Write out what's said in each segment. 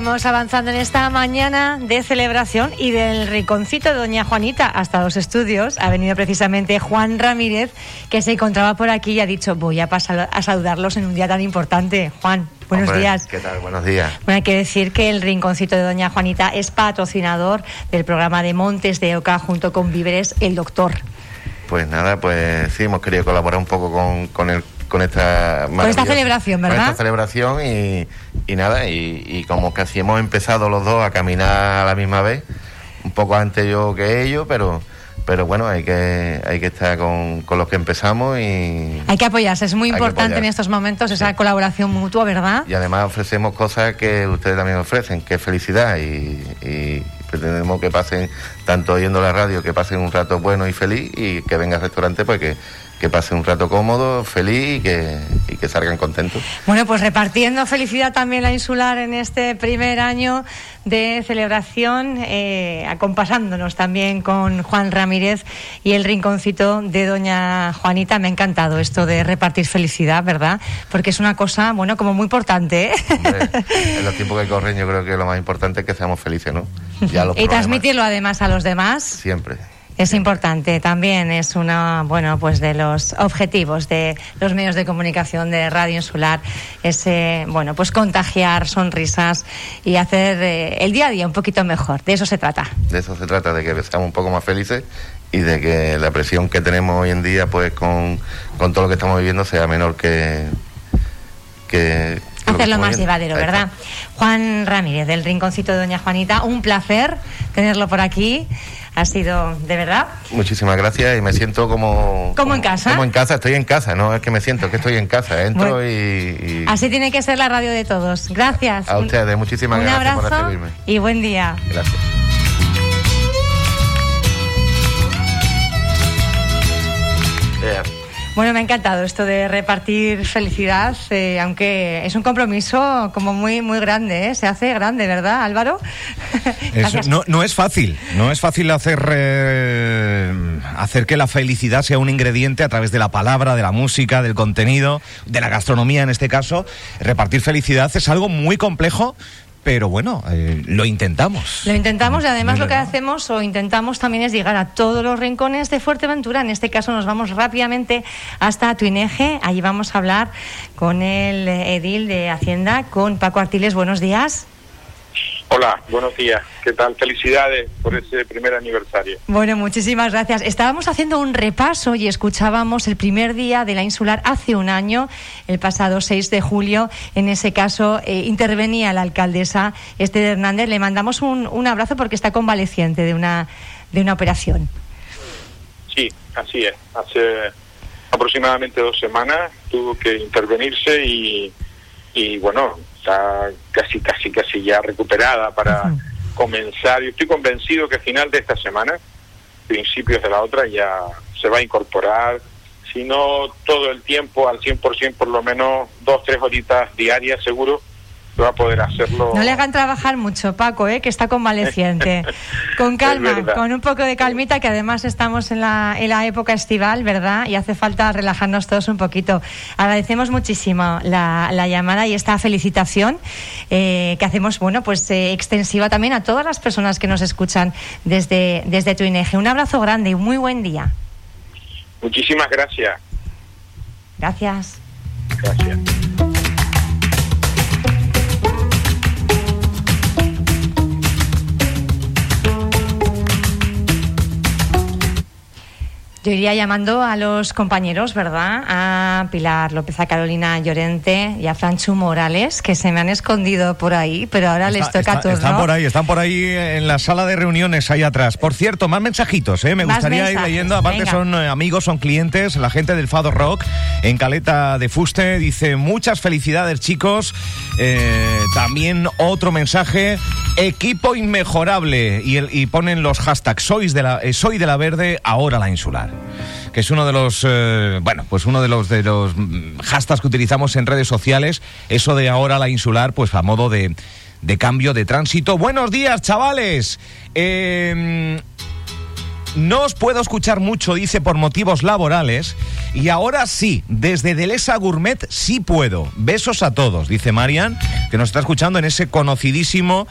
seguimos avanzando en esta mañana de celebración y del rinconcito de Doña Juanita hasta los estudios. Ha venido precisamente Juan Ramírez, que se encontraba por aquí y ha dicho, voy a pasar a saludarlos en un día tan importante. Juan, buenos días. ¿Qué tal? Buenos días. Bueno, hay que decir que el rinconcito de Doña Juanita es patrocinador del programa de Montes de Oca junto con Víveres El Doctor. Pues nada, pues sí, hemos querido colaborar un poco con, con el con esta con esta celebración, ¿verdad? Con esta celebración y, y nada, y, y, como casi hemos empezado los dos a caminar a la misma vez, un poco antes yo que ellos, pero pero bueno, hay que hay que estar con, con los que empezamos y... Hay que apoyarse, es muy importante en estos momentos esa colaboración mutua, ¿verdad? Y además ofrecemos cosas que ustedes también ofrecen, que es felicidad y, y pretendemos que pasen, tanto oyendo la radio, que pasen un rato bueno y feliz y que venga al restaurante pues que que pasen un rato cómodo, feliz y que, y que salgan contentos. Bueno, pues repartiendo felicidad también la insular en este primer año de celebración, eh, acompasándonos también con Juan Ramírez y el rinconcito de Doña Juanita. Me ha encantado esto de repartir felicidad, ¿verdad? Porque es una cosa, bueno, como muy importante. ¿eh? Hombre, en los tiempos que corren yo creo que lo más importante es que seamos felices, ¿no? Ya y transmitirlo además a los demás. Siempre. Es importante, también es una, bueno, pues de los objetivos de los medios de comunicación de Radio Insular, ese, bueno, pues contagiar sonrisas y hacer eh, el día a día un poquito mejor. De eso se trata. De eso se trata, de que seamos un poco más felices y de que la presión que tenemos hoy en día, pues con, con todo lo que estamos viviendo, sea menor que, que hacerlo más llevadero, ¿verdad? Juan Ramírez, del Rinconcito de Doña Juanita, un placer tenerlo por aquí ha sido de verdad. Muchísimas gracias y me siento como... Como en casa. Como en casa, estoy en casa, no es que me siento, que estoy en casa, entro y, Así tiene que ser la radio de todos. Gracias. A ustedes, muchísimas gracias por recibirme. Y buen día. Gracias. Bueno, me ha encantado esto de repartir felicidad, eh, aunque es un compromiso como muy muy grande, ¿eh? se hace grande, ¿verdad, Álvaro? no, no, es fácil, no es fácil hacer eh, hacer que la felicidad sea un ingrediente a través de la palabra, de la música, del contenido, de la gastronomía en este caso. Repartir felicidad es algo muy complejo, pero bueno, eh, lo intentamos. Lo intentamos y además lo que hacemos o intentamos también es llegar a todos los rincones de Fuerteventura. En este caso nos vamos rápidamente hasta Tuineje. Allí vamos a hablar con el edil de Hacienda, con Paco Artiles. Buenos días. Hola, buenos días. ¿Qué tal? Felicidades por ese primer aniversario. Bueno, muchísimas gracias. Estábamos haciendo un repaso y escuchábamos el primer día de la insular hace un año, el pasado 6 de julio. En ese caso eh, intervenía la alcaldesa Esther Hernández. Le mandamos un, un abrazo porque está convaleciente de una, de una operación. Sí, así es. Hace aproximadamente dos semanas tuvo que intervenirse y, y bueno, está casi, casi, casi ya recuperada para comenzar. Yo estoy convencido que a final de esta semana, principios de la otra, ya se va a incorporar, si no todo el tiempo, al 100%, por lo menos dos, tres horitas diarias, seguro, va a poder hacerlo. No le hagan trabajar mucho, Paco, ¿eh? que está convaleciente. con calma, con un poco de calmita, que además estamos en la, en la época estival, ¿verdad? Y hace falta relajarnos todos un poquito. Agradecemos muchísimo la, la llamada y esta felicitación eh, que hacemos, bueno, pues eh, extensiva también a todas las personas que nos escuchan desde, desde tu INEGE. Un abrazo grande y muy buen día. Muchísimas gracias. Gracias. Gracias. Yo iría llamando a los compañeros, ¿verdad? A Pilar López, a Carolina Llorente y a Franchu Morales, que se me han escondido por ahí, pero ahora les toca a todos. Están por ahí, están por ahí en la sala de reuniones, ahí atrás. Por cierto, más mensajitos, ¿eh? Me gustaría ir leyendo. Aparte, son eh, amigos, son clientes, la gente del Fado Rock en Caleta de Fuste. Dice: Muchas felicidades, chicos. Eh, también otro mensaje: equipo inmejorable. Y, el, y ponen los hashtags: sois de la, eh, soy de la verde, ahora la insular que es uno de los eh, bueno pues uno de los de los hashtags que utilizamos en redes sociales eso de ahora la insular pues a modo de, de cambio de tránsito buenos días chavales eh, no os puedo escuchar mucho, dice, por motivos laborales. Y ahora sí, desde Delesa Gourmet sí puedo. Besos a todos, dice Marian, que nos está escuchando en ese conocidísimo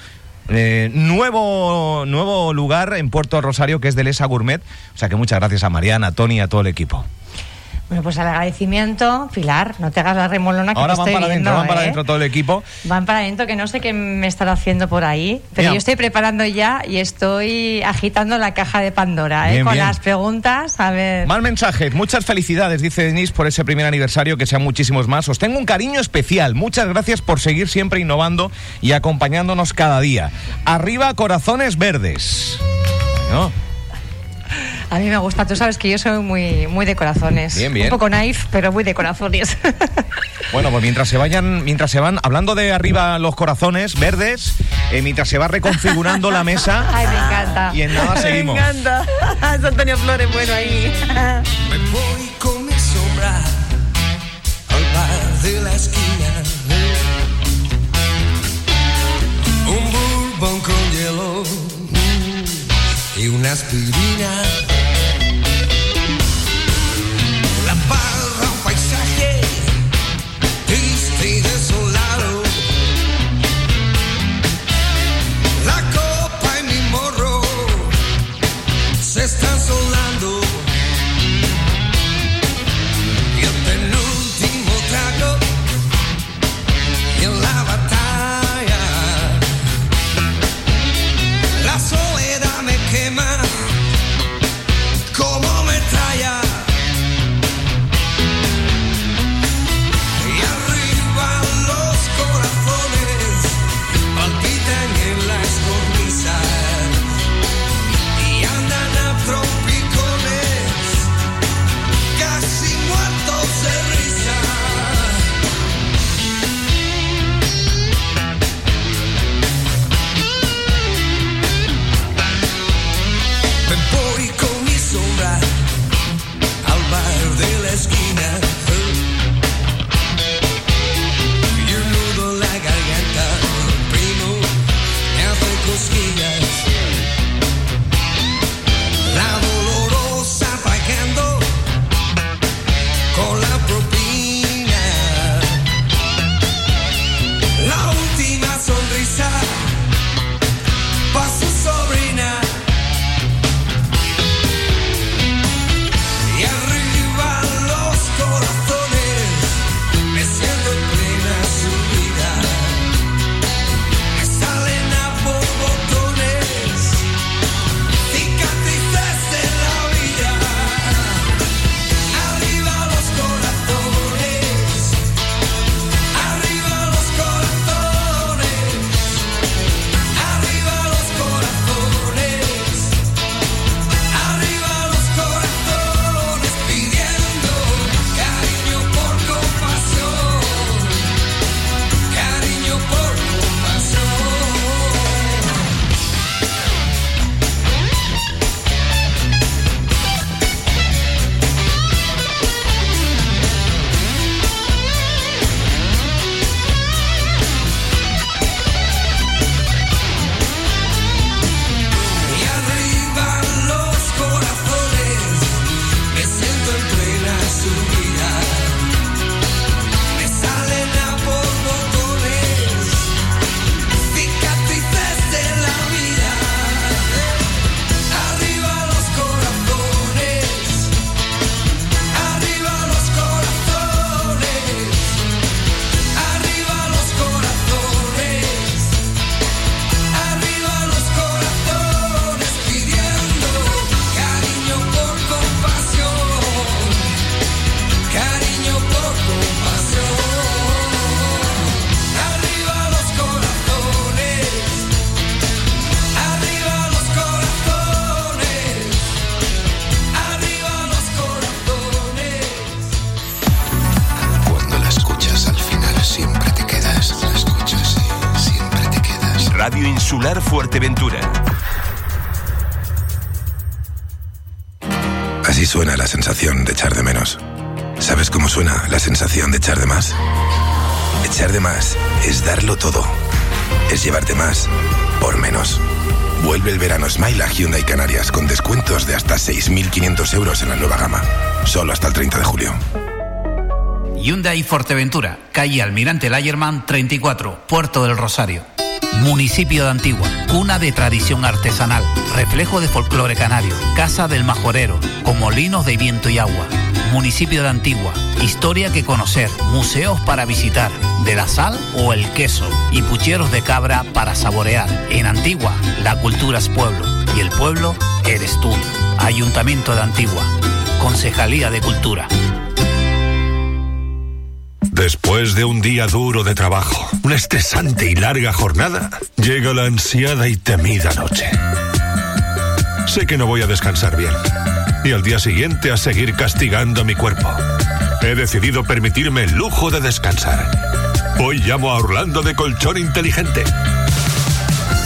eh, nuevo, nuevo lugar en Puerto Rosario que es Delesa Gourmet. O sea que muchas gracias a Mariana, a Tony y a todo el equipo. Bueno, pues al agradecimiento, Pilar, no te hagas la remolona que Ahora van para adentro, van para ¿eh? adentro todo el equipo. Van para adentro, que no sé qué me estará haciendo por ahí, pero yo estoy preparando ya y estoy agitando la caja de Pandora, ¿eh? con las preguntas, a ver. Mal mensaje, muchas felicidades, dice Denise, por ese primer aniversario, que sean muchísimos más. Os tengo un cariño especial, muchas gracias por seguir siempre innovando y acompañándonos cada día. Arriba, corazones verdes. A mí me gusta, tú sabes que yo soy muy, muy de corazones. Bien, bien. Un poco naif, pero muy de corazones. Bueno, pues mientras se vayan, mientras se van, hablando de arriba los corazones verdes, eh, mientras se va reconfigurando la mesa. Ay, me encanta. Y en nada seguimos. Me encanta. Es Antonio Flores, bueno ahí. Me voy con mi sombra al bar de la esquina. Un bourbon con hielo y una aspirina. Vuelve el verano Smile a Hyundai Canarias con descuentos de hasta 6.500 euros en la nueva gama. Solo hasta el 30 de julio. Hyundai Fuerteventura, calle Almirante Layerman 34, Puerto del Rosario. Municipio de Antigua, cuna de tradición artesanal, reflejo de folclore canario, casa del majorero, con molinos de viento y agua. Municipio de Antigua, historia que conocer, museos para visitar, de la sal o el queso, y pucheros de cabra para saborear. En Antigua, la cultura es pueblo, y el pueblo eres tú. Ayuntamiento de Antigua, Concejalía de Cultura. Después de un día duro de trabajo, una estresante y larga jornada, llega la ansiada y temida noche. Sé que no voy a descansar bien y al día siguiente a seguir castigando mi cuerpo. He decidido permitirme el lujo de descansar. Hoy llamo a Orlando de Colchón Inteligente.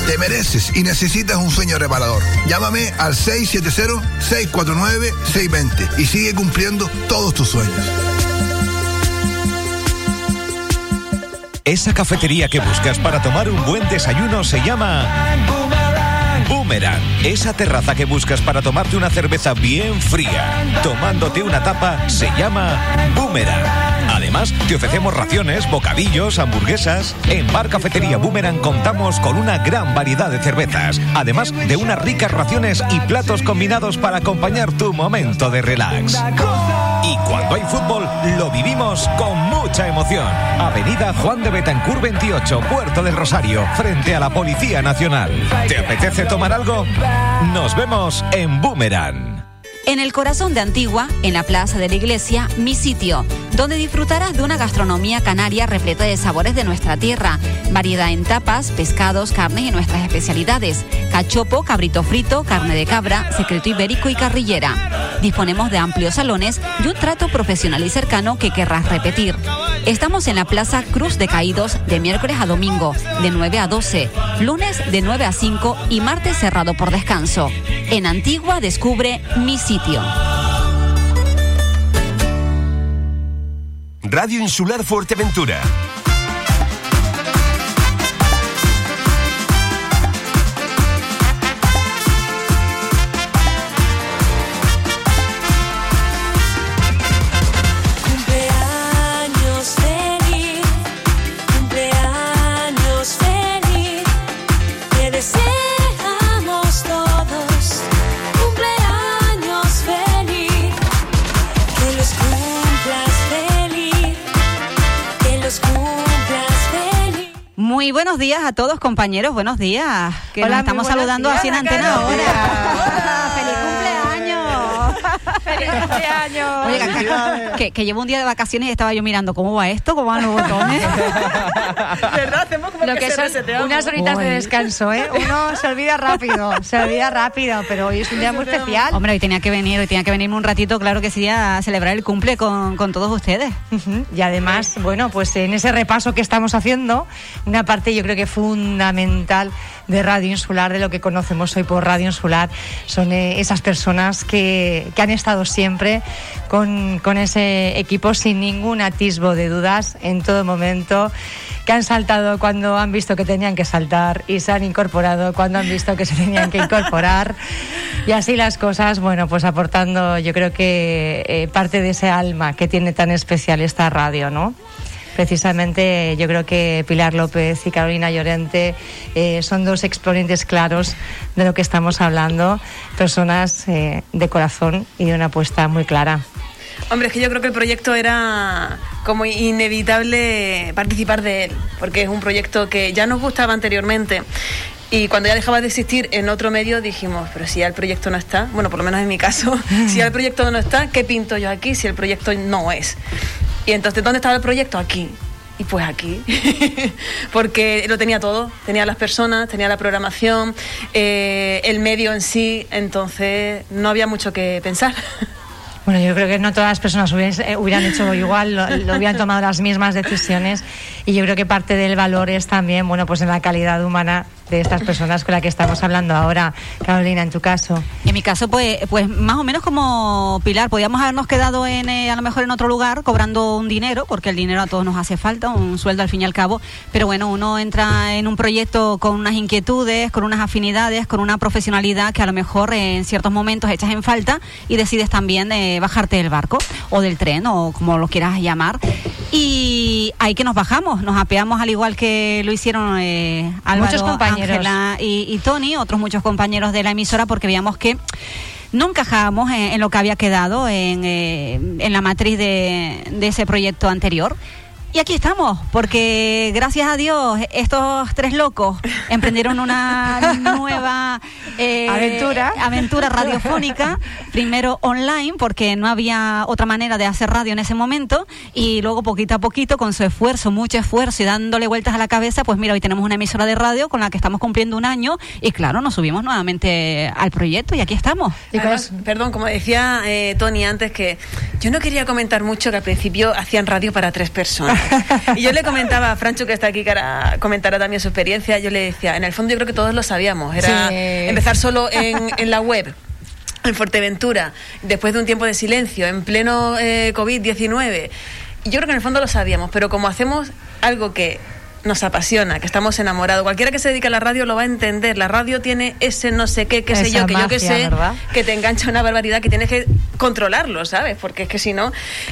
Te mereces y necesitas un sueño reparador. Llámame al 670-649-620 y sigue cumpliendo todos tus sueños. Esa cafetería que buscas para tomar un buen desayuno se llama Boomerang. Esa terraza que buscas para tomarte una cerveza bien fría, tomándote una tapa, se llama Boomerang. Además, te ofrecemos raciones, bocadillos, hamburguesas. En Bar Cafetería Boomerang contamos con una gran variedad de cervezas, además de unas ricas raciones y platos combinados para acompañar tu momento de relax. Y cuando hay fútbol, lo vivimos con mucha emoción. Avenida Juan de Betancur 28, Puerto del Rosario, frente a la Policía Nacional. ¿Te apetece tomar algo? Nos vemos en Boomerang. En el corazón de Antigua, en la plaza de la iglesia, mi sitio, donde disfrutarás de una gastronomía canaria repleta de sabores de nuestra tierra, variedad en tapas, pescados, carnes y nuestras especialidades, cachopo, cabrito frito, carne de cabra, secreto ibérico y carrillera. Disponemos de amplios salones y un trato profesional y cercano que querrás repetir. Estamos en la Plaza Cruz de Caídos de miércoles a domingo, de 9 a 12, lunes de 9 a 5 y martes cerrado por descanso. En Antigua descubre mi sitio. Radio Insular Fuerteventura. Buenos días a todos, compañeros. Buenos días. Que Hola, nos estamos saludando días, así en antena ahora. ¡Feliz cumpleaños! Oye, que, que- que llevo un día de vacaciones y estaba yo mirando cómo va esto, cómo van los botones. ¿Verdad? Hacemos como Lo que, que se son reseteamos. unas horitas de descanso, ¿eh? Uno se olvida rápido, se olvida rápido, pero hoy es un día muy especial. Hombre, hoy tenía que venir, hoy tenía que venirme un ratito, claro que sí, a celebrar el cumple con, con todos ustedes. Y además, bueno, pues en ese repaso que estamos haciendo, una parte yo creo que fundamental de Radio Insular, de lo que conocemos hoy por Radio Insular, son eh, esas personas que, que han estado siempre con, con ese equipo sin ningún atisbo de dudas en todo momento, que han saltado cuando han visto que tenían que saltar y se han incorporado cuando han visto que se tenían que incorporar. Y así las cosas, bueno, pues aportando yo creo que eh, parte de ese alma que tiene tan especial esta radio, ¿no? Precisamente yo creo que Pilar López y Carolina Llorente eh, son dos exponentes claros de lo que estamos hablando, personas eh, de corazón y de una apuesta muy clara. Hombre, es que yo creo que el proyecto era como inevitable participar de él, porque es un proyecto que ya nos gustaba anteriormente. Y cuando ya dejaba de existir en otro medio dijimos, pero si ya el proyecto no está, bueno, por lo menos en mi caso, si ya el proyecto no está, ¿qué pinto yo aquí si el proyecto no es? Y entonces, ¿dónde estaba el proyecto? Aquí. Y pues aquí, porque lo tenía todo, tenía las personas, tenía la programación, eh, el medio en sí, entonces no había mucho que pensar. Bueno, yo creo que no todas las personas hubieran, eh, hubieran hecho igual, lo, lo hubieran tomado las mismas decisiones y yo creo que parte del valor es también, bueno, pues en la calidad humana de estas personas con las que estamos hablando ahora, Carolina, en tu caso. En mi caso, pues, pues más o menos como Pilar, podíamos habernos quedado en, eh, a lo mejor en otro lugar cobrando un dinero, porque el dinero a todos nos hace falta, un sueldo al fin y al cabo, pero bueno, uno entra en un proyecto con unas inquietudes, con unas afinidades, con una profesionalidad que a lo mejor en ciertos momentos echas en falta y decides también eh, bajarte del barco o del tren o como lo quieras llamar. Y ahí que nos bajamos, nos apeamos al igual que lo hicieron eh, Álvaro, Muchos compañeros. Y, y Tony, otros muchos compañeros de la emisora, porque veíamos que no encajábamos en, en lo que había quedado en, eh, en la matriz de, de ese proyecto anterior. Y aquí estamos, porque gracias a Dios estos tres locos emprendieron una nueva eh, Aventura. aventura radiofónica, primero online, porque no había otra manera de hacer radio en ese momento, y luego poquito a poquito, con su esfuerzo, mucho esfuerzo y dándole vueltas a la cabeza, pues mira, hoy tenemos una emisora de radio con la que estamos cumpliendo un año, y claro, nos subimos nuevamente al proyecto y aquí estamos. Además, perdón, como decía eh, Tony antes, que yo no quería comentar mucho que al principio hacían radio para tres personas. Y yo le comentaba a Francho, que está aquí, que ahora comentará también su experiencia, yo le decía, en el fondo yo creo que todos lo sabíamos, era Sí. empezar solo en, en la web. En Fuerteventura, después de un tiempo de silencio, en pleno eh, COVID-19. Y Yo creo que en el fondo lo sabíamos, pero como hacemos algo que nos apasiona, que estamos enamorados, cualquiera que se dedique a la radio lo va a entender. La radio tiene ese no sé qué, qué sé yo, que yo que sé, ¿verdad? que te engancha una barbaridad que tienes que controlarlo, ¿sabes? Porque es que si no.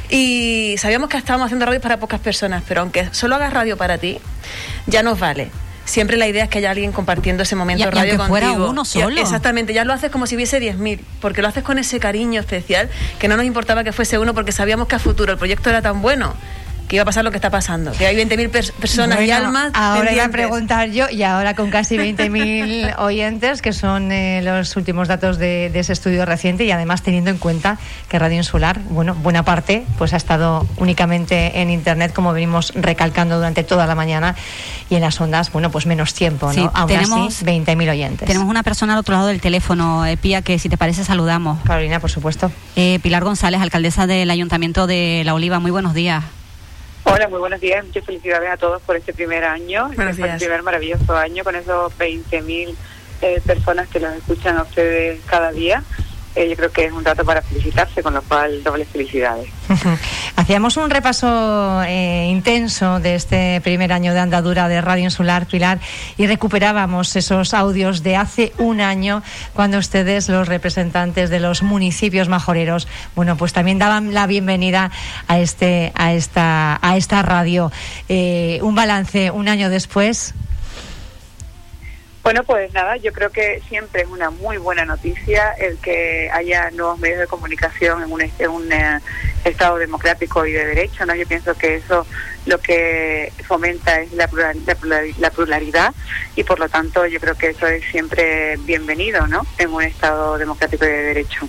Y sabíamos que estábamos haciendo radio para pocas personas, pero aunque solo hagas radio para ti, ya nos vale. Siempre la idea es que haya alguien compartiendo ese momento de radio fuera contigo. uno solo. exactamente, ya lo haces como si hubiese 10.000, porque lo haces con ese cariño especial que no nos importaba que fuese uno, porque sabíamos que a futuro el proyecto era tan bueno que iba a pasar lo que está pasando, que hay 20.000 pers- personas y almas. Ahora iba a preguntar yo, y ahora con casi 20.000 oyentes, que son eh, los últimos datos de, de ese estudio reciente, y además teniendo en cuenta que Radio Insular, bueno, buena parte, pues ha estado únicamente en Internet, como venimos recalcando durante toda la mañana, y en las ondas, bueno, pues menos tiempo, ¿no? Sí, Aún tenemos- así, 20.000 oyentes. Tenemos una persona al otro lado del teléfono, eh, Pía, que si te parece saludamos. Carolina, por supuesto. Eh, Pilar González, alcaldesa del Ayuntamiento de La Oliva. Muy buenos días. Hola, muy buenos días. Muchas felicidades a todos por este primer año. Buenos este fue el primer maravilloso año con esos 20.000 eh, personas que los escuchan a ustedes cada día. Eh, yo creo que es un dato para felicitarse, con lo cual dobles felicidades. Hacíamos un repaso eh, intenso de este primer año de andadura de Radio Insular, Pilar, y recuperábamos esos audios de hace un año cuando ustedes, los representantes de los municipios majoreros, bueno, pues también daban la bienvenida a este, a esta, a esta radio. Eh, un balance un año después. Bueno, pues nada, yo creo que siempre es una muy buena noticia el que haya nuevos medios de comunicación en un, eh, Estado democrático y de derecho, ¿no? Yo pienso que eso lo que fomenta es la, plural- la, la pluralidad y por lo tanto yo creo que eso es siempre bienvenido, ¿no? En un Estado democrático y de derecho.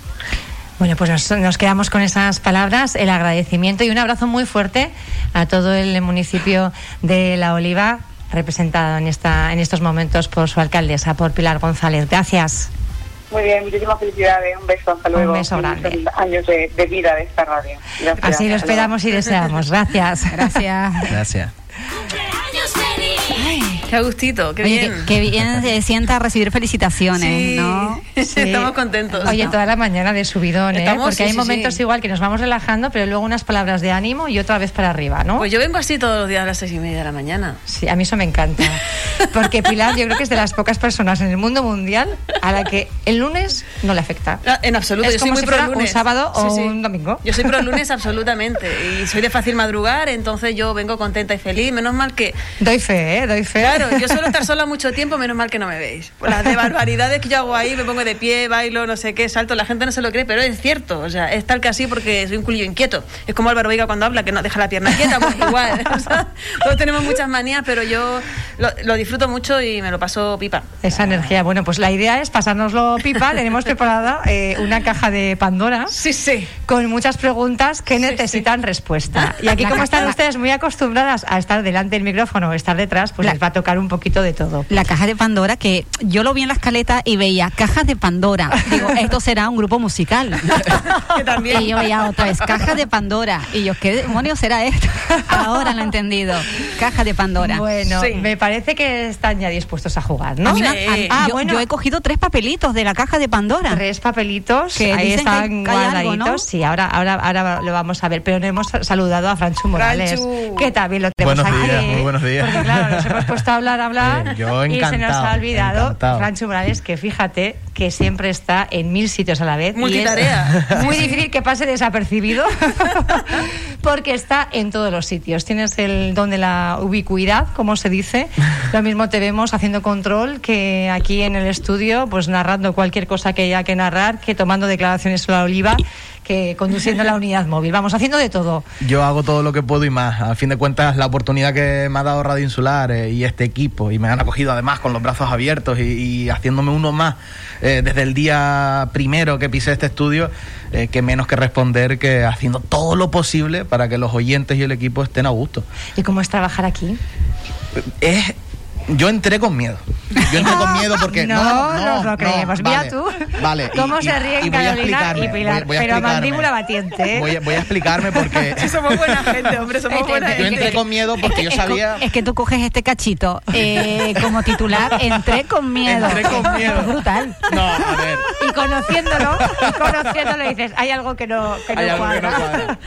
Bueno, pues nos, nos quedamos con esas palabras, el agradecimiento y un abrazo muy fuerte a todo el municipio de La Oliva, representado en, esta, en estos momentos por su alcaldesa, por Pilar González. Gracias. Muy bien, muchísimas felicidades, un beso, hasta luego. beso Y grande. muchos años de, de vida de esta radio. Gracias. Así lo esperamos y deseamos. Gracias. Gracias. Gracias. Qué gustito, qué Oye, bien. Qué, qué bien se sienta recibir felicitaciones, Sí. ¿no? Estamos contentos. Oye, toda la mañana de subidón, ¿eh? Estamos, Porque sí, hay sí, momentos sí. igual que nos vamos relajando, pero luego unas palabras de ánimo y otra vez para arriba, ¿no? Pues yo vengo así todos los días a las seis y media de la mañana. Sí, a mí eso me encanta. Porque Pilar, yo creo que es de las pocas personas en el mundo mundial a la que el lunes no le afecta. Ah, En absoluto, Es yo soy como muy si pro fuera lunes. un sábado o Sí, sí. un domingo. Yo soy pro lunes absolutamente y soy de fácil madrugar, entonces yo vengo contenta y feliz. Menos mal que, Doy fe, ¿eh? Doy fe. claro, yo suelo estar sola mucho tiempo, menos mal que no me veis. Por las de barbaridades que yo hago ahí, me pongo de pie, bailo, no sé qué, salto, la gente no se lo cree, pero es cierto, o sea, es tal que así porque soy un culillo inquieto. Es como Álvaro Veiga cuando habla, que no deja la pierna quieta, pues igual. o sea, todos tenemos muchas manías, pero yo lo, lo disfruto mucho y me lo paso pipa. Esa energía. Bueno, pues la idea es pasárnoslo pipa. Tenemos preparada eh, una caja de Pandora. Sí, sí. Con muchas preguntas que necesitan respuesta. Y aquí, como están ustedes muy acostumbradas a estar delante del micrófono o estar detrás, pues La- les va a tocar tocar un poquito de todo. La caja de Pandora, que yo lo vi en la escaleta y veía cajas de Pandora. Digo, esto será un grupo musical. Y yo veía otra vez, caja de Pandora. Y yo, ¿qué demonios será esto? Ahora lo he entendido. Caja de Pandora. Bueno, me parece que están ya dispuestos a jugar, ¿no? A mí me- a- yo, yo he cogido tres papelitos de la caja de Pandora. Tres papelitos, que ahí dicen están que, que algo, guardaditos. ¿no? Sí, ahora, ahora, ahora lo vamos a ver, pero no hemos saludado a Franchu Morales, Franchu. que también lo tenemos Buenos aquí. días, muy buenos días. Porque claro, nos hemos puesto a hablar, hablar Eh, yo y se nos ha olvidado encantado. Franchu Morales, que fíjate que siempre está en mil sitios a la vez. y es Multitarea. Muy Sí, sí. difícil que pase desapercibido porque está en todos los sitios. Tienes el don de la ubicuidad, como se dice. Lo mismo te vemos haciendo control que aquí en el estudio, pues narrando cualquier cosa que haya que narrar, que tomando declaraciones sobre la oliva, que conduciendo la unidad móvil. Vamos, haciendo de todo. Yo hago todo lo que puedo y más. A fin de cuentas, la oportunidad que me ha dado Radio Insular eh, y este equipo, y me han acogido además con los brazos abiertos y, y haciéndome uno más eh, desde el día primero que pisé este estudio, eh, que menos que responder que haciendo todo lo posible para que los oyentes y el equipo estén a gusto. ¿Y cómo es trabajar aquí? Es, yo entré con miedo. Yo entré con miedo porque No, no, nos lo creemos. Mira vale, tú Vale. cómo y- se ríen y Carolina y Pilar, voy- voy a pero mandíbula batiente. ¿eh? Voy a, voy a explicarme porque Somos buena gente, hombre, somos buena yo gente. entré con miedo porque yo sabía Es que tú coges este cachito eh, como titular, entré con miedo. Entré con miedo. Es brutal. No, a ver. Y conociéndolo, y conociéndolo dices, hay algo que no, que no Hay algo que cuadra. no cuadra.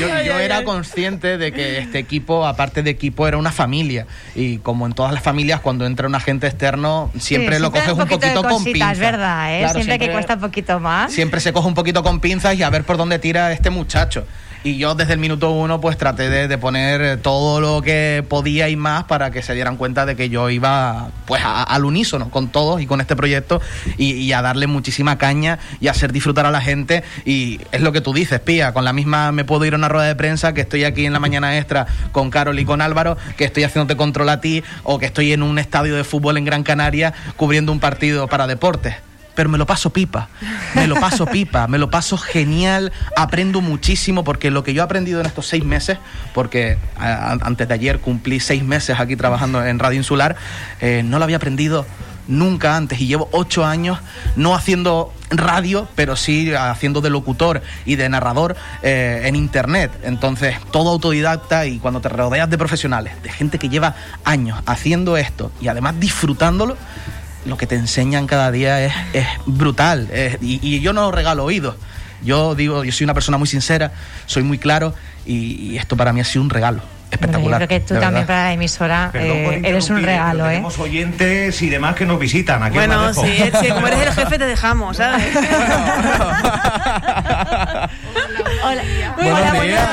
Yo, yo era consciente de que este equipo, aparte de equipo, era una familia. Y como en todas las familias, cuando entra un agente externo, siempre Sí, lo coges un poquito, con cositas, pinzas. verdad, ¿eh? Claro, siempre, que cuesta un poquito más. Siempre se coge un poquito con pinzas y a ver por dónde tira este muchacho. Y yo desde el minuto uno pues traté de, de poner eh, todo lo que podía y más para que se dieran cuenta de que yo iba pues a- al unísono con todos y con este proyecto y, y a darle muchísima caña y a hacer disfrutar a la gente y es lo que tú dices, Pía, con la misma me puedo ir a una rueda de prensa que estoy aquí en la mañana extra con Carol y con Álvaro, que estoy haciéndote control a ti o que estoy en un estadio de fútbol en Gran Canaria cubriendo un partido para deportes. Pero me lo paso pipa, me lo paso pipa, me lo paso genial, aprendo muchísimo porque lo que yo he aprendido en estos seis meses, porque antes de ayer cumplí seis meses aquí trabajando en Radio Insular, eh, no lo había aprendido nunca antes y llevo ocho años no haciendo radio, pero sí haciendo de locutor y de narrador eh, en internet. Entonces, todo autodidacta y cuando te rodeas de profesionales, de gente que lleva años haciendo esto y además disfrutándolo, lo que te enseñan cada día es, brutal. Y yo no regalo oídos. Yo digo, yo soy una persona muy sincera, soy muy claro y, y esto para mí ha sido un regalo Bueno, yo espectacular. creo que tú también verdad. para la emisora eh, eres un regalo, ¿eh? Tenemos oyentes y demás que nos visitan. Aquí Bueno, dejo. sí, sí, como eres el jefe te dejamos, ¿sabes? Hola, Muy Buenos buenos días.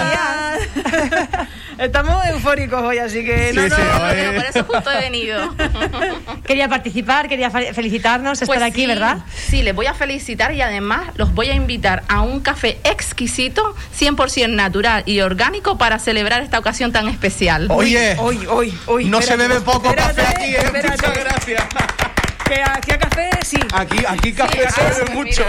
días. Estamos eufóricos hoy, así que no, Sí, no, sí, no, hoy- no, por eso justo he venido. Quería participar, quería fe- felicitarnos, Pues estar aquí, sí, ¿verdad? Sí, les voy a felicitar y además los voy a invitar a un café exquisito, 100% natural y orgánico para celebrar esta ocasión tan especial. Oye, Hoy, hoy, hoy. no se bebe poco café aquí, ¿eh? espérate. Muchas gracias. Que aquí a café sí. Aquí, aquí café se bebe mucho.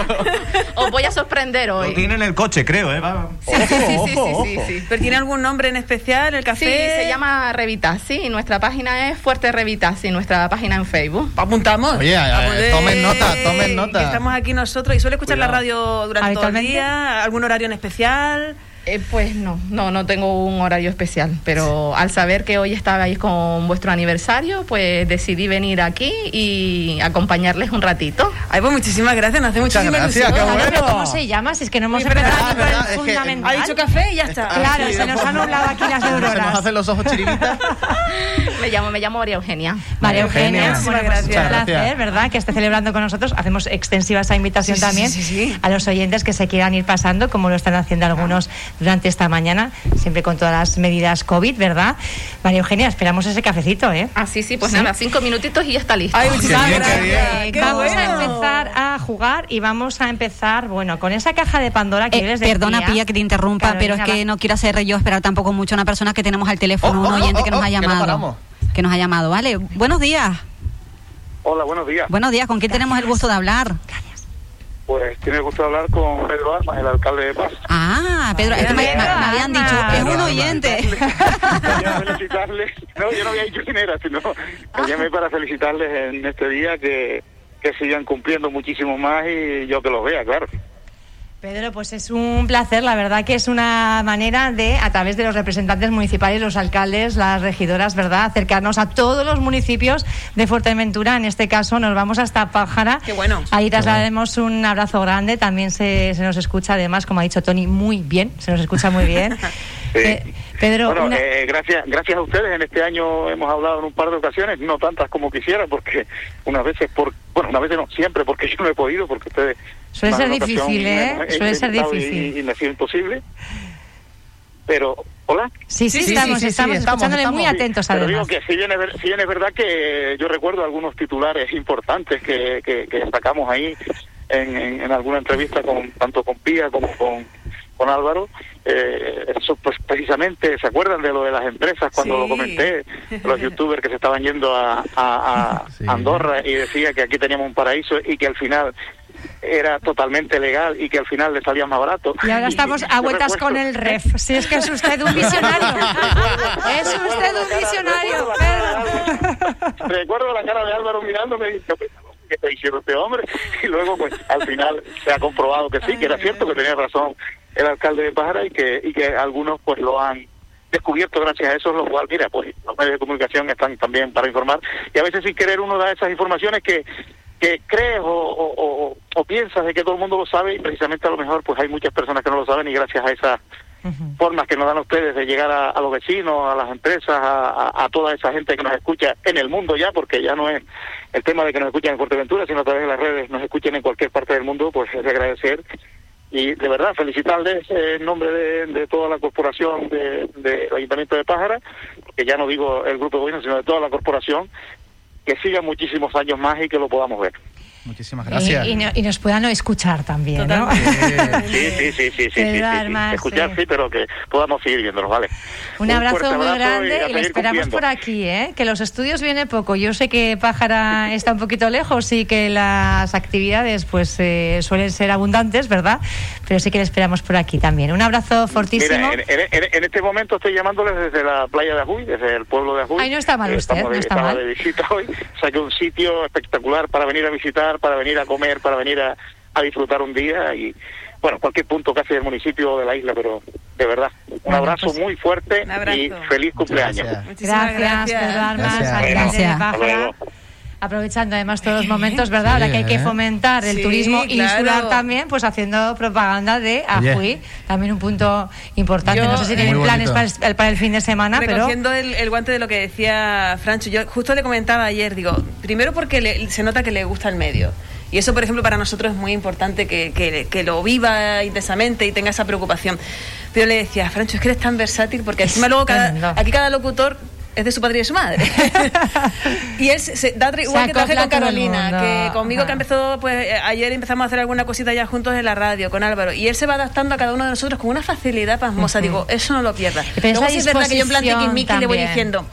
Os voy a sorprender Lo hoy. tiene en el coche, creo, ¿eh? Va. Sí, sí, sí, sí, Ojo, sí, ojo. sí, sí. ¿Pero tiene algún nombre en especial el Sí, café? se llama Revitasi. Nuestra página es Fuerte Revitasi, nuestra página en Facebook. Apuntamos. Oye, eh, Apunte- tomen nota, tomen nota. que estamos aquí nosotros y suele escuchar la Cuidado. radio durante todo el día, algún horario en especial. Eh, pues no, no, no tengo un horario especial, pero al saber que hoy estabais con vuestro aniversario, pues decidí venir aquí y acompañarles un ratito. Ay, pues muchísimas gracias, nos hace Muchas muchísima gracias, ilusión. qué Vale, pero bueno. ¿Cómo se llama? Si es que no hemos empezado Ah, ni por el verdad, es que- fundamental. Ha dicho café y ya está. Claro, Sí, se nos han nublado aquí las Se nos neuronas. hacen los ojos chiribitas. Me llamo, me llamo María Eugenia. María Eugenia. Eugenia, bueno, pues gracias. un placer. ¿verdad? Que esté celebrando con nosotros. Hacemos extensiva esa invitación Sí, también sí, sí, sí. a los oyentes que se quieran ir pasando, como lo están haciendo algunos durante esta mañana, siempre con todas las medidas COVID, ¿verdad? María Eugenia, esperamos ese cafecito, ¿eh? Ah, sí, sí, pues Sí. nada, cinco minutitos y ya está listo. Ay, muchísimas bien, qué gracias. vamos a empezar a jugar y vamos a empezar, bueno, con esa caja de Pandora que Eh, les perdona, decía. Pía, que te interrumpa, pero es que va. no quiero hacer yo esperar tampoco mucho a una persona que tenemos al teléfono, Oh, un oh, oyente oh, que nos oh, ha que no llamado. que nos ha llamado, ¿vale? Buenos días. Hola, buenos días. Buenos días, ¿con quién tenemos el gusto de hablar? Pues tiene el gusto de hablar con Pedro Armas, el alcalde de Paz. Ah, Pedro, que me, me- me habían dicho, es un oyente. Quería felicitarles, no, yo no había dicho quién era, sino que llamé para felicitarles en este día que, que sigan cumpliendo muchísimo más y yo que los vea, claro. Pedro, pues es un placer, la verdad que es una manera de, a través de los representantes municipales, los alcaldes, las regidoras, ¿verdad?, acercarnos a todos los municipios de Fuerteventura. En este caso nos vamos hasta Pájara. Qué bueno. Ahí trasladaremos un abrazo grande. También se, se nos escucha, además, como ha dicho Tony, muy bien. Se nos escucha muy bien. Eh, Pedro, bueno, una- eh, gracias, gracias a ustedes. En este año hemos hablado en un par de ocasiones, no tantas como quisiera, porque unas veces, por, bueno, unas veces no, siempre, porque yo no he podido, porque ustedes. Suele ser difícil, ¿eh? Suele ser intentado y- difícil. Y, me sido imposible. Pero, ¿hola? Sí, sí, estamos, estamos escuchándole muy atentos, Pero digo que si bien, es, si bien es verdad que yo recuerdo algunos titulares importantes que, que, que sacamos ahí en, en, en alguna entrevista con tanto con Pía como con, con Álvaro, eh, eso pues precisamente, ¿se acuerdan de lo de las empresas cuando Sí. lo comenté? Los youtubers que se estaban yendo a, a- a Andorra y decía que aquí teníamos un paraíso y que al final era totalmente legal y que al final le salía más barato. Y ahora estamos a vueltas con el ref. Si es que es usted un visionario. es usted un visionario, Pedro. Recuerdo la cara de Álvaro mirándome y dije, ¿qué está diciendo este hombre? Y luego, pues, al final se ha comprobado que sí, que era cierto, que tenía razón el alcalde de Pájara y que, y que algunos, pues, lo han descubierto gracias a eso, lo cual, mira, pues, los medios de comunicación están también para informar. Y a veces sin querer uno da esas informaciones que que crees o, o, o- o piensas de que todo el mundo lo sabe y precisamente a lo mejor pues hay muchas personas que no lo saben y gracias a esas formas que nos dan ustedes de llegar a, a los vecinos, a las empresas, a, a- a toda esa gente que nos escucha en el mundo ya, porque ya no es el tema de que nos escuchen en Fuerteventura, sino a través de las redes nos escuchen en cualquier parte del mundo, pues es de agradecer. Y de verdad felicitarles en nombre de, de toda la corporación de- del Ayuntamiento de Pájara, que ya no digo el grupo de gobierno, sino de toda la corporación, que sigan muchísimos años más y que lo podamos ver. Muchísimas Y, y no- y nos puedan escuchar también, ¿no? Sí, sí, sí, sí, sí, sí, sí, Escuchar sí. pero que podamos seguir viéndolos, ¿vale? Un abrazo fuerte muy abrazo y grande a y, le esperamos cumpliendo. por aquí, ¿eh? Que los estudios viene poco. Yo sé que Pájara está un poquito lejos y que las actividades pues eh, suelen ser abundantes, ¿verdad? Pero sí que le esperamos por aquí también. Un abrazo fortísimo. Mira, en, en- en- este momento estoy llamándoles desde la playa de Ajuy, desde el pueblo de Ajuy. Ay, no está mal Eh, usted, estamos de, no está estaba mal. de visita hoy. Saqué un sitio espectacular para venir a visitar, para venir a comer, para venir a, a disfrutar un día y, bueno, cualquier punto casi del municipio o de la isla, pero de verdad, un Bueno, abrazo pues, muy fuerte abrazo. y feliz cumpleaños. Gracias, Pedro Armas, Gracias. alcalde Aprovechando además todos los momentos, ¿verdad? Ahora que hay que ¿eh? fomentar el Sí, turismo claro. insular también, pues haciendo propaganda de Oye. Ajuy, también un punto importante. Yo, no sé si tienen planes para el, para el fin de semana, pero Recogiendo el, el guante de lo que decía Francho, yo justo le comentaba ayer, digo, primero porque le- se nota que le gusta el medio. Y eso, por ejemplo, para nosotros es muy importante que, que- que lo viva intensamente y tenga esa preocupación. Pero le decía, Francho, es que eres tan versátil porque encima luego cada, aquí cada locutor es de su padre y de su madre. y él se, da igual que acopla con Carolina, que conmigo Ajá. que empezó, pues eh, ayer empezamos a hacer alguna cosita ya juntos en la radio con Álvaro. Y él se va adaptando a cada uno de nosotros con una facilidad pasmosa. Ujú. Digo, eso no lo pierdas. Pero Luego sí es verdad que yo en plan tiquismiqui le voy diciendo,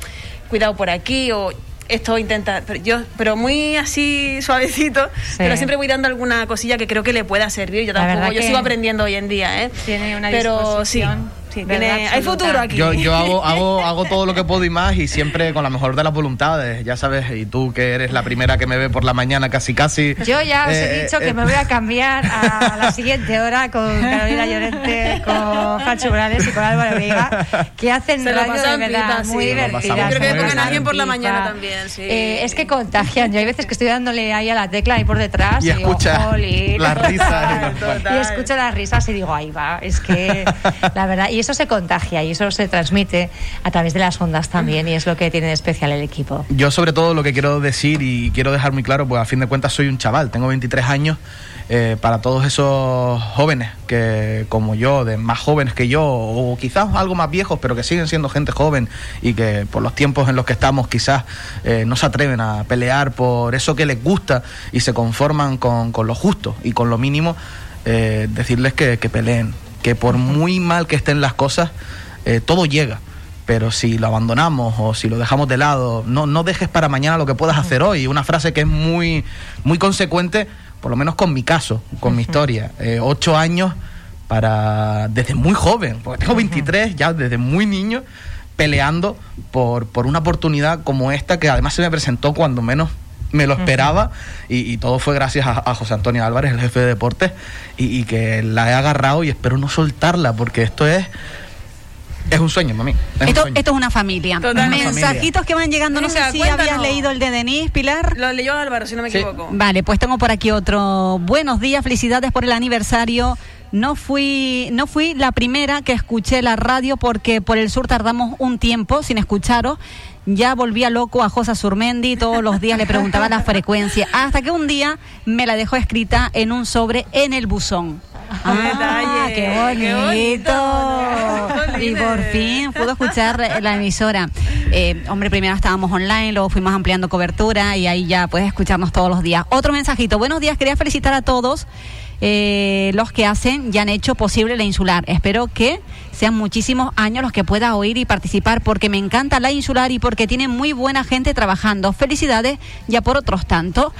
cuidado por aquí o esto intenta, pero yo, pero muy así suavecito, pero siempre voy dando alguna cosilla que creo que le pueda servir. Yo tampoco, yo sigo aprendiendo hoy en día, ¿eh? tiene una pero sí, disposición, sí, tiene, hay futuro aquí. Yo, yo hago, hago, hago todo lo que puedo y más y siempre con la mejor de las voluntades, ya sabes, y tú que eres la primera que me ve por la mañana casi casi. Yo ya os Eh, he dicho eh, que eh, me voy a cambiar a la siguiente hora con Carolina Llorente, con Francho Morales y con Álvaro Vega, que hacen radio de verdad sí. muy pasamos Creo que pongan a alguien por la mañana también, sí. Eh, es que contagian. Yo hay veces que estoy dándole ahí a la tecla ahí por detrás Y digo, escucha "Jolín". las risas y. Y escucho las risas y digo, ahí va, es que la verdad, y eso se contagia y eso se transmite a través de las ondas también y es lo que tiene de especial el equipo. Yo sobre todo lo que quiero decir y quiero dejar muy claro, pues a fin de cuentas soy un chaval, tengo 23 años, eh, para todos esos jóvenes que como yo, de más jóvenes que yo, o quizás algo más viejos, pero que siguen siendo gente joven y que por los tiempos en los que estamos quizás eh, no se atreven a pelear por eso que les gusta y se conforman con, con lo justo y con lo mínimo, eh, decirles que, que peleen, que por muy mal que estén las cosas, eh, todo llega pero si lo abandonamos o si lo dejamos de lado, no, no dejes para mañana lo que puedas hacer hoy. Una frase que es muy, muy consecuente por lo menos con mi caso, con mi historia. Eh, ocho años para desde muy joven, porque tengo 23, ya desde muy niño, peleando por, por una oportunidad como esta que además se me presentó cuando menos me lo esperaba y, y todo fue gracias a, a José Antonio Álvarez, el jefe de deportes, y, y que la he agarrado y espero no soltarla porque esto es... Es un sueño, mami. Es un Esto, sueño. esto es una familia. Totalmente. Mensajitos que van llegando. No sé si cuéntanos. habías leído el de Denise, Pilar. Lo leyó Álvaro, si no me equivoco. Vale, pues tengo por aquí otro. Buenos días, felicidades por el aniversario. No fui, no fui la primera que escuché la radio porque por el sur tardamos un tiempo sin escucharos. Ya volvía loco a Josa Surmendi, todos los días le preguntaba la frecuencia, hasta que un día me la dejó escrita en un sobre en el buzón. Ah, qué qué bonito. Y por fin pudo escuchar la emisora. Eh, hombre, primero estábamos online, luego fuimos ampliando cobertura y ahí ya puedes escucharnos todos los días. Otro mensajito. Buenos días, quería felicitar a todos eh, los que hacen y han hecho posible la insular. Espero que sean muchísimos años los que pueda oír y participar porque me encanta la insular y porque tiene muy buena gente trabajando. Felicidades ya por otros tantos.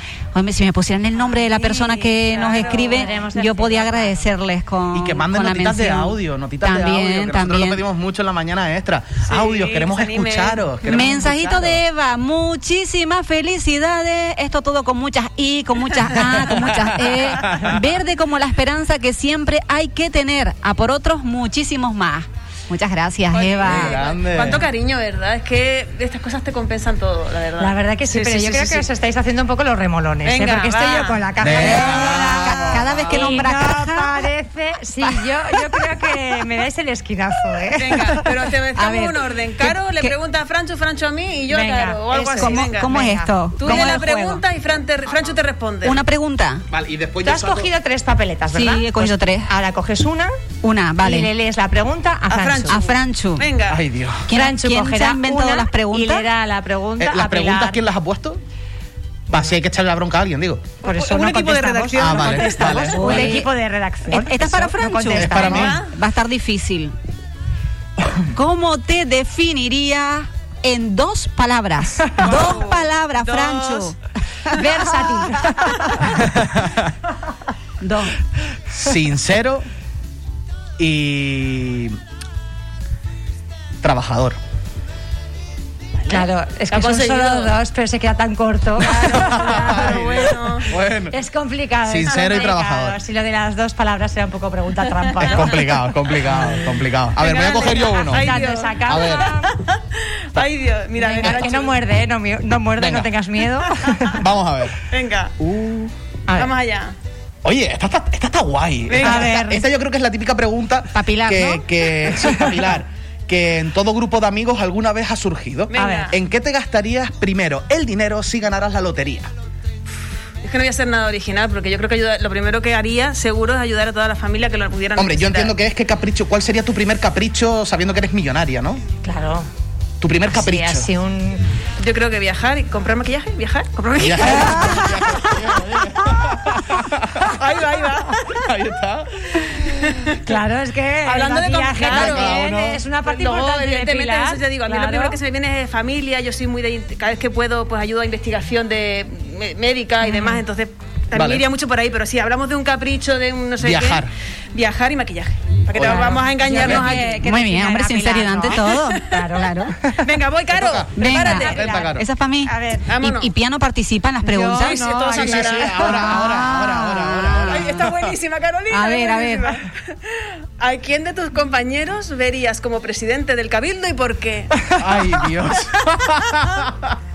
Si me pusieran el nombre de la persona que nos escribe, yo podía agradecerles con Y que manden notitas de audio, notitas de También, audio, que nosotros también. lo pedimos mucho en la mañana extra. Audios, queremos escucharos. queremos Mensajito de Eva, muchísimas felicidades. Esto todo con muchas I, con muchas A, con muchas E. Verde como la esperanza que siempre hay que tener. A por otros, muchísimos más. lá. Muchas gracias, Eva. Cuánto cariño, ¿verdad? Es que estas cosas te compensan todo, la verdad. La verdad que sí, pero yo creo que os estáis haciendo un poco los remolones, ¿eh? Porque estoy yo con la caja Venga. cada vez que nombra no caja- parece, sí, yo, yo creo que me dais el esquinazo, ¿eh? Venga, pero te metemos un orden. Caro le ¿qué- pregunta a Francho, Francho a mí y yo Venga, a Caro. O algo eso así. es. ¿Cómo- venga. cómo es esto? Tú ¿Cómo dile es la pregunta y Fran te- Francho te responde. Una pregunta. Vale, y después Tú has cogido tres papeletas, ¿verdad? Sí, he cogido tres. Ahora coges una Una, vale. y le lees la pregunta a Franchu. A Franchu. Venga. Ay, Dios. ¿Quién, Franchu quién se ha inventado las preguntas? y leerá la pregunta Eh, ¿Las a preguntas Pilar. quién las ha puesto? Va, si hay que echarle la bronca a alguien, digo. Por eso Un no equipo de redacción. Ah, no vale. Un equipo de redacción. ¿Esta es para no Franchu? contestamos. Es para mí. Va a estar difícil. ¿Cómo te definiría en dos palabras? dos palabras, Dos. Franchu. Versátil. Dos. Sincero y. Trabajador. Claro, es que son solo dos, pero se queda tan corto. Claro, bueno. Bueno. Es complicado. es Sincero y trabajador. Si lo de las dos palabras era un poco pregunta trampa. Es ¿no? complicado, complicado, complicado. A ver, voy a coger yo uno. ay, Dios. A ver. Ay, Dios. Mira, Venga, venga, que no muerde, ¿eh? no, no muerde, Venga. no tengas miedo. Vamos a ver. Venga, A ver. vamos allá. Oye, esta está, esta está guay. Venga, esta, a ver. esta- esta yo creo que es la típica pregunta Pa' Pilar, que, ¿no? que sí, pa' Pilar, que en todo grupo de amigos alguna vez ha surgido. Venga. A ver. ¿En qué te gastarías primero el dinero si ganaras la lotería? Es que no voy a hacer nada original porque yo creo que ayuda- lo primero que haría seguro es ayudar a toda la familia que lo pudieran Hombre, yo entiendo que es que capricho. ¿Cuál sería tu primer capricho sabiendo que eres millonaria, no? Claro. Tu primer capricho. Sí, así un. Yo creo que viajar y comprar maquillaje, viajar, comprar maquillaje. ahí va, ahí va. Ahí está. Claro, es que. Hablando de maquillaje comprar, también es una parte Luego, importante de evidentemente, Pilar. eso ya digo, a mí lo Claro. primero que se me viene es familia, yo soy muy de, cada vez que puedo, pues ayudo a investigación de médica y demás, entonces también Vale. iría mucho por ahí, pero si hablamos de un capricho, de un no sé Viajar. qué, viajar y maquillaje, para que vamos a engañarnos aquí. que- Muy bien, hombre, sinceridad ¿no? ante todo. Claro, claro. Venga, voy, Caro. Venga. Caro. Esa es para mí. A ver. ¿Y, y Piano participa en las preguntas? Sí, sí, sí, sí. Ahora, ahora, ahora, ahora, ahora, ahora. Ay, está buenísima, Carolina. A ver, a ver. buenísima. ¿A quién de tus compañeros verías como presidente del Cabildo y por qué? Ay, Dios.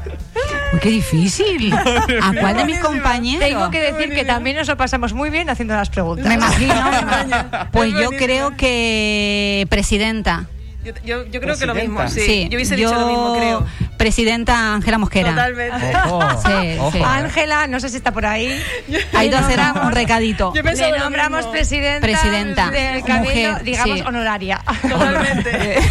Uy, qué difícil. ¿A cuál de mis compañeros? Tengo que decir que también nos lo pasamos muy bien haciendo las preguntas. Me imagino. me imagino. Pues Es yo creo que presidenta. Yo, yo, yo creo que lo mismo, sí. Yo hubiese dicho lo mismo, creo. Presidenta Ángela Mosquera. Totalmente. Sí, eh. Ángela, no sé si está por ahí. Le hacer nombramos- un recadito. Le nombramos presidenta, Presidenta. del cabildo, Mujer, digamos, sí. honoraria. Totalmente.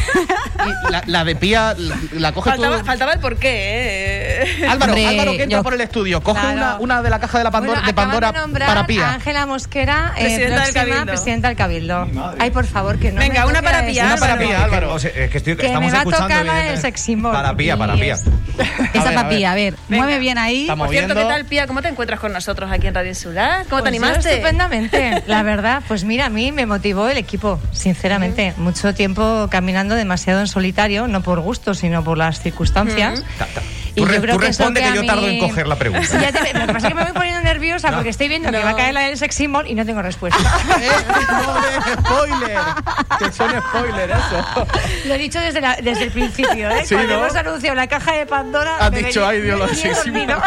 La, la de Pía, la, la coges faltaba, tú. faltaba el porqué, ¿eh? Álvaro, Hombre, Álvaro que entra yo- por el estudio, coge Claro. una, una de la caja de la Pandora, Bueno, de Pandora de para Pía. Ángela Mosquera, eh, Presidenta del próxima presidenta del Cabildo. Ay, por favor, que no Venga, me una para Pía. Una para. Pía, Álvaro. O sea, es que estoy- Que estamos me va a tocar la del evidentemente. sex symbol. Para Pía, para Pía. Esa ver, a papilla, a ver, Venga. mueve bien ahí. Estamos Por cierto, viendo. ¿qué tal, Pía? ¿Cómo te encuentras con nosotros aquí en Radio Insular? ¿Cómo te Pues yo animaste? Estupendamente, la verdad. Pues mira, a mí me motivó el equipo, sinceramente. Mucho tiempo caminando demasiado en solitario, no por gusto, sino por las circunstancias. Ta- ta- Y Tú, re- yo creo tú que responde que, que yo tardo en mí- coger la pregunta. Sí, ya te- lo que pasa es que me voy poniendo nerviosa No. porque estoy viendo que No. va a caer la del sex symbol y no tengo respuesta. Eh, no, spoiler. Que son spoiler eso. Lo he dicho desde, la- desde el principio, ¿eh? Sí, Cuando ¿no? hemos anunciado la caja de Pandora. Has dicho, "Ay, Dios, lo me venía sí, sí, dormido".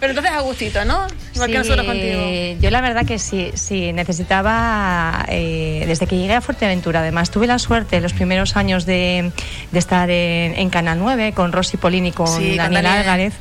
Pero entonces a gustito, ¿no? Igual que Sí, nosotros contigo. Yo la verdad que sí, sí necesitaba, eh, desde que llegué a Fuerteventura, además tuve la suerte los primeros años de, de estar en, en Canal 9 con Rosy Polini, con Sí, con Daniel Daniel. Álvarez,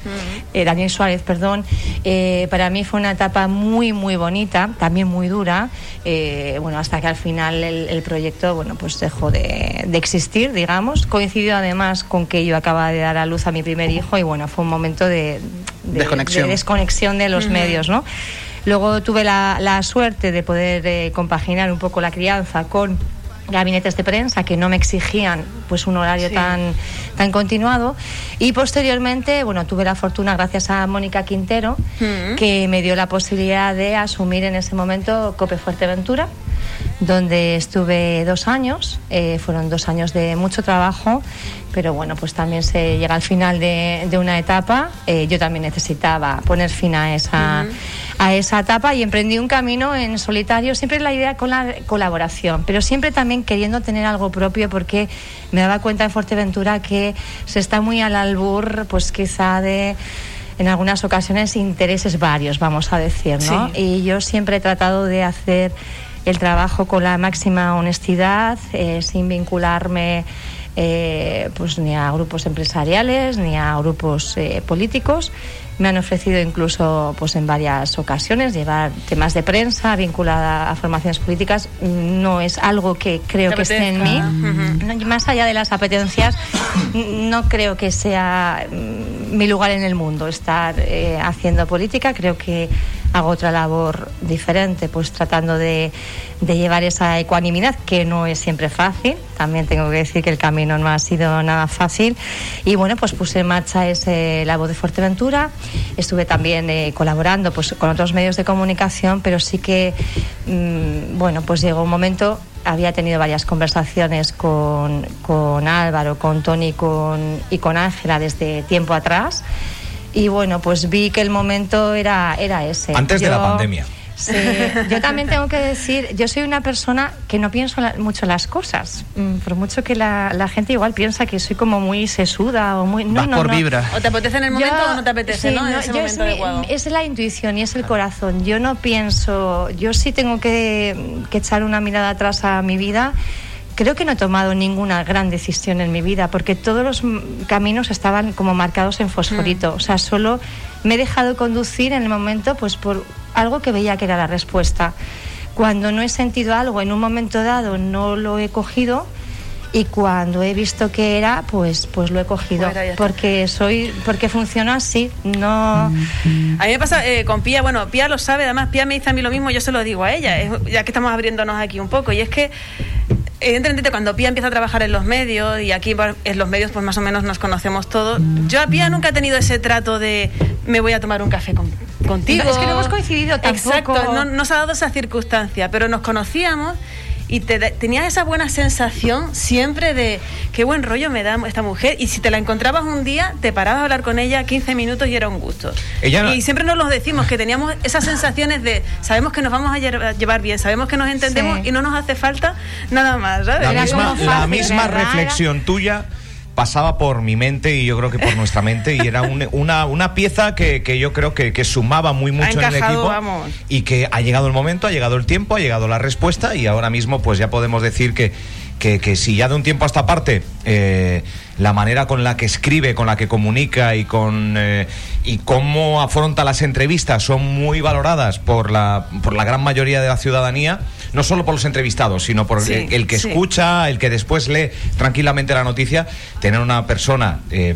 eh, Daniel Suárez, perdón. Eh, para mí fue una etapa muy, muy bonita, también muy dura, eh, bueno, hasta que al final el, el proyecto, bueno, pues dejó de, de existir, digamos. Coincidió además con que yo acababa de dar a luz a mi primer hijo y bueno, fue un momento de, de- Desconexión. de desconexión de los medios, ¿no? Luego tuve la, la suerte de poder eh, compaginar un poco la crianza con gabinetes de prensa que no me exigían pues un horario Sí. tan tan continuado y posteriormente bueno tuve la fortuna gracias a Mónica Quintero Mm. que me dio la posibilidad de asumir en ese momento Cope Fuerteventura donde estuve dos años Eh, fueron dos años de mucho trabajo pero bueno pues también se llega al final de, de una etapa Eh, yo también necesitaba poner fin a esa a esa etapa y emprendí un camino en solitario, siempre la idea con la colaboración, pero siempre también queriendo tener algo propio porque me daba cuenta en Fuerteventura que se está muy al albur, pues quizá de en algunas ocasiones intereses varios, vamos a decir, ¿no? Sí. Y yo siempre he tratado de hacer el trabajo con la máxima honestidad, eh, sin vincularme eh, pues ni a grupos empresariales ni a grupos eh, políticos. Me han ofrecido incluso pues en varias ocasiones llevar temas de prensa vinculada a formaciones políticas. No es algo que creo que esté en mí. y más allá de las apetencias, no creo que sea mm, mi lugar en el mundo estar eh, haciendo política. Creo que hago otra labor diferente, pues tratando de, de llevar esa ecuanimidad, que no es siempre fácil. También tengo que decir que el camino no ha sido nada fácil. Y bueno, pues puse en marcha ese La de Fuerteventura. Estuve también eh, colaborando pues, con otros medios de comunicación, pero sí que, mm, bueno, pues llegó un momento había tenido varias conversaciones con, con Álvaro, con Tony con, y con Ángela desde tiempo atrás. Y bueno, pues vi que el momento era, era ese. Antes de la Yo- pandemia. Sí, yo también tengo que decir, yo soy una persona que no pienso la- mucho las cosas, Mm, por mucho que la, la gente igual piensa que soy como muy sesuda o muy... No, Vas no, por no. vibra. ¿O te apetece en el momento Yo- o no te apetece, sí, no? En no, ese yo momento es, es la intuición y es el corazón. Yo no pienso, yo sí tengo que, que echar una mirada atrás a mi vida. Creo que no he tomado ninguna gran decisión en mi vida porque todos los mm, caminos estaban como marcados en fosforito. O sea, solo me he dejado conducir en el momento pues por algo que veía que era la respuesta. Cuando no he sentido algo en un momento dado no lo he cogido y cuando he visto que era pues pues lo he cogido porque soy porque funciona así no A mí me pasa eh, con Pía, bueno, Pía lo sabe, además Pía me dice a mí lo mismo, yo se lo digo a ella, es- ya que estamos abriéndonos aquí un poco, y es que evidentemente cuando Pía empieza a trabajar en los medios, y aquí en los medios pues más o menos nos conocemos todos, yo a Pía nunca he tenido ese trato de me voy a tomar un café con- contigo. No, es que no hemos coincidido tampoco. Exacto, no, no se ha dado esa circunstancia, pero nos conocíamos y te da- tenías esa buena sensación siempre de qué buen rollo me da esta mujer y si te la encontrabas un día te parabas a hablar con ella 15 minutos y era un gusto. Ella no- Y siempre nos lo decimos, que teníamos esas sensaciones de sabemos que nos vamos a lle- llevar bien, sabemos que nos entendemos Sí. y no nos hace falta nada más, ¿sabes? La misma, la misma reflexión tuya pasaba por mi mente y yo creo que por nuestra mente y era un- una, una pieza que, que yo creo que, que sumaba muy mucho en el equipo vamos. y que ha llegado el momento, ha llegado el tiempo, ha llegado la respuesta y ahora mismo pues ya podemos decir que, que, que si ya de un tiempo a esta parte eh, la manera con la que escribe, con la que comunica y con eh, y cómo afronta las entrevistas son muy valoradas por la, por la gran mayoría de la ciudadanía, no solo por los entrevistados, sino por Sí, el, el que sí. escucha, el que después lee tranquilamente la noticia, tener una persona eh,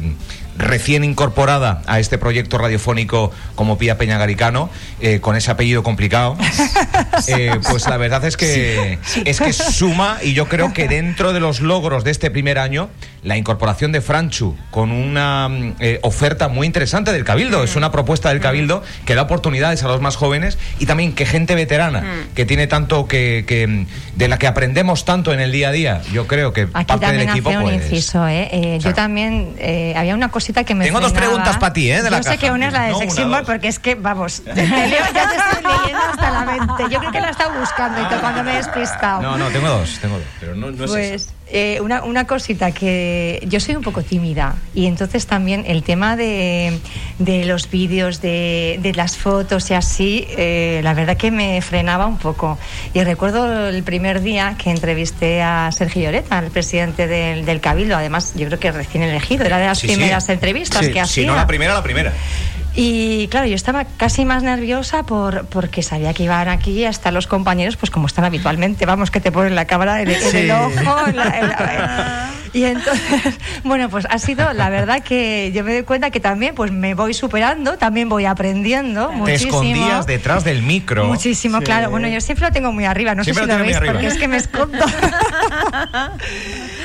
recién incorporada a este proyecto radiofónico como Pía Peña Garicano, eh, con ese apellido complicado, eh, pues la verdad es que es que suma y yo creo que dentro de los logros de este primer año, la incorporación de Franchu con una mm, eh, oferta muy interesante del Cabildo. Es una propuesta del Cabildo que da oportunidades a los más jóvenes y también que gente veterana, Mm. que tiene tanto que, que, mm, de la que aprendemos tanto en el día a día. Yo creo que Aquí parte del equipo hace un pues, inciso, ¿eh? Eh, Yo también, eh, había una cosita que me Tengo dos preguntas pa' ti, ¿eh? de la Yo sé caja. que una es la de No, sex symbol, porque es que, vamos, te leo, ya te estoy leyendo hasta la mente. Yo creo que la he estado buscando y todo cuando me he despistado. No, no, tengo dos, tengo dos, pero no, no es esa. Eh, una, una cosita que yo soy un poco tímida y entonces también el tema de, de los vídeos, de, de las fotos y así, eh, la verdad que me frenaba un poco. Y recuerdo el primer día que entrevisté a Sergio Lloreta, el presidente del, del Cabildo, además yo creo que recién elegido, era de las Sí, sí. primeras entrevistas Sí, que Si hacía. no la primera, la primera. Y claro, yo estaba casi más nerviosa por, porque sabía que iban aquí a estar los compañeros, pues como están habitualmente, vamos, que te ponen la cámara en el, en el Sí. ojo. en la- en la- y entonces, bueno, pues ha sido, la verdad que yo me doy cuenta que también pues me voy superando, también voy aprendiendo Te muchísimo. escondías detrás del micro. Muchísimo, Sí. claro. Bueno, yo siempre lo tengo muy arriba, no Siempre sé si lo veis, porque es que me escondo.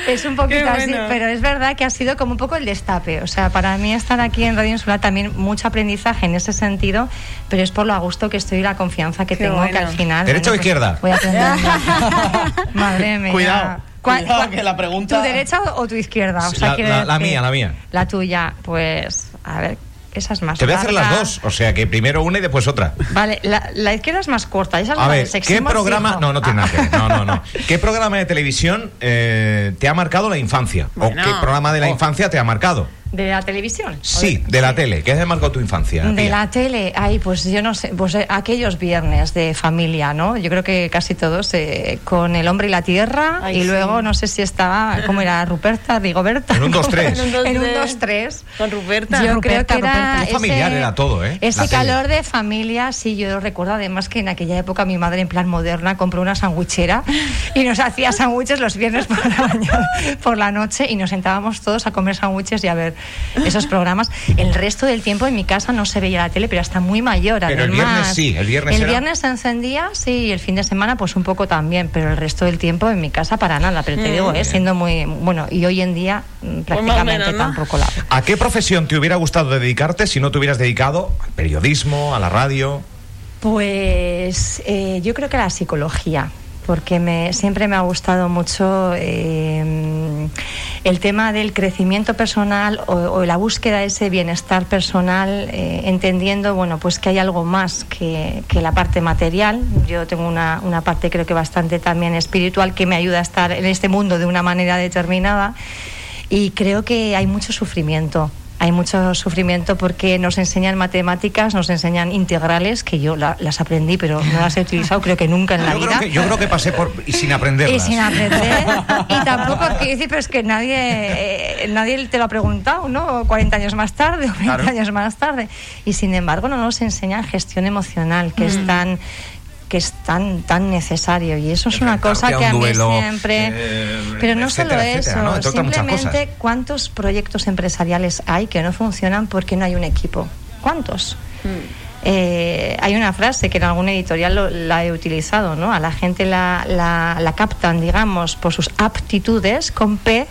es un poquito así, pero es verdad que ha sido como un poco el destape. O sea, para mí estar aquí en Radio Insular también mucho aprendizaje en ese sentido, pero es por lo a gusto que estoy y la confianza que Qué tengo que al final. ¿Derecha o bueno, pues izquierda? Voy a aprender. Madre mía. Cuidado, ¿Cuál- cuidado, cuál- que la pregunta- ¿Tu derecha o, o tu izquierda? O sea, La- mía, la mía. La tuya, pues, a ver, esa es más Te voy a hacer las dos, o sea que primero una y después otra. Vale, la, la izquierda es más corta. Esa es A la ver, del sex ¿qué programa.? fijo. No, no tiene nada que ver. No, no, no. ¿Qué programa de televisión eh, te ha marcado la infancia? Bueno. ¿O qué programa de la Oh. infancia te ha marcado? ¿De la televisión? Sí, de la tele. ¿Qué te marcó tu infancia? De tía? la tele, ay, pues yo no sé, pues eh, aquellos viernes de familia, ¿no? Yo creo que casi todos eh, con El hombre y la tierra Ay, y sí. luego no sé si estaba, ¿cómo era? Ruperta, Rigoberta. En un 2-3. En un 2-3. Con Ruperta. Yo Ruperta, creo que era Ruperta. Muy familiar ese- era todo, ¿eh? Ese La tele. calor de familia, sí, yo recuerdo además que en aquella época mi madre en plan moderna compró una sandwichera y nos hacía sándwiches los viernes por la mañana, por la noche y nos sentábamos todos a comer sándwiches y a ver esos programas. El resto del tiempo en mi casa no se veía la tele, pero hasta muy mayor. Pero el además. viernes sí, el viernes El era- viernes se encendía, sí, y el fin de semana pues un poco también, pero el resto del tiempo en mi casa para nada. Pero te Mm. digo, eh, siendo muy bueno y hoy en día mm, prácticamente menos, ¿no? tampoco la. ¿A qué profesión te hubiera gustado dedicarte si no te hubieras dedicado al periodismo, a la radio? Pues eh, yo creo que la psicología, porque me, siempre me ha gustado mucho eh, el tema del crecimiento personal o, la búsqueda de ese bienestar personal, eh, entendiendo bueno pues que hay algo más que, que la parte material. Yo tengo una, una parte creo que bastante también espiritual que me ayuda a estar en este mundo de una manera determinada y creo que hay mucho sufrimiento. Hay mucho sufrimiento porque nos enseñan matemáticas, nos enseñan integrales, que yo la- las aprendí, pero no las he utilizado creo que nunca en la Yo vida. creo, que, yo creo que pasé por y sin Y aprenderlas. sin aprender. y tampoco, quiero decir, pero es que nadie, eh, nadie te lo ha preguntado, ¿no? 40 años más tarde o 20 Claro. años más tarde. Y sin embargo no nos enseñan gestión emocional, que es Mm. tan que es tan tan necesario. Y eso es una cosa que a mí duelo, siempre eh, pero no etcétera, solo etcétera, eso simplemente cuántos proyectos empresariales hay que no funcionan porque no hay un equipo cuántos eh, hay una frase que en algún editorial lo- la he utilizado, ¿no? A la gente la, la- la captan, digamos, por sus aptitudes con P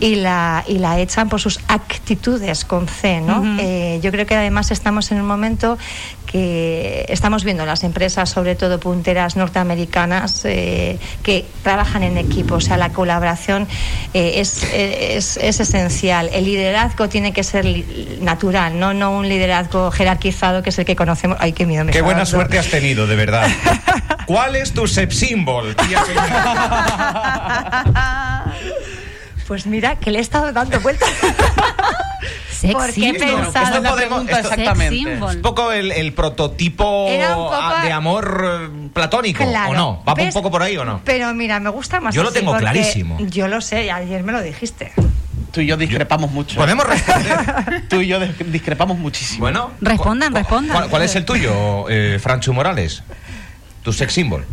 y, la, y la echan por sus actitudes con C, ¿no? Eh, yo creo que además estamos en un momento que estamos viendo las empresas, sobre todo punteras norteamericanas, eh, que trabajan en equipo, o sea, la colaboración eh, es, es, es esencial. El liderazgo tiene que ser natural, ¿no? no un liderazgo jerarquizado que es el que conocemos. Ay, qué miedo me Qué buena dando. suerte has tenido, de verdad. ¿Cuál es tu sex symbol, tía Pues mira, que le he estado dando vueltas. Porque he pensado... Esto podemos- esto- exactamente. Es un poco el, el prototipo un poco- de amor eh, platónico, Claro. ¿o no? ¿Va un ¿Ves? poco por ahí o no? Pero mira, me gusta más Yo lo tengo clarísimo. Yo lo sé, ayer me lo dijiste. Tú y yo discrepamos mucho. ¿Podemos responder? Tú y yo dis- discrepamos muchísimo. Bueno. Respondan, respondan. ¿Cuál, cuál es el tuyo, eh, Franchu Morales? Tu sex symbol.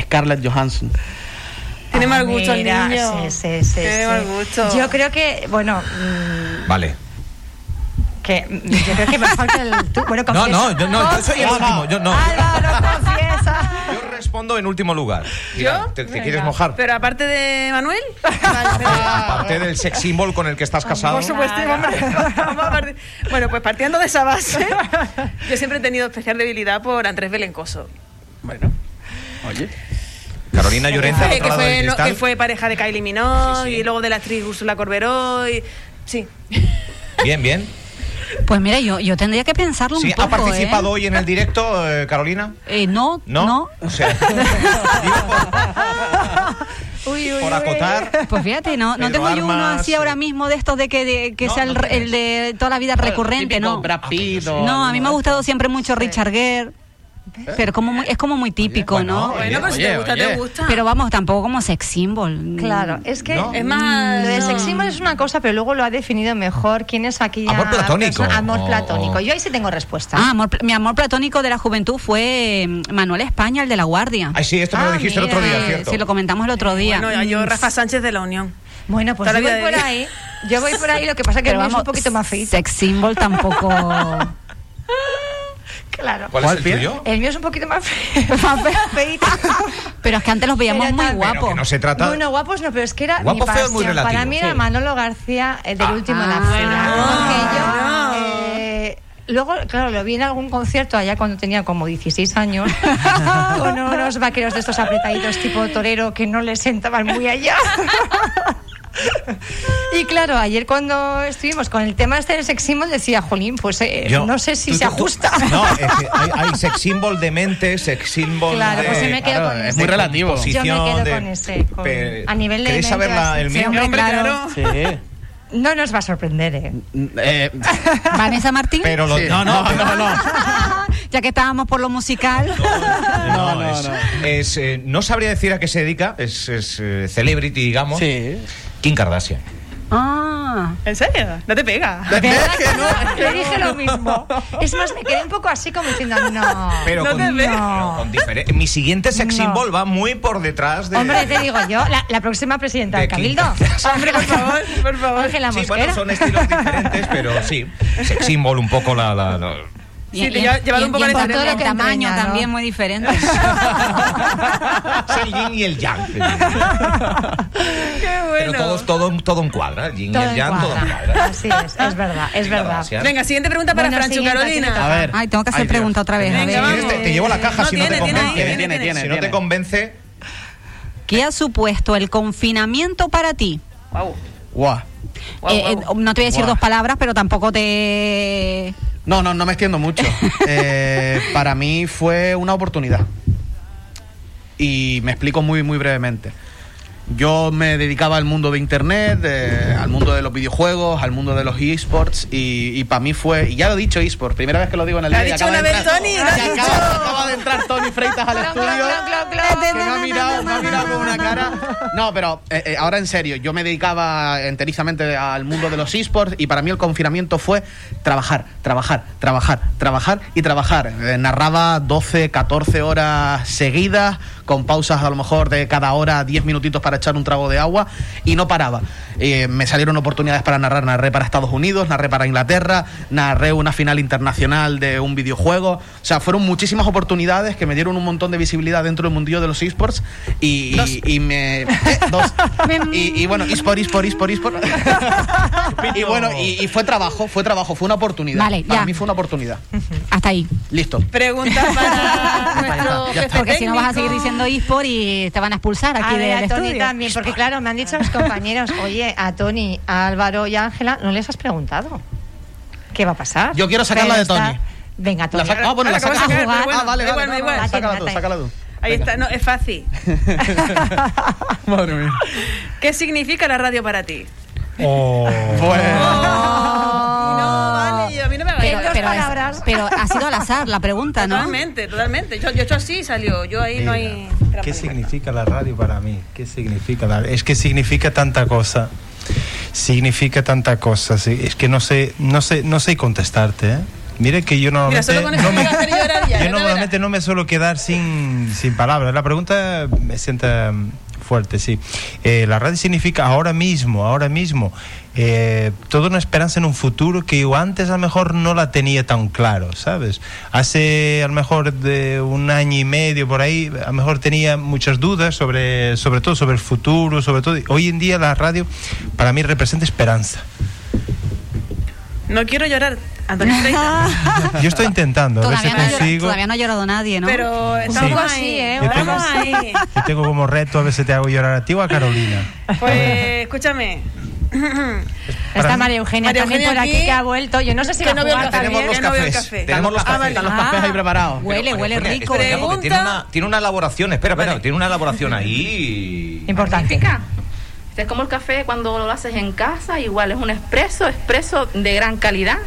Scarlett Johansson. Tiene mal gusto el mira, niño. Sí, sí, sí. Tiene sí. mal gusto. Yo creo que, bueno, mm, Vale. que mm, yo creo que me falta el... tú- bueno, No, confiesa. no, yo, no, yo soy el último. Yo no. Álvaro, confiesa. respondo en último lugar. ¿Yo? ¿Te, te quieres mojar? Pero aparte de Manuel. Aparte del sex symbol con el que estás casado. Por supuesto, hombre. Vamos a partir- Bueno, pues partiendo de esa base, yo siempre he tenido especial debilidad por Andrés Belencoso. Oye. Carolina Llorente, que, fue, del no- cristal. que fue pareja de Kylie Minogue y luego de la actriz Úrsula Corberó. Y... Sí. Bien, bien. Pues mira, yo, yo tendría que pensarlo Sí, un poco. ¿Ha participado ¿eh? hoy en el directo, eh, Carolina? Eh, no, ¿No? no. O sea, por acotar. Pues fíjate, no, no tengo yo uno así ahora mismo de estos de que, de- que sea el, el de toda la vida recurrente, ¿no? Brad Pitt o No, a mí me ha gustado siempre mucho Richard Gere. Pero como muy- es como muy típico, ¿no? Bueno, pero si te gusta, te gusta. Pero vamos, tampoco como sex symbol. Claro, es que No. es más, lo de sex symbol es una cosa, pero luego lo ha definido mejor. ¿Quién es aquí? Amor platónico. Amor Oh. platónico. Yo ahí sí tengo respuesta. Ah, amor mi amor platónico de la juventud fue mm, Manuel España, el de la Guardia. Ay, sí, esto me lo Ah, dijiste el otro día, Eh, ¿cierto? Sí, lo comentamos el otro día. Bueno, yo Mm, Rafa Sánchez de la Unión. Bueno, pues yo voy por ahí. Yo voy por ahí, lo que pasa que Pero el mío es un vamos, poquito más feito. Sex symbol tampoco. Claro. ¿Cuál es el tuyo? El mío es un poquito más fe- más fe- feito. Pero es que antes los veíamos muy guapos. no se trata- Bueno, guapos no, pero es que era Guapo, mi feo es muy pasión. relativo, Para mí era sí. Manolo García, el del último de la Ah. fila. Porque yo... eh, Luego, claro, lo vi en algún concierto allá cuando tenía como 16 años, con unos vaqueros de estos apretaditos tipo torero que no les sentaban muy allá. Y claro, ayer cuando estuvimos con el tema este del sex symbol decía, Jolín, pues eh, Yo- no sé si tú- se tú- tú- ajusta. No, es que hay, hay sex symbol de mente, sex symbol Claro, de. pues yo me quedo con de ese. Yo me quedo de- con ese. con- Pe- a nivel de ¿Queréis mente, saber la- el Sí, mío? hombre, claro. claro. No nos va a sorprender, ¿eh? Eh, Vanessa Martín. Pero lo- Sí. no, no, No, pero- no, ya que estábamos por lo musical. No, no, es, no. es, eh, no sabría decir a qué se dedica, es, es, eh, celebrity, digamos. Sí. Kim Kardashian. Ah. ¿En serio? No te pega. ¿Verdad que no? Le dije lo mismo. Es más, me quedé un poco así como diciendo, no. Pero no con, te con Mi siguiente sex No. symbol va muy por detrás de. Hombre, te digo yo, la, la próxima presidenta De del Cabildo. Hombre, por favor, por favor. Ángela Sí, Mosquera. bueno, son estilos diferentes, pero sí. Sex symbol un poco la. la- la- Sí, te lleva- llevar un poco y en que tamaño ¿no? también muy diferente. Es el yin y el yang. Qué Pero bueno. todos, todo, todo un cuadra. El yin y Todo el en yang, todo un cuadra. cuadra. Así es, es verdad, es verdad. Kardashian. Venga, siguiente pregunta para Bueno, siguiente, Carolina. A ver. Ay, tengo que hacer Ay, pregunta otra vez. a Venga, ver. vamos. ¿Quieres? Te, te llevo la caja No, si no te tiene, tiene convence. tiene, tiene, si no te tiene. convence. ¿Qué ha supuesto el confinamiento para ti? Guau. Guau, Eh, eh, no te voy a decir Guau. dos palabras, pero tampoco te... No, no, no me extiendo mucho. Eh, para mí fue una oportunidad. Y me explico muy, muy brevemente. Yo me dedicaba al mundo de internet, eh, al mundo de los videojuegos, al mundo de los esports y, para mí fue, y ya lo he dicho esports, primera vez que lo digo en el día. y dicho acaba una de vez entrar- Tony, y ha acaba, dicho. acaba de entrar Tony Freitas al estudio. que me ha mirado, me ha mirado con una cara. No, pero eh, eh, ahora en serio, yo me dedicaba enterizamente al mundo de los esports y para mí el confinamiento fue trabajar, trabajar, trabajar, trabajar y trabajar. Eh, narraba 12, 14 horas seguidas, con pausas a lo mejor de cada hora 10 minutitos para echar un trago de agua y no paraba. Eh, me salieron oportunidades para narrar, narré para Estados Unidos, narré para Inglaterra, narré una final internacional de un videojuego. O sea, fueron muchísimas oportunidades que me dieron un montón de visibilidad dentro del mundillo de los esports y, y- y me... eh, dos. Y, y bueno, eSport, eSport, eSport, eSport. y bueno, y, y fue trabajo, fue trabajo, fue una oportunidad. Vale, para ya. mí fue una oportunidad. Hasta ahí. Listo. Pregunta para nuestro Porque si no vas a seguir técnico. Diciendo eSport y te van a expulsar aquí A ver, del a Tony estudio. también, porque claro, me han dicho los compañeros, oye, a Tony, a Álvaro y a Ángela, ¿no les has preguntado? ¿Qué va a pasar? Yo quiero sacarla Pero de está- Tony. Venga, Tony. La saca- ah, bueno, la Ahora, ¿cómo saca- sacar? a jugar. Pero bueno, ah, vale, vale. igual, da no, igual. no, sácala tú, sácala tú. Ahí está, no, es fácil. Madre mía. ¿Qué significa la radio para ti? Bueno. No, vale, yo- a mí no me hagas Pero, caso. pero es- pero ha sido al azar la pregunta, ¿no? Totalmente, totalmente. Yo, yo he hecho así y salió. Yo ahí no hay. ¿Qué significa la radio para mí? ¿Qué significa la Es que significa tanta cosa. Significa tanta cosa. Es que no sé, no sé, no sé contestarte. ¿eh? Mire que yo normalmente no me ya. yo normalmente no me suelo quedar sin, sin palabras. La pregunta me sienta mm, fuerte, sí. Eh, la radio significa ahora mismo, ahora mismo, eh, toda una esperanza en un futuro que yo antes a lo mejor no la tenía tan claro, ¿sabes? Hace a lo mejor de un año y medio por ahí, a lo mejor tenía muchas dudas sobre, sobre todo sobre el futuro, sobre todo. Hoy en día la radio para mí representa esperanza. No quiero llorar, Antonio. Yo estoy intentando, a ver si Todavía no, consigo. todavía no ha llorado nadie, ¿no? Pero estamos ahí, ¿eh? Yo tengo- Estamos ahí. Yo tengo como reto a ver si te hago llorar a ti o a Carolina. Pues escúchame. Está María Eugenia María también Eugenia por aquí aquí, que ha vuelto. Yo no sé si que va a no veo jugar el café, también. que no veo el café. Tenemos los Ah, cafés. Están los cafés ahí preparados. Huele, huele Eugenia, rico. espera, ¿eh? tiene una, tiene una elaboración, espera, espera, tiene una elaboración ahí. Importante. Este es como el café cuando lo haces en casa, igual es un expreso, expreso de gran calidad.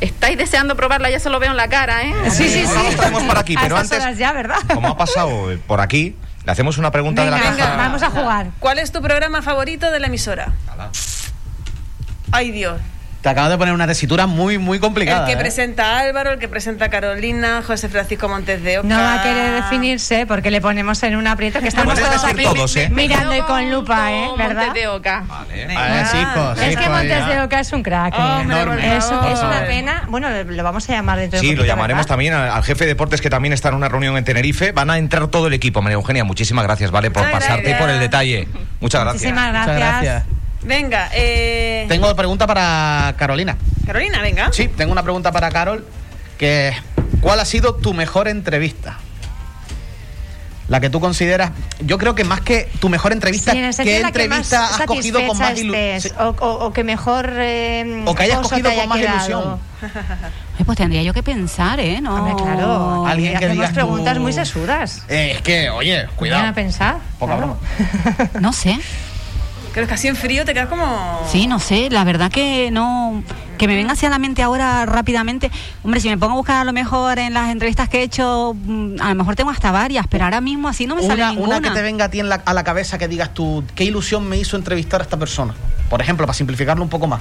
Estáis deseando probarla, ya se lo veo en la cara, ¿eh? Sí, sí, sí. Lo traemos para aquí, pero antes, ya, ¿verdad? como ha pasado por aquí, le hacemos una pregunta de la Venga, caja. vamos a jugar. ¿Cuál es tu programa favorito de la emisora? Ay, Dios. Te acabas de poner una tesitura muy, muy complicada. el que ¿eh? presenta a Álvaro, el que presenta a Carolina, José Francisco Montes de Oca. No va a querer definirse porque le ponemos en un aprieto que estamos todos aquí todos, ¿eh? mirando y con lupa, ¿eh? ¿Verdad? Montes de Oca. Ah, sí, pues, Es sí, que pues, Montes ya. de Oca es un crack. Enorme. Es, una pena. Bueno, lo vamos a llamar dentro de Sí, lo llamaremos ¿verdad? también al, al jefe de deportes que también está en una reunión en Tenerife. Van a entrar todo el equipo, María Eugenia. Muchísimas gracias, ¿vale? Por Ay, pasarte y gracias. por el detalle. Muchas gracias. Muchísimas Muchas gracias. Venga, eh... Tengo pregunta para Carolina. Carolina, venga. Sí, tengo una pregunta para Carol, que es, ¿cuál ha sido tu mejor entrevista? La que tú consideras, yo creo que más que tu mejor entrevista, Sí, en ¿qué en la que entrevista has cogido con más ilusión? o, o- o que mejor eh, O que hayas cogido haya con más quedado. ilusión. Ay, Pues tendría yo que pensar, ¿eh? No. Hombre, claro. Alguien que digas tú- preguntas muy sesudas. Eh, es que, oye, Vayan a cuidado. pensar. Poca claro. broma. No sé. Creo que así en frío te quedas como... Sí, no sé. La verdad que no. Que me venga hacia la mente ahora rápidamente. Hombre, si me pongo a buscar a lo mejor en las entrevistas que he hecho, mm, a lo mejor tengo hasta varias, pero ahora mismo así no me sale Una, ninguna. una que te venga a ti en la- a la cabeza que digas tú, ¿qué ilusión me hizo entrevistar a esta persona? Por ejemplo, para simplificarlo un poco más.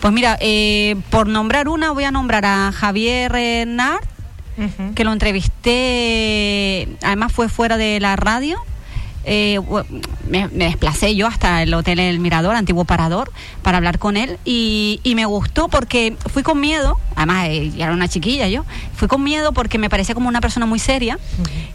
Pues mira, eh, por nombrar una, voy a nombrar a Javier Nart, que lo entrevisté, además fue fuera de la radio. Eh, me, me desplacé yo hasta el Hotel El Mirador, antiguo Parador, para hablar con él y, y me gustó porque fui con miedo, además eh, era una chiquilla yo, fui con miedo porque me parecía como una persona muy seria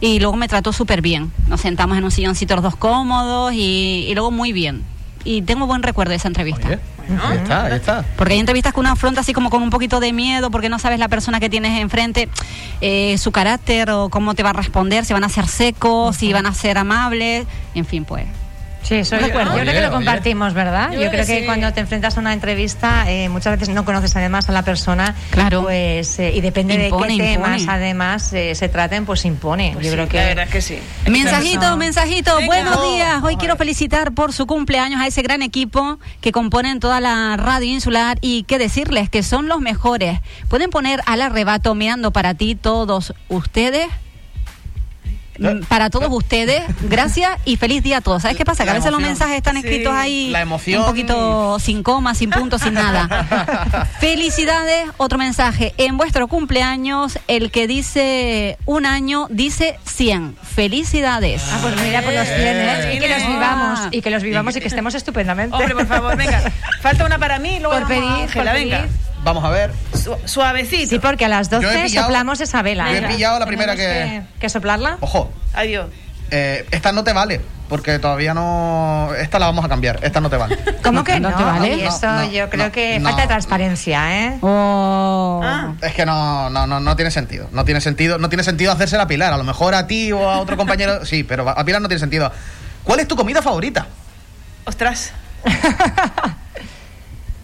y luego me trató súper bien. Nos sentamos en un silloncito los dos cómodos y, y luego muy bien. Y tengo buen recuerdo de esa entrevista. Oye, ahí está, ahí está. Porque hay entrevistas que uno afronta así como con un poquito de miedo, porque no sabes la persona que tienes enfrente, eh, su carácter o cómo te va a responder, si van a ser secos, si van a ser amables, en fin, pues. Sí, eso yo, Recuerdo. yo creo que lo compartimos, ¿verdad? Yo Yo, creo que sí. cuando te enfrentas a una entrevista, eh, muchas veces no conoces además a la persona. Claro. Pues, eh, y depende Impone, de qué impone. temas además eh, se traten, pues impone. Pues yo sí, creo que. La verdad es que sí. Mensajito, mensajito, Venga. buenos días. Hoy quiero felicitar por su cumpleaños a ese gran equipo que componen toda la radio insular y que decirles que son los mejores. Pueden poner al arrebato mirando para ti todos ustedes. Mm, Para todos ustedes, gracias y feliz día a todos. ¿Sabes qué pasa? Que a veces los mensajes están Sí. escritos ahí La emoción. un poquito sin coma, sin punto, sin nada. Felicidades, otro mensaje. En vuestro cumpleaños, el que dice un año dice 100. Felicidades. Ah, pues mira, por los 100, ¿eh? Y que los Ah. vivamos, y que los vivamos y que estemos estupendamente. Hombre, por favor, venga. Falta una para mí, luego Por vamos a pedir, Ángela, por venga. pedir. Vamos a ver. Su- suavecito. Sí, porque a las Yo he 12 pillado- soplamos esa vela. yo he ¿eh? pillado la primera ¿Tenemos que- que soplarla? Ojo, Adiós. eh, esta no te vale, porque todavía no... Esta la vamos a cambiar, esta no te vale. ¿Cómo que no? ¿No te vale? Y No, eso no, yo creo no, que no. falta de transparencia, ¿eh? Oh. Ah. Es que no, no, no, no tiene sentido. No tiene sentido, no tiene sentido hacerse a Pilar. A lo mejor a ti o a otro compañero, sí, pero a Pilar no tiene sentido. ¿Cuál es tu comida favorita? Ostras.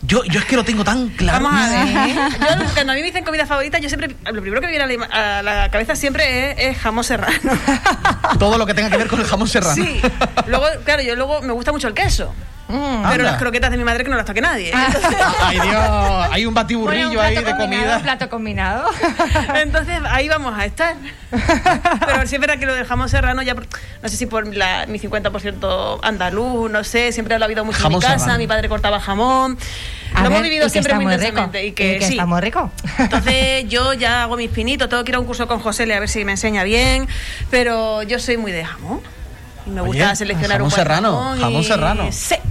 Yo, yo es que lo tengo tan claro. Vamos a ver. Yo, cuando a mí me dicen comida favorita, yo siempre, lo primero que me viene a la, ima- a la cabeza siempre es, es jamón serrano. Todo lo que tenga que ver con el jamón serrano. Sí. Luego, claro, yo luego me gusta mucho el queso. Pero Anda. las croquetas de mi madre que no las toque nadie. Ay, Dios, hay un batiburrillo Bueno, un ahí de comida. Un plato combinado. Entonces ahí vamos a estar. Pero sí es verdad que lo del jamón serrano, ya por- no sé si por la, mi 50% andaluz, no sé, siempre lo ha habido mucho Jamón en mi casa, serrano. mi padre cortaba jamón. A lo ver, hemos vivido siempre muy muy rico. intensamente. Y que, Y que sí. está muy rico. Entonces yo ya hago mis pinitos, tengo que ir a un curso con José a ver si me enseña bien, pero yo soy muy de jamón. Y me Oye, gusta seleccionar jamón un serrano, jamón jamón y- serrano. Sí.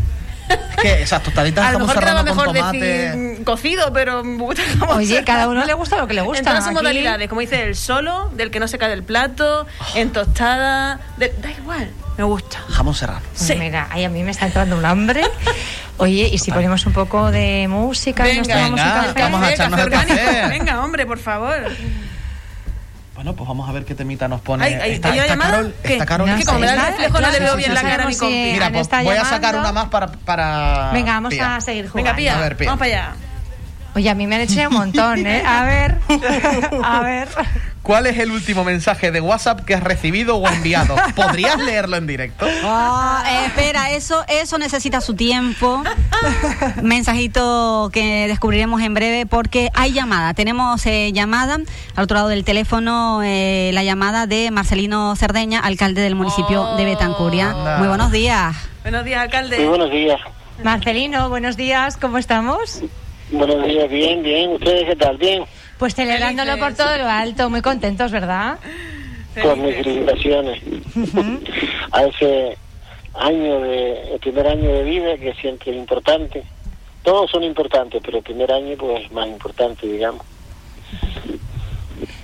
Que esas tostaditas A lo jamón mejor quedaba mejor tomate. decir cocido, pero me gusta el jamón Oye, serrano. cada uno le gusta lo que le gusta. En todas sus modalidades, como dice el solo, del que no se cae del plato, en tostada, de- da igual, me gusta. Jamón serrano. Pues Mira, ay, a mí me está entrando un hambre. Oye, y si ponemos un poco de música, nos Venga, tomamos un venga, café? vamos a echarnos el café. Venga, hombre, por favor. Bueno, pues vamos a ver qué temita nos pone. Ay, ay, ¿Está, ¿hay está? Carol? ¿Está Carol? No Es que como me da el reflejo, no le veo bien no la cara a mi compi. Mira, pues voy a sacar una más para. para Venga, vamos Pía. a seguir jugando. Venga, Pía, A ver, Pía. vamos para allá. Oye, a mí me han hecho ya un montón, ¿eh? A ver, a ver. ¿Cuál es el último mensaje de WhatsApp que has recibido o enviado? ¿Podrías leerlo en directo? Ah, eh, espera, eso, eso necesita su tiempo. Mensajito que descubriremos en breve porque hay llamada. Tenemos eh, llamada al otro lado del teléfono, eh, la llamada de Marcelino Cerdeña, alcalde del municipio de Betancuria. Anda. Muy buenos días. Buenos días, alcalde. Muy buenos días. Marcelino, buenos días, ¿cómo estamos? Buenos días, bien, bien. ¿Ustedes qué tal? Bien. Pues celebrándolo por todo lo alto, muy contentos, ¿verdad? Pues mis felicitaciones a ese año de, el primer año de vida que siempre es importante. Todos son importantes, pero el primer año pues más importante, digamos.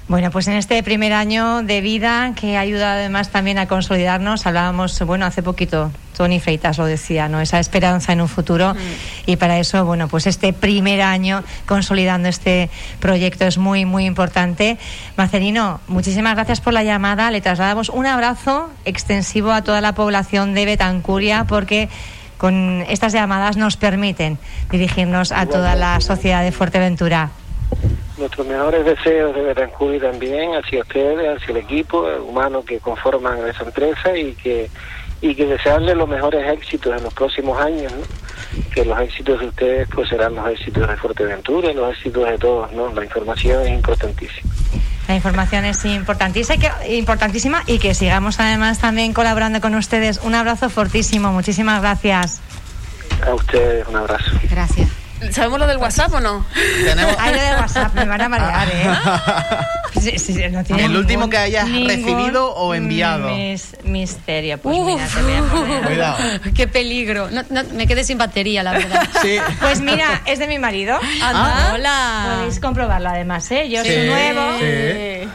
Bueno, pues en este primer año de vida que ha ayudado además también a consolidarnos, hablábamos, bueno, hace poquito, Tony Freitas lo decía, ¿no? Esa esperanza en un futuro y para eso, bueno, pues este primer año consolidando este proyecto es muy, muy importante. Marcelino, muchísimas gracias por la llamada, le trasladamos un abrazo extensivo a toda la población de Betancuria porque con estas llamadas nos permiten dirigirnos a toda la sociedad de Fuerteventura. Nuestros mejores deseos de Betancur también hacia ustedes, hacia el equipo humano que conforman esa empresa y que y que desearles los mejores éxitos en los próximos años, ¿no? que los éxitos de ustedes pues serán los éxitos de Fuerteventura y los éxitos de todos, ¿no? La información es importantísima. La información es importantísima y que sigamos además también colaborando con ustedes. Un abrazo fortísimo, muchísimas gracias. A ustedes un abrazo. Gracias. ¿Sabemos lo del WhatsApp o no? Tenemos Hay lo de WhatsApp, me van a marear, ¿eh? Sí, sí, sí, no tiene el último que hayas recibido o enviado. mis- misterio, pues mira, te voy a poner. Cuidado. Qué peligro. No, no, me quedé sin batería, la verdad. Sí. Pues mira, es de mi marido. Anda. Hola. Podéis comprobarlo además, ¿eh? Yo Sí, soy nuevo. sí.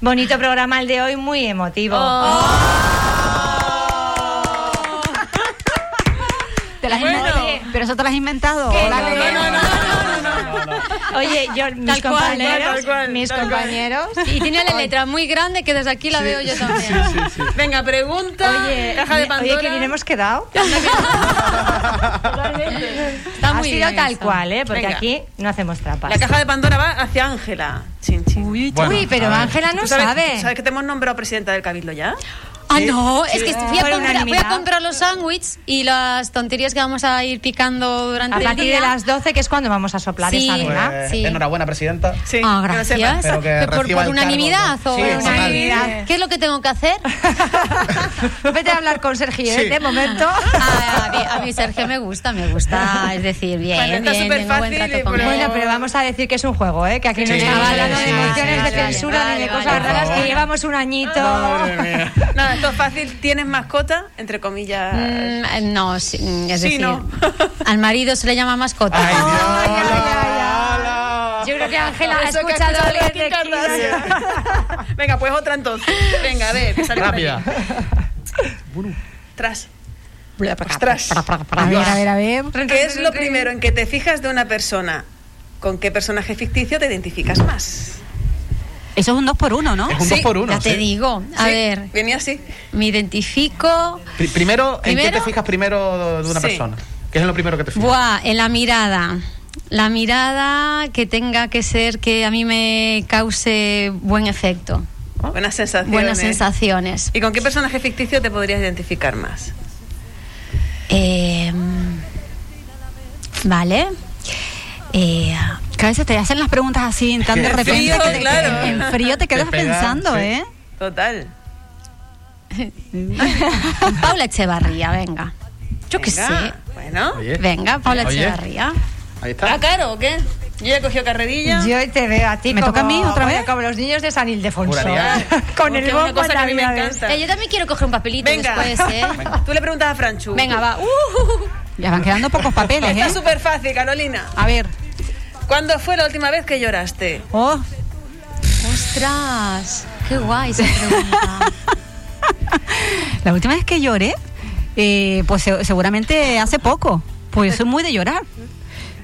Bonito programa el de hoy, muy emotivo. ¿Te las has Bueno. inventado? ¿Pero eso te lo has inventado? ¿Qué? Hola, No, ¿qué? no, no, Oye, yo, mis Tal cual, ¿eh? compañeros, Tal cual, mis cual. compañeros. Y tiene la letra muy grande que desde aquí la veo yo también. Venga, pregunta. Oye, caja de oye, Pandora. que bien hemos quedado. Está ha muy sido bien tal esto. cual, ¿eh? Porque Venga. aquí no hacemos trampas. La caja de Pandora va hacia Ángela. Chin, chin. Uy, Bueno, pero a ver. Ángela no ¿Tú sabes, sabe. ¿Sabes que te hemos nombrado presidenta del Cabildo ya? Ah, no, es que fui a, Por comprar, voy a comprar los sándwiches y las tonterías que vamos a ir picando durante A el partir día. de las 12, que es cuando vamos a soplar Sí. esa vela. Pues, Sí. Enhorabuena, presidenta. Sí. Ah, gracias. Que ¿Por, por unanimidad ¿no? o Sí, unanimidad? ¿Qué es lo que tengo que hacer? Vete a hablar con Sergio, ¿eh? Sí. de momento. Ah, a, mí, a mí Sergio me gusta, me gusta, es decir, bien, Bueno, está bien, súper buen fácil, trato con pero- él. Bueno, pero vamos a decir que es un juego, ¿eh? Que aquí no estamos hablando de emociones, de censura ni de cosas raras, que llevamos un añito. Fácil. ¿Tienes mascota? Entre comillas. Mm, no, sí, es Sí, decir, no. al marido se le llama mascota. Ay. Ay, ay. Yo creo que Ángela ha que escuchado las de. Venga, pues otra entonces. Venga, a ver, que sale Rápida. Tras. Ostras. A ver, a ver, a ver. ¿Qué es lo primero en que te fijas de una persona? ¿Con qué personaje ficticio te identificas más? Eso es un dos por uno, ¿no? Es un dos por uno. Ya te sí. digo, a Sí, ver, Venía así. me identifico, Pri- Primero, ¿en qué te fijas primero de una Sí. persona? ¿Qué es lo primero que te fijas? buah, en la mirada. La mirada que tenga que ser que a mí me cause buen efecto, Buenas sensaciones. buenas sensaciones. ¿Y con qué personaje ficticio te podrías identificar más? Eh, vale. Eh, que a veces te hacen las preguntas así tan de En repente. frío, que te- claro. En frío te quedas Te pega, pensando, sí. ¿eh? Total. Paula Echevarría, venga. Yo qué sé. Bueno. Oye. Venga, Paula Oye. Echevarría. Ahí ¿Está está. caro o qué? Yo ya he cogido carrerilla. Yo te veo a ti ¿Me como, toca a mí otra vez? como los niños de San Ildefonso. Juraría. Con el bombo cosa en que a mí me encanta. Eh, yo también quiero coger un papelito Venga. después, ¿eh? Tú le preguntas a Franchu. Venga, va. Uh, Ya van quedando pocos papeles, Está ¿eh? súper fácil, Carolina. A ver. ¿Cuándo fue la última vez que lloraste? Oh, ostras, qué guay esa pregunta. la última vez que lloré, eh, pues se- seguramente hace poco. Pues yo soy muy de llorar.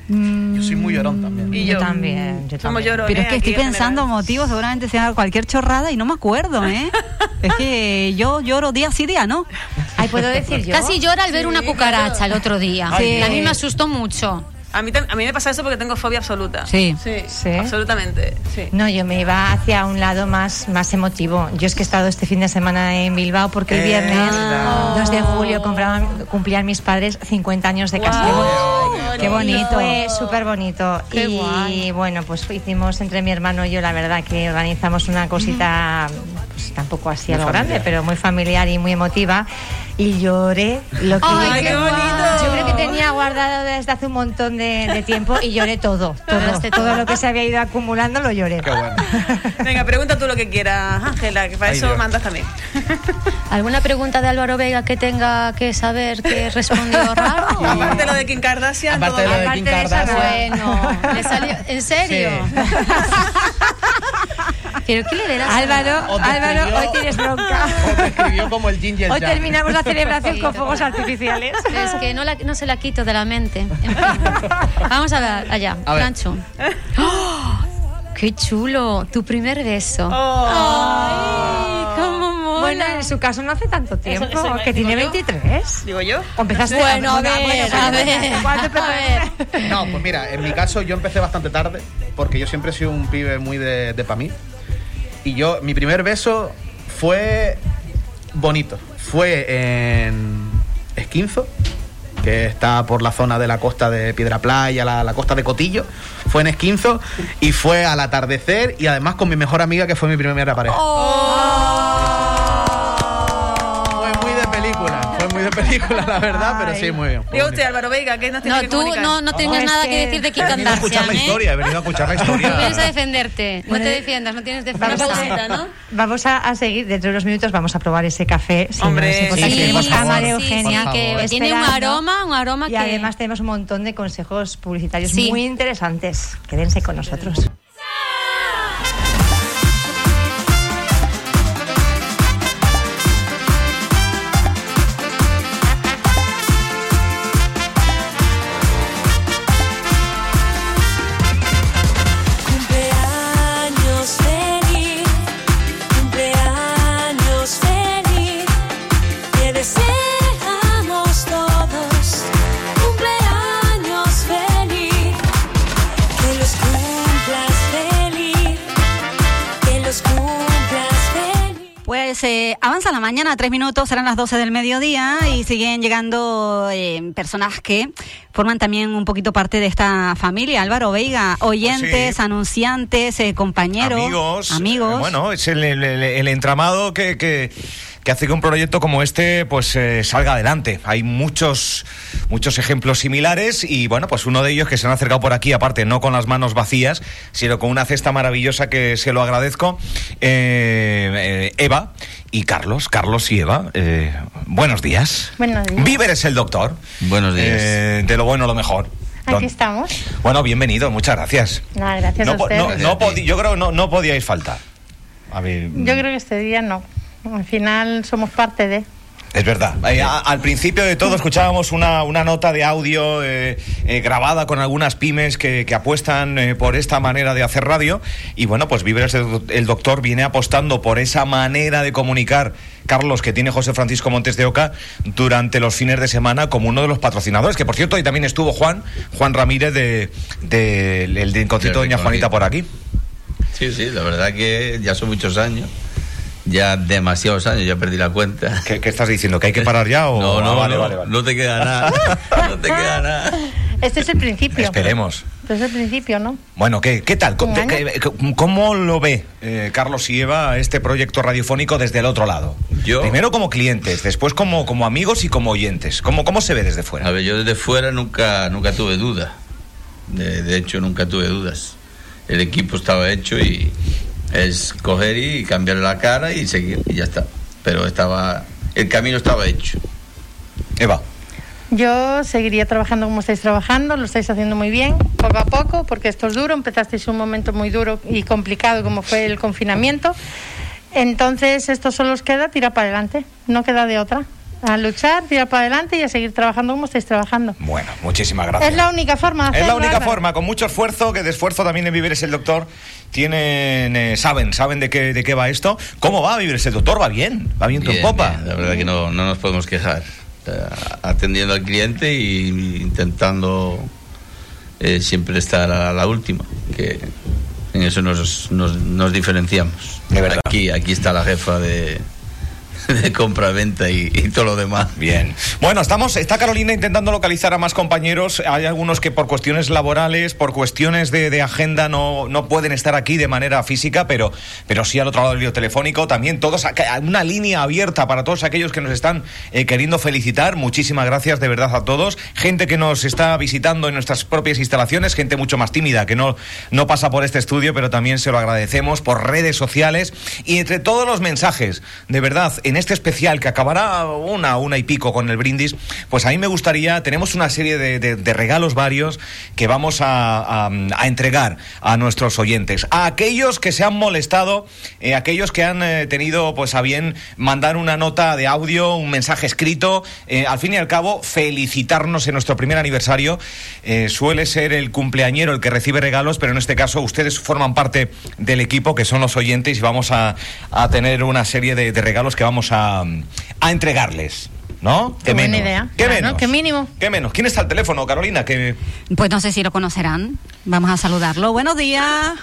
Yo soy muy llorón también. Y Yo yo. también, yo Somos también. llorones Pero es que estoy en pensando general. motivos, seguramente sea cualquier chorrada y no me acuerdo, ¿eh? es que yo lloro día sí, día no. Ay, ¿puedo decir yo? Casi llora al ver Sí, una cucaracha claro. el otro día. Ay, a mí me asustó mucho. A mí, a mí me pasa eso porque tengo fobia absoluta. Sí. Sí, Sí. absolutamente. Sí. No, yo me iba hacia un lado más, más emotivo. Yo es que he estado este fin de semana en Bilbao porque el Eh, viernes, verdad. 2 de julio, compraban, cumplían mis padres 50 años de Guau, casados. qué bonito. Fue súper bonito. Qué y guay. bueno, pues hicimos entre mi hermano y yo, la verdad, que organizamos una cosita, pues tampoco así a lo grande, pero muy familiar y muy emotiva. Y lloré lo que Ay, qué bonito. yo creo que tenía guardado desde hace un montón de, de tiempo y lloré todo, todo, todo lo que se había ido acumulando lo lloré. Qué bueno. Venga, pregunta tú lo que quieras, Ángela, que para Ay, eso Dios. mandas también. ¿Alguna pregunta de Álvaro Vega que tenga que saber que respondió raro? Aparte lo de Kim Kardashian. Aparte de todo lo de. Kim Aparte de esa, Kardashian. Bueno, le salió. ¿En serio? ¿Pero qué le verás? Álvaro, Álvaro, escribió- hoy tienes bronca. O te escribió como el Ginger Hoy terminamos la celebración Sí, con fuegos artificiales. Es que no, la- no se la quito de la mente. En fin. Vamos a ver allá. A ver. Franchu. ¡Oh! ¡Qué chulo! Tu primer beso. Oh. ¡Ay! ¡Cómo mola! Bueno, en su caso no hace tanto tiempo, eso me- que tiene digo yo. 23. Digo yo. ¿O empezaste Bueno, a ver, a ver, ¿cuánto a empezaste? ver. No, pues mira, en mi caso yo empecé bastante tarde, porque yo siempre he sido un pibe muy de, de pa' mí. Y yo, mi primer beso fue bonito. Fue en Esquinzo, que está por la zona de la costa de Piedra Playa, la, la costa de Cotillo. Fue en Esquinzo y fue al atardecer y además con mi mejor amiga, que fue mi primera pareja. Fue película, la verdad, pero sí, muy bien. Diga usted, Álvaro Veiga, ¿qué nos tiene No, que tú comunicar? no, no tengas es nada que- que decir de Kim He venido a escuchar la ¿eh? historia, he venido a escuchar la historia. No vienes a defenderte. No te defiendas, no tienes Vamos defensa. a, ¿no? vamos a, a seguir, dentro de unos minutos vamos a probar ese café. Si Hombre, no sí, que sí, tenemos por a favor. María Sí, Eugenia. que tiene un aroma, un aroma Y que... además tenemos un montón de consejos publicitarios Sí. muy interesantes. Quédense con nosotros. Eh, avanza la mañana, tres minutos, serán las 12 del mediodía y siguen llegando eh, personas que forman también un poquito parte de esta familia. Álvaro Veiga, oyentes, sí. anunciantes, eh, compañeros, amigos. amigos. eh, bueno, es el- el entramado que, que- que hace que un proyecto como este pues eh, salga adelante. Hay muchos, muchos ejemplos similares y bueno, pues uno de ellos que se han acercado por aquí, aparte no con las manos vacías, sino con una cesta maravillosa que se lo agradezco, eh, eh, Eva y Carlos, Carlos y Eva. eh, buenos días. Buenos días. Víver es el doctor. Buenos días. Eh, de lo bueno, lo mejor. Aquí estamos. Bueno, bienvenido, muchas gracias. Nada, gracias No, a usted. no- yo creo que no, no podíais faltar. A ver, Yo creo que este día no. Al final somos parte de. es verdad. Al principio de todo escuchábamos una, una nota de audio eh, eh, grabada con algunas pymes que, que apuestan eh, por esta manera de hacer radio. Y bueno, pues Víveres el, el doctor viene apostando por esa manera de comunicar, Carlos, que tiene José Francisco Montes de Oca durante los fines de semana como uno de los patrocinadores. Que por cierto, ahí también estuvo Juan, Juan Ramírez de, de, el de Doña Juanita por aquí. Sí, sí, la verdad que ya son muchos años. Ya demasiados años, ya perdí la cuenta. ¿Qué, qué estás diciendo? ¿Que hay que parar ya o...? No, no, Ah, vale, no, vale, vale. no te queda nada. No te queda nada. Este es el principio. Esperemos. Este es el principio, ¿no? Bueno, ¿qué, qué tal? ¿Cómo, Un año. qué- qué- cómo lo ve eh, Carlos y Eva este proyecto radiofónico desde el otro lado? Yo- Primero como clientes, después como, como amigos y como oyentes. ¿Cómo, ¿Cómo se ve desde fuera? A ver, yo desde fuera nunca, nunca tuve duda. De, de hecho, nunca tuve dudas. El equipo estaba hecho y es coger y cambiar la cara y seguir y ya está. Pero estaba, el camino estaba hecho. Eva. Yo seguiría trabajando como estáis trabajando, lo estáis haciendo muy bien, poco a poco, porque esto es duro. Empezasteis un momento muy duro y complicado como fue el confinamiento. Entonces, esto solo os queda tirar para adelante, no queda de otra. A luchar, tirar para adelante y a seguir trabajando como estáis trabajando. Bueno, muchísimas gracias. Es la única forma. de Es la única forma, con mucho esfuerzo, que de esfuerzo también en Vivir el Doctor tienen, eh, saben, saben de qué, de qué va esto. ¿Cómo va Vivir el Doctor? Va bien, va bien, Bien, en popa. bien, la verdad que no, no nos podemos quejar. Atendiendo al cliente y intentando eh, siempre estar a la última, que en eso nos, nos, nos diferenciamos. Aquí, aquí está la jefa de, de compra-venta y, y todo lo demás. Bien. Bueno, estamos, está Carolina intentando localizar a más compañeros. Hay algunos que por cuestiones laborales, por cuestiones de, de agenda, no, no pueden estar aquí de manera física, pero, pero sí al otro lado del telefónico. También todos, una línea abierta para todos aquellos que nos están eh, queriendo felicitar. Muchísimas gracias de verdad a todos. Gente que nos está visitando en nuestras propias instalaciones, gente mucho más tímida que no, no pasa por este estudio, pero también se lo agradecemos por redes sociales y entre todos los mensajes, de verdad, en este especial que acabará una, una y pico con el brindis, pues a mí me gustaría, tenemos una serie de, regalos varios que vamos a, entregar a nuestros oyentes, a aquellos que se han molestado, eh, aquellos que han eh, tenido pues a bien mandar una nota de audio, un mensaje escrito, eh, al fin y al cabo felicitarnos en nuestro primer aniversario. Eh, suele ser el cumpleañero el que recibe regalos, pero en este caso ustedes forman parte del equipo que son los oyentes y vamos a, a tener una serie de, de regalos que vamos a, a entregarles. ¿No? Qué buena idea. ¿Qué Claro, menos? qué mínimo. ¿Qué menos? ¿Quién está al teléfono, Carolina? Que... Pues no sé si lo conocerán. Vamos a saludarlo. Buenos días.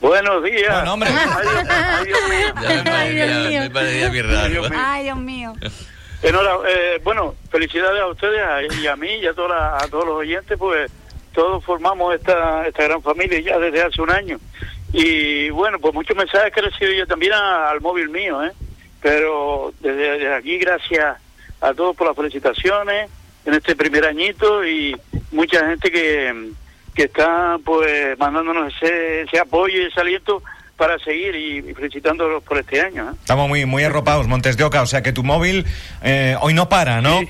Buenos días. Bueno, hombre. Ay, Dios mío. ¿eh? Ay, Dios mío. Eh, bueno, felicidades a ustedes a- y a mí y a, toda la- a todos los oyentes, pues todos formamos esta, esta gran familia ya desde hace un año. Y bueno, pues muchos mensajes que he recibido yo también a- al móvil mío, ¿eh? Pero desde, desde aquí, gracias a todos por las felicitaciones en este primer añito y mucha gente que, que está pues mandándonos ese, ese apoyo y ese aliento para seguir y, y felicitándolos por este año. ¿eh? Estamos muy, muy arropados, Montes de Oca, o sea que tu móvil eh, hoy no para, ¿no?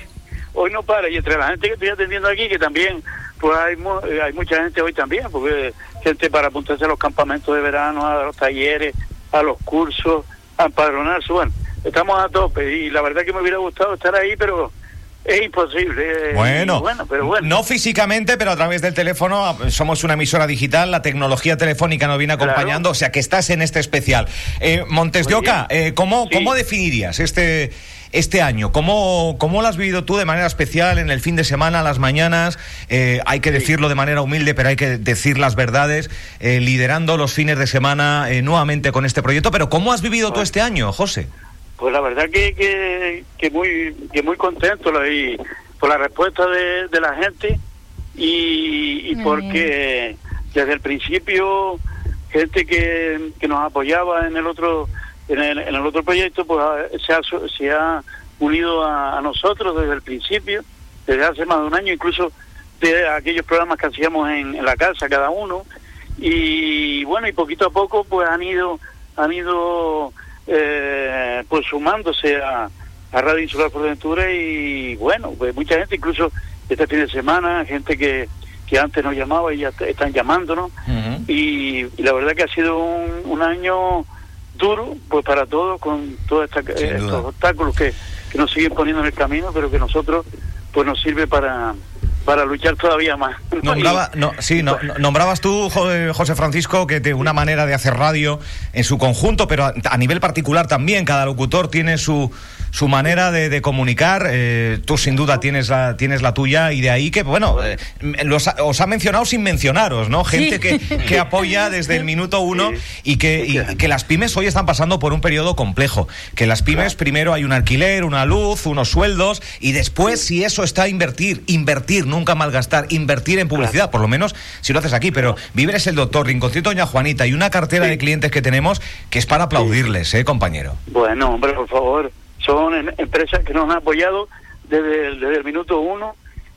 hoy no para y entre la gente que estoy atendiendo aquí que también pues hay mu- hay mucha gente hoy también porque gente para apuntarse a los campamentos de verano a los talleres a los cursos a empadronarse bueno estamos a tope y la verdad que me hubiera gustado estar ahí pero es imposible Bueno, bueno pero bueno no físicamente, pero a través del teléfono. ah, Somos una emisora digital, la tecnología telefónica nos viene acompañando, o sea que estás en este especial. Eh, Montes de Oca, eh, ¿cómo, ¿cómo definirías este, este año? ¿Cómo, ¿Cómo lo has vivido tú de manera especial en el fin de semana, las mañanas? Eh, hay que decirlo de manera humilde, pero hay que decir las verdades, eh, liderando los fines de semana eh, nuevamente con este proyecto. Pero ¿cómo has vivido tú este año, José? Pues la verdad que, que, que muy que muy contento y por la respuesta de, de la gente y, y porque desde el principio gente que, que nos apoyaba en el otro en el, en el otro proyecto pues ha- se ha, se ha unido a, a nosotros desde el principio desde hace más de un año incluso de aquellos programas que hacíamos en, en la casa cada uno. Y bueno y poquito a poco pues han ido han ido eh, pues sumándose a, a Radio Insular por Ventura y bueno pues mucha gente incluso este fin de semana gente que, que antes nos llamaba y ya están llamándonos. Y, y la verdad que ha sido un, un año duro pues para todos con todos estos obstáculos que, que nos siguen poniendo en el camino pero que nosotros pues nos sirve para para luchar todavía más Nombraba, no, sí, no- no- nombrabas tú, Jo- eh, José Francisco, que de una manera de hacer radio en su conjunto, pero a, a nivel particular también, cada locutor tiene su, su manera de, de comunicar. eh, tú sin duda tienes la, tienes la tuya y de ahí que, bueno, eh, los ha- os ha mencionado sin mencionaros, ¿no? Gente que, que apoya desde el minuto uno y que, y que las pymes hoy están pasando por un periodo complejo. Que las pymes primero hay un alquiler, una luz, unos sueldos y después si eso está invertir, invertir, nunca malgastar, invertir en publicidad, por lo menos si lo haces aquí, pero Viver es el doctor, Rinconcito Doña Juanita y una cartera de clientes que tenemos que es para aplaudirles, ¿eh, compañero? Bueno, hombre, por favor, son em- empresas que nos han apoyado desde el, desde el minuto uno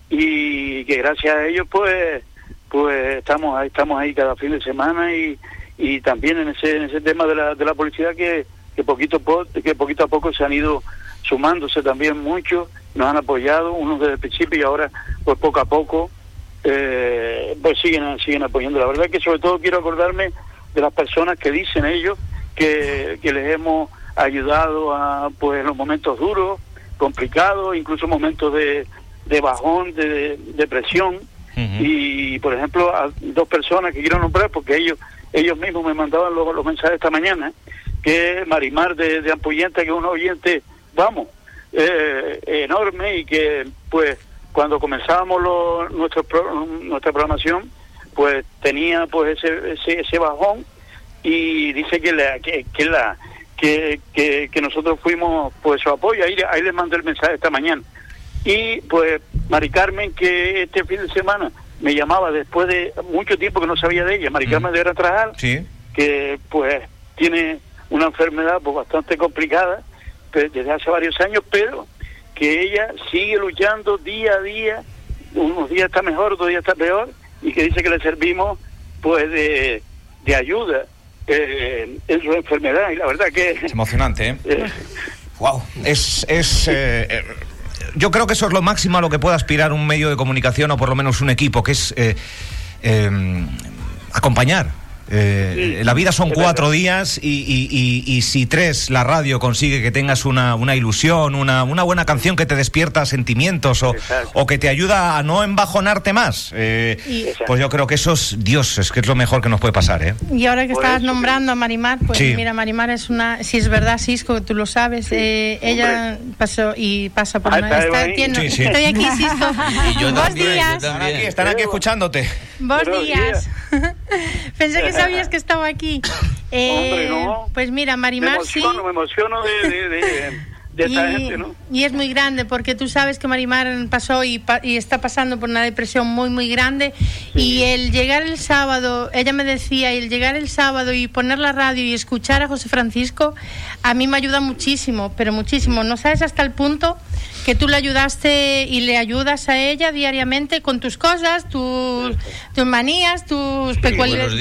y que gracias a ellos, pues, pues estamos ahí, estamos ahí cada fin de semana y, y también en ese, en ese tema de la, de la publicidad que, que poquito po- que poquito a poco se han ido sumándose también muchos, nos han apoyado, unos desde el principio y ahora pues poco a poco eh, pues siguen, siguen apoyando. La verdad que sobre todo quiero acordarme de las personas que dicen ellos que, que les hemos ayudado a pues en los momentos duros, complicados, incluso momentos de, de bajón, de, de depresión. Y por ejemplo, a dos personas que quiero nombrar porque ellos ellos mismos me mandaban los, los mensajes esta mañana, que es Marimar de, de Ampollenta, que es un oyente, vamos, eh, enorme y que pues cuando comenzábamos lo- nuestro pro- nuestra programación pues tenía pues ese, ese, ese bajón y dice que la que, que la que, que, que nosotros fuimos pues su apoyo. Ahí, ahí les mandé el mensaje esta mañana. Y pues Mari Carmen que este fin de semana me llamaba después de mucho tiempo que no sabía de ella. Mari Carmen de Trajal Sí. que pues tiene una enfermedad pues bastante complicada desde hace varios años, pero que ella sigue luchando día a día, unos días está mejor, otros días está peor, y que dice que le servimos pues de, de ayuda eh, en su enfermedad, y la verdad que... Es emocionante, ¿eh? Wow. Es, es eh, eh, yo creo que eso es lo máximo a lo que puede aspirar un medio de comunicación o por lo menos un equipo, que es eh, eh, la vida son cuatro días y, y- y- y si tres la radio consigue que tengas una, una ilusión, una, una buena canción que te despierta sentimientos o, o que te ayuda a no embajonarte más, eh, pues yo creo que eso es Dios, es que es lo mejor que nos puede pasar. ¿eh? Y ahora que estabas nombrando a Marimar, pues Sí. mira, Marimar es una, si es verdad, Cisco, tú lo sabes, eh, ella pasó y pasa por Ah, una... ¿está está- ahí? tiene- Sí, sí. Estoy aquí, Cisco. Y yo Buenos también, yo días. Están aquí, están aquí escuchándote. Buenos Buenos días. Pensé que sabías que estaba aquí. Eh, Hombre, no. Pues mira, me Marimar sí. emociono, me emociono de, de, de, de esta y, gente, ¿no? y es muy grande porque tú sabes que Marimar pasó y, y está pasando por una depresión muy muy grande y el llegar el sábado, ella me decía, el llegar el sábado y poner la radio y escuchar a José Francisco, a mí me ayuda muchísimo, pero muchísimo. No sabes hasta el punto que tú le ayudaste y le ayudas a ella diariamente con tus cosas, tus, tus manías, tus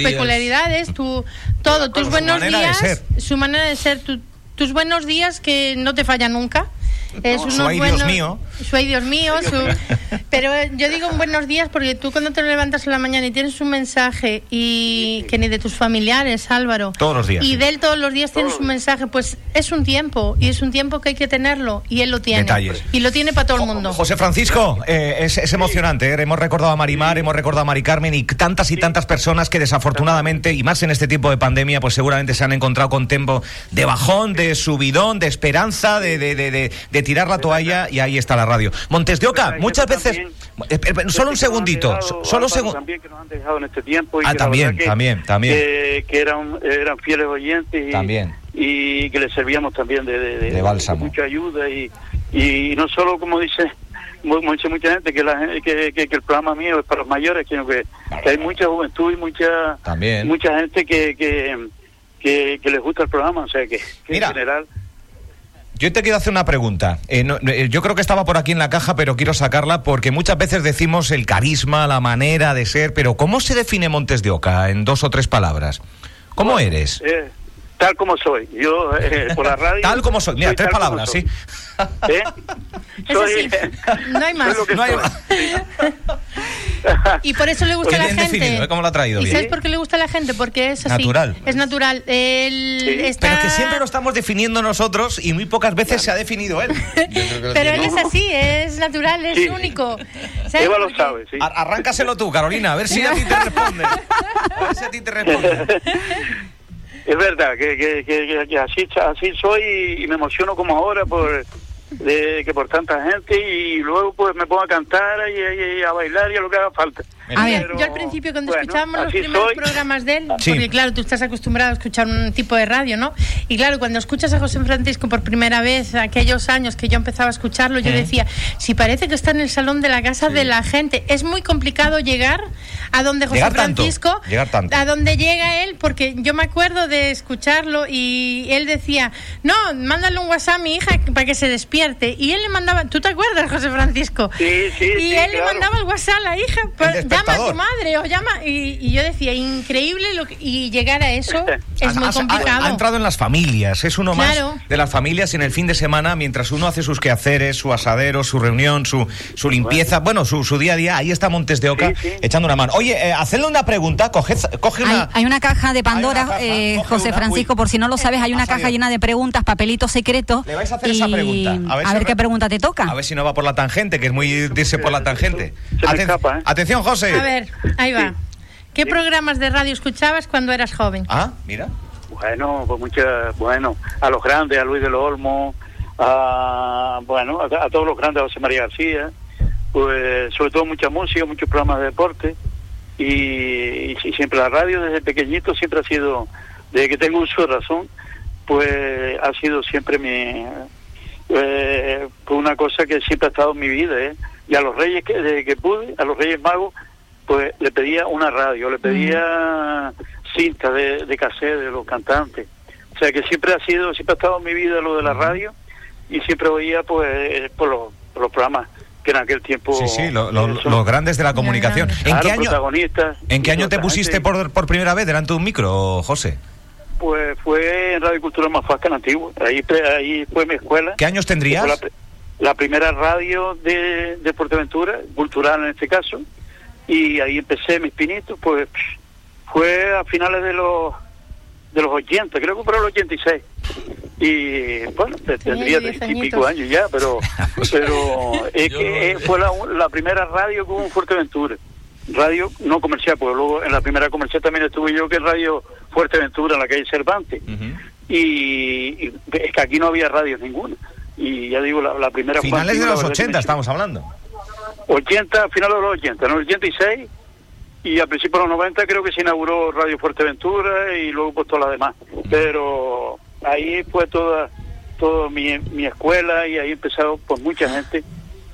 peculiaridades, tu, todo, tus su buenos de días, su manera de ser, tu- tus buenos días que no te falla nunca. Es unos ay, Dios mío. Su ay, Dios mío. su- Pero yo digo buenos días porque tú cuando te levantas en la mañana y tienes un mensaje y que ni de tus familiares, Álvaro. Todos los días, Y sí. de él todos los días tienes un mensaje, pues es un tiempo y es un tiempo que hay que tenerlo y él lo tiene. Detalles. Y lo tiene para todo el mundo. José Francisco, eh, es, es emocionante. ¿eh? Hemos recordado a Marimar, hemos recordado a Mari Carmen y tantas y tantas personas que desafortunadamente, y más en este tiempo de pandemia, pues seguramente se han encontrado con tiempo de bajón, de subidón, de esperanza, de, de, de, de- de tirar la toalla y ahí está la radio. Montes de Oca, muchas veces... Eh, eh, Solo un segundito, so- solo un segundo. También que nos han dejado en este tiempo. Y Ah, que también, verdad que- también, también. Que, que eran, eran fieles oyentes y, También. y que les servíamos también de, de, De bálsamo. mucha ayuda y, y no solo como dice mu- mucha mucha gente que, la, gen- que, que, que el programa mío es para los mayores sino que, que hay mucha juventud y mucha También. mucha gente que, que, les gusta el programa o sea que, que Mira. en general Yo te quiero hacer una pregunta. Eh, no- eh, yo creo que estaba por aquí en la caja, pero quiero sacarla porque muchas veces decimos el carisma, la manera de ser, pero ¿cómo se define Montes de Oca en dos o tres palabras? ¿Cómo eres? eh, tal como soy yo eh, por la radio Tal como soy. Mira, soy tres palabras, soy. sí. ¿Eh? Sí, no hay más. Soy lo No hay soy. Y por eso le gusta Pues a la gente. definido, ¿eh? ¿Cómo lo ha traído? ¿Y Bien. sabes por qué le gusta a la gente? Porque es así. Natural. Es natural. Él está... Pero que siempre lo estamos definiendo nosotros y muy pocas veces se ha definido él. Pero él es así, es natural, es Sí. único. ¿Sabes por qué? Ar- Arráncaselo tú, Carolina, a ver si a ti te responde. A ver si a ti te responde. Es verdad que, que, que, que- así, así soy y me emociono como ahora por de, que por tanta gente y luego pues me pongo a cantar y, y- y a bailar y a lo que haga falta. A ver, Pero, yo al principio cuando bueno, escuchábamos los primeros soy. programas de él, Sí. porque claro, tú estás acostumbrado a escuchar un tipo de radio, ¿no? Y claro, cuando escuchas a José Francisco por primera vez, aquellos años que yo empezaba a escucharlo, yo decía, si parece que está en el salón de la casa de la gente, es muy complicado llegar a donde José Llegar tanto, Francisco, llegar tanto. a donde llega él, porque yo me acuerdo de escucharlo y él decía, no, mándale un WhatsApp a mi hija para que se despierte. Verte. Y él le mandaba, ¿tú te acuerdas, José Francisco? Sí, sí, Y sí, él le mandaba el WhatsApp a la hija, pues, llama a tu madre o llama. Y, y yo decía, increíble, lo que- y llegar a eso es muy ha- complicado. Ha, entrado en las familias, es uno Claro. más de las familias en el fin de semana, mientras uno hace sus quehaceres, su asadero, su reunión, su, su limpieza, bueno, su, su día a día, ahí está Montes de Oca echando una mano. Oye, eh, hacedle una pregunta, coge, coge Hay, una... hay una caja de Pandora, eh, José Francisco, por si no lo sabes, hay una caja llena de preguntas, papelito secreto. Le vais a hacer esa y pregunta. A ver, si re- qué pregunta te toca. A ver si no va por la tangente, que es muy irse por la tangente. Aten- ¿eh? Atención, José. A ver, ahí va. ¿Qué programas de radio escuchabas cuando eras joven? Ah, mira. Bueno, pues muchas, bueno, a los grandes, a Luis del Olmo, a, bueno, a, a todos los grandes, a José María García, pues sobre todo mucha música, muchos programas de deporte y, y sí, siempre la radio desde pequeñito siempre ha sido, desde que tengo uso de razón, pues ha sido siempre mi, eh, pues una cosa que siempre ha estado en mi vida, ¿eh? Y a los reyes que desde que pude, a los reyes magos, pues le pedía una radio, le pedía cinta de, de cassette de los cantantes. O sea que siempre ha sido, siempre ha estado en mi vida lo de la radio y siempre oía pues eh, por los, por los programas que en aquel tiempo Sí, sí, lo- los grandes de la comunicación. ¿En Claro, qué año, protagonistas ¿en qué año te pusiste gente. por, por primera vez delante de un micro, José? Pues fue en Radio Cultura Mafasca en Antiguo. Ahí, ahí fue mi escuela. ¿Qué años tendrías? Fue La, la primera radio de, de Fuerteventura, cultural en este caso. Y ahí empecé mis pinitos, pues fue a finales de los de los 80, creo que fue los 86. Y bueno, te- tendría diez treinta y pico añitos. años ya, pero pero es que fue la, la primera radio que hubo en Fuerteventura. Radio no comercial, porque luego en la primera comercial también estuve yo, que es Radio Fuerteventura, en la calle Cervantes. y, y es que aquí no había radios ninguna. Y ya digo, la, la primera Finales de los la verdad que 80 me- estamos hablando. 80, finales de los 80, en el 86 y a principios de los 90 creo que se inauguró Radio Fuerteventura y luego pues todas las demás. Pero ahí fue toda, toda mi, mi escuela y ahí empezó pues mucha gente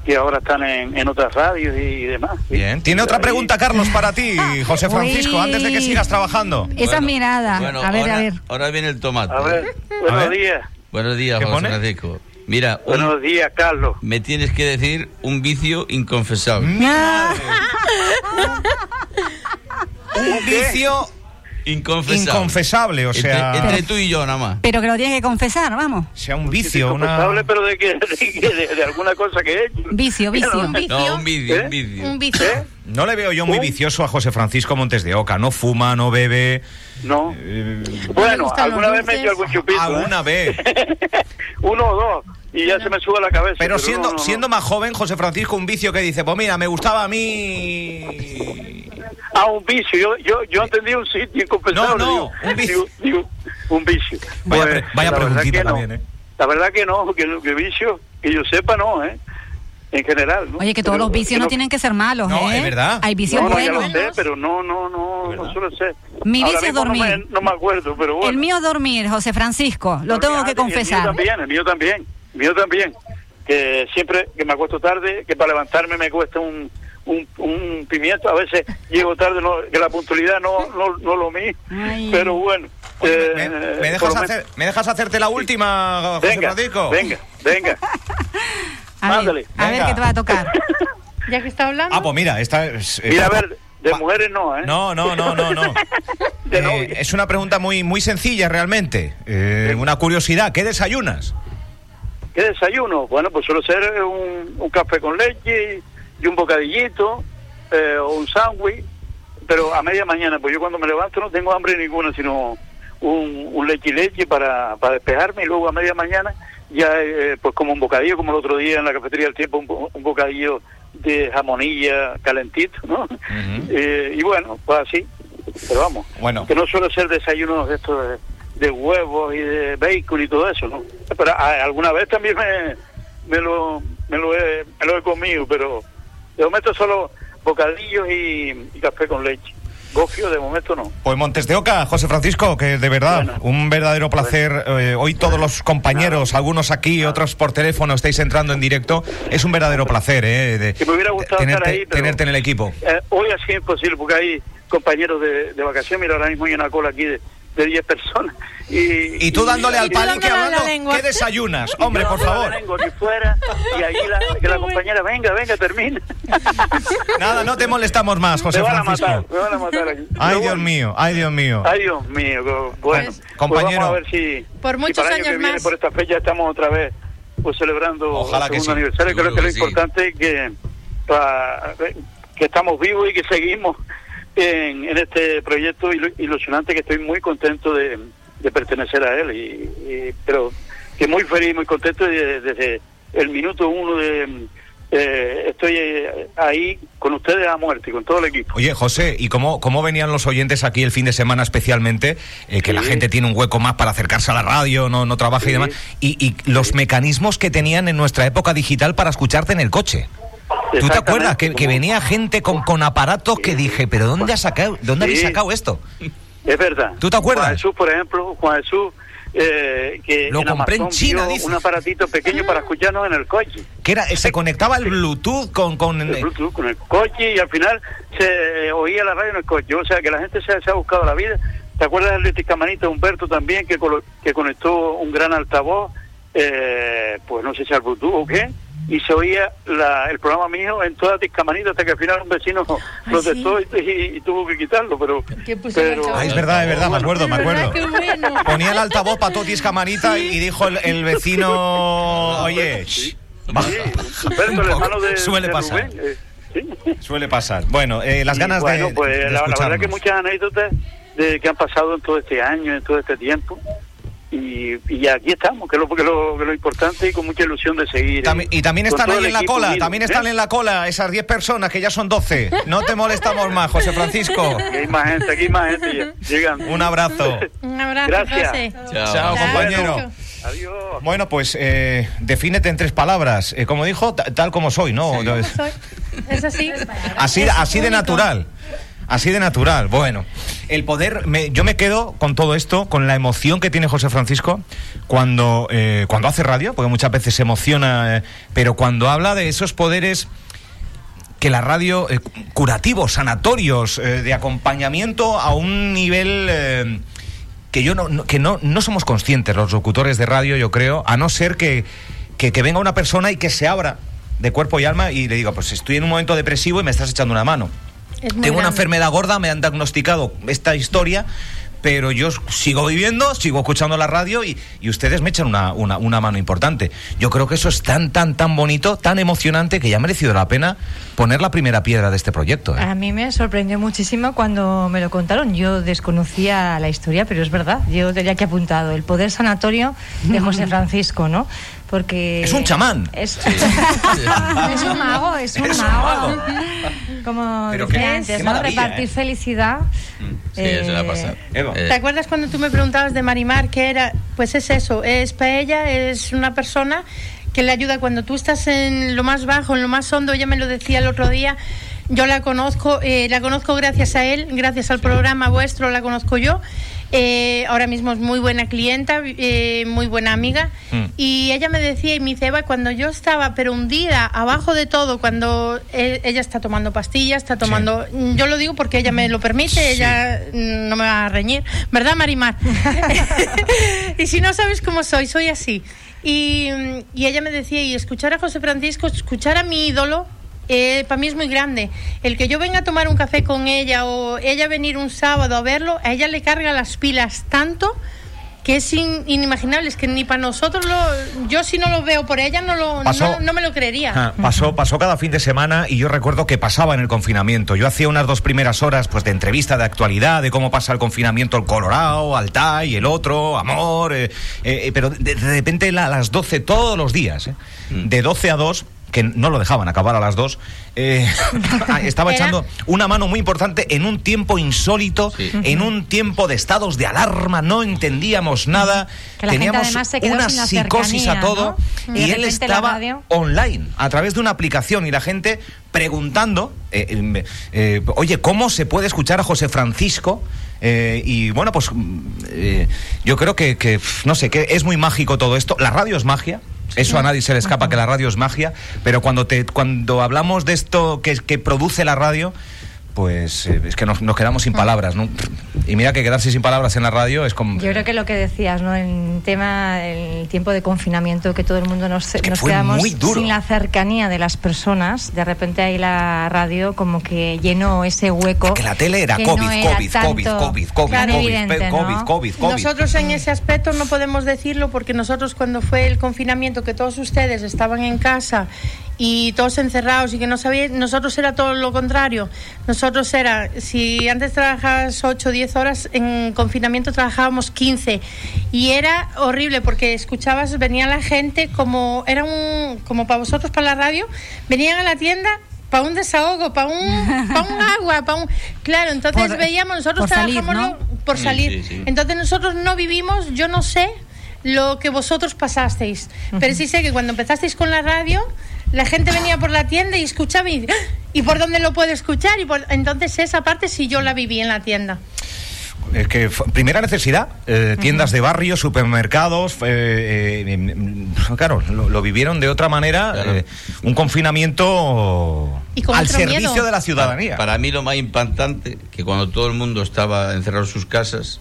que ahora están en, en otras radios y, demás. Bien. Tiene otra pregunta, Carlos, para ti, José Francisco, Uy. antes de que sigas trabajando. Esa mirada. Bueno, a ver, ahora, a ver. ahora viene el tomate. A ver, buenos días. Buenos días, ¿Qué José pone? Francisco. Mira, un- Buenos días, Carlos. me tienes que decir un vicio inconfesable. Un vicio inconfesable. inconfesable, o sea- Entre, entre tú y yo, nada más. Pero que lo tienes que confesar, vamos. sea un vicio, Inconfesable, pero de, que, de, de- de alguna cosa que he hecho. Vicio, vicio. No, un vicio, ¿Eh? un vicio. Un vicio. No le veo yo muy vicioso a José Francisco Montes de Oca. No fuma, no bebe. No. Eh, Bueno, alguna vez me dulces? algún chupito. ¿eh? Alguna vez. Uno o dos. Y ya se me sube la cabeza. Pero siendo, no, no. siendo más joven, José Francisco, un vicio que dice, pues mira, me gustaba a mí. Ah, un vicio. Yo, yo, yo entendí un sitio inconfesable. No, no, digo, un vicio. digo- digo, un vicio. Vaya, Pues, pre- vaya la verdad preguntita que no. también, ¿eh? La verdad que no, que, que vicio, que yo sepa, no, ¿eh? En general, ¿no? Oye, que todos Pero- los vicios no tienen que ser malos, No, ¿eh? es verdad. Hay vicios no, buenos. lo sé, pero no, no, no, no suele ser. Mi Ahora vicio es dormir. me- No me, acuerdo, pero bueno. El mío es dormir, José Francisco. Lo tengo que El mío confesar. también, el mío también, el mío también. Que siempre que me acuesto tarde, que para levantarme me cuesta un, un, un pimiento. A veces llego tarde, no, que la puntualidad no, no, no lo mío. Pero bueno. eh, ¿Me, dejas hacer, ¿Me dejas hacerte la última, José Venga, Francisco? venga, venga. A ver, a ver Venga. qué te va a tocar. Ya que está hablando. Ah, pues mira, esta es... eh, Mira, a ver, de mujeres no, ¿eh? No, no, no, no, no. Eh, es una pregunta muy, muy sencilla realmente. Eh, una curiosidad, ¿qué desayunas? ¿Qué desayuno? Bueno, pues suele ser un, un café con leche y un bocadillito eh, o un sándwich, pero a media mañana, pues yo cuando me levanto no tengo hambre ninguna, sino un, un leche y leche para, para despejarme y luego a media mañana ya eh, pues como un bocadillo, como el otro día en la cafetería del tiempo, un, bo- un bocadillo de jamonilla calentito, ¿no? Eh, y bueno, pues así, pero vamos, Bueno. que no suele ser desayunos de estos de, de huevos y de bacon y todo eso, ¿no? Pero a- alguna vez también me, me, lo, me, lo he, me lo he comido, pero de momento solo bocadillos y, y café con leche. Gofio de momento no. Pues Montes de Oca, José Francisco, que de verdad, un verdadero placer. eh, hoy todos los compañeros, algunos aquí, otros por teléfono, estáis entrando en directo. Es un verdadero placer, ¿eh? De, Que me hubiera gustado tenerte, estar ahí, pero tenerte en el equipo. eh, hoy así es imposible porque hay compañeros de, de vacaciones. Mira, ahora mismo hay una cola aquí de, de 10 personas. Y, Y tú dándole al y- palique dándole hablando. ¿qué desayunas? Hombre, por favor. aquí fuera, y ahí la, que la compañera, venga, venga, termina. Nada, no te molestamos más, José me van a Francisco. matar, me van a matar aquí. Ay, Dios mío, ay, Dios mío. Ay, Dios mío, bueno. pues compañero. vamos a ver si, Por si muchos para el año años que viene, más. por esta fecha, estamos otra vez pues celebrando Ojalá el que segundo sí. aniversario. Creo Seguro que lo que sí. importante es que, pa- que estamos vivos y que seguimos en, en este proyecto ilu- ilusionante que estoy muy contento de, de pertenecer a él. Y, y- pero que muy feliz, muy contento y de- desde el minuto uno de... eh, estoy eh, ahí con ustedes a muerte, con todo el equipo. Oye, José, ¿y cómo, cómo venían los oyentes aquí el fin de semana especialmente? Eh, que la gente tiene un hueco más para acercarse a la radio, no, no trabaja y demás. Y, y los mecanismos que tenían en nuestra época digital para escucharte en el coche. ¿Tú te acuerdas que, que venía gente con, con aparatos que dije, pero ¿dónde, has sacado, dónde habéis Sí. sacado esto? Es verdad. ¿Tú te acuerdas? Juan Jesús, por ejemplo, Juan Jesús, eh, que Lo compré en China, dice. un aparatito pequeño para escucharnos en el coche. Que era, se conectaba el Bluetooth con... con El Bluetooth con el coche y al final se oía la radio en el coche. O sea, que la gente se, se ha buscado la vida. ¿Te acuerdas del de Tiscamanita Humberto también, que, que conectó un gran altavoz? Eh, pues no sé si al Bluetooth o qué. Y se oía la- el programa mío en toda Tiscamanita hasta que al final un vecino protestó y, y- y tuvo que quitarlo. Pero, pero Ah, es verdad, es verdad, me acuerdo, me acuerdo. Bueno. Ponía el altavoz para Totis Camarita y dijo el, el vecino, oye, de, Suele de pasar. Rubén, eh, Suele pasar. Bueno, eh, las ganas bueno, de, pues de la, la verdad que muchas anécdotas de que han pasado en todo este año, en todo este tiempo. Y, y aquí estamos, que es lo, que lo, que lo importante y con mucha ilusión de seguir. También- y también están ahí en la cola, unido, también ¿eh? están en la cola esas 10 personas que ya son 12. No te molestamos más, José Francisco. Aquí hay más gente, aquí hay más gente llegando. Un abrazo. Un abrazo, Gracias. José. Chao, compañero. Adiós. Bueno, pues eh, defínete en tres palabras. Eh, como dijo, ta- tal como soy, ¿no? Soy- Es así. Así, Es así de único. natural. Así de natural. Bueno, el poder. yo me quedo con todo esto, con la emoción que tiene José Francisco cuando, eh, cuando hace radio, porque muchas veces se emociona, eh, pero cuando habla de esos poderes que la radio, eh, curativos, sanatorios, de acompañamiento a un nivel que yo no, no- que no, no somos conscientes los locutores de radio, yo creo, a no ser que, que, que venga una persona y que se abra de cuerpo y alma y le diga, pues estoy en un momento depresivo y me estás echando una mano. Tengo una enfermedad gorda, me han diagnosticado esta historia, pero yo sigo viviendo, sigo escuchando la radio y, y ustedes me echan una, una, una mano importante. Yo creo que eso es tan, tan, tan bonito, tan emocionante, que ya ha merecido la pena poner la primera piedra de este proyecto. ¿eh? A mí me sorprendió muchísimo cuando me lo contaron. Yo desconocía la historia, pero es verdad. Yo tenía que apuntado el poder sanatorio de José Francisco, ¿no? Porque Es un chamán. Es, es un mago, es un Es un mago. Como Pero decía antes, repartir ¿eh? felicidad. Sí, eso le ha pasado. Eh, ¿Te acuerdas cuando tú me preguntabas de Marimar qué era? Pues es eso, es para ella, es una persona que le ayuda cuando tú estás en lo más bajo, en lo más hondo, ella me lo decía el otro día, yo la conozco, eh, la conozco gracias a él, gracias al programa vuestro la conozco yo. Eh, ahora mismo es muy buena clienta, eh, muy buena amiga. Mm. Y ella me decía, y me dice, Eva, cuando yo estaba, pero hundida, abajo de todo, cuando eh, ella está tomando pastillas, está tomando... Yo lo digo porque ella me lo permite, ella mm, no me va a reñir. ¿Verdad, Marimar? y si no sabes cómo soy, soy así. Y, mm, y ella me decía, y escuchar a José Francisco, escuchar a mi ídolo, para mí es muy grande. El que yo venga a tomar un café con ella o ella venir un sábado a verlo, a ella le carga las pilas tanto que es in- inimaginable, es que ni para nosotros lo, yo si no lo veo por ella no lo Pasó. no, no me lo creería. Ah, pasó, pasó cada fin de semana y yo recuerdo que pasaba en el confinamiento. Yo hacía unas dos primeras horas pues de entrevista de actualidad, de cómo pasa el confinamiento el Colorado, Altai, el otro, Amor, eh, eh, pero de, de repente la- a las 12 todos los días, eh, de 12 a 2 que no lo dejaban acabar a las 2, eh, estaba Era- echando una mano muy importante en un tiempo insólito, en un tiempo de estados de alarma, no entendíamos nada, Que teníamos una psicosis a todo ¿no? Y él estaba online, a través de una aplicación y la gente preguntando, eh, eh, eh, oye, ¿cómo se puede escuchar a José Francisco? Eh, y bueno, pues mm, eh, yo creo que, que, no sé, que es muy mágico todo esto. La radio es magia. Eso a nadie se le escapa que la radio es magia, pero cuando te cuando hablamos de esto que, que produce la radio, pues eh, es que nos, nos quedamos sin palabras, ¿no? Y mira que quedarse sin palabras en la radio es como... Yo creo que lo que decías, ¿no? En tema, el tiempo de confinamiento, que todo el mundo nos, nos fue quedamos muy duro. sin la cercanía de las personas, de repente ahí la radio como que llenó ese hueco. Que la tele era COVID, no era COVID, tanto COVID, COVID, COVID, COVID, evidente, pe- ¿no? COVID, COVID, COVID. Nosotros en ese aspecto no podemos decirlo porque nosotros cuando fue el confinamiento, que todos ustedes estaban en casa y todos encerrados y que no sabían, nosotros era todo lo contrario. Nosotros era, si antes trabajabas 8 o 10 horas, en confinamiento trabajábamos 15 y era horrible porque escuchabas, venía la gente como, era un, como para vosotros, para la radio, venían a la tienda para un desahogo, para un, pa' un agua, para un... Claro, entonces Por- veíamos, nosotros por salir, ¿no? por Sí, salir. sí, sí. Entonces nosotros no vivimos, yo no sé lo que vosotros pasasteis, pero sí sé que cuando empezasteis con la radio, la gente venía por la tienda y escuchaba y, ¡Ah! ¿y por dónde lo puedo escuchar? Y por- entonces esa parte sí yo la viví en la tienda. Es que primera necesidad, eh, tiendas de barrio, supermercados, eh, eh, em, claro, lo, lo vivieron de otra manera, eh, un confinamiento al servicio de la ciudadanía. Para, para mí lo más impactante, que cuando todo el mundo estaba encerrado en sus casas,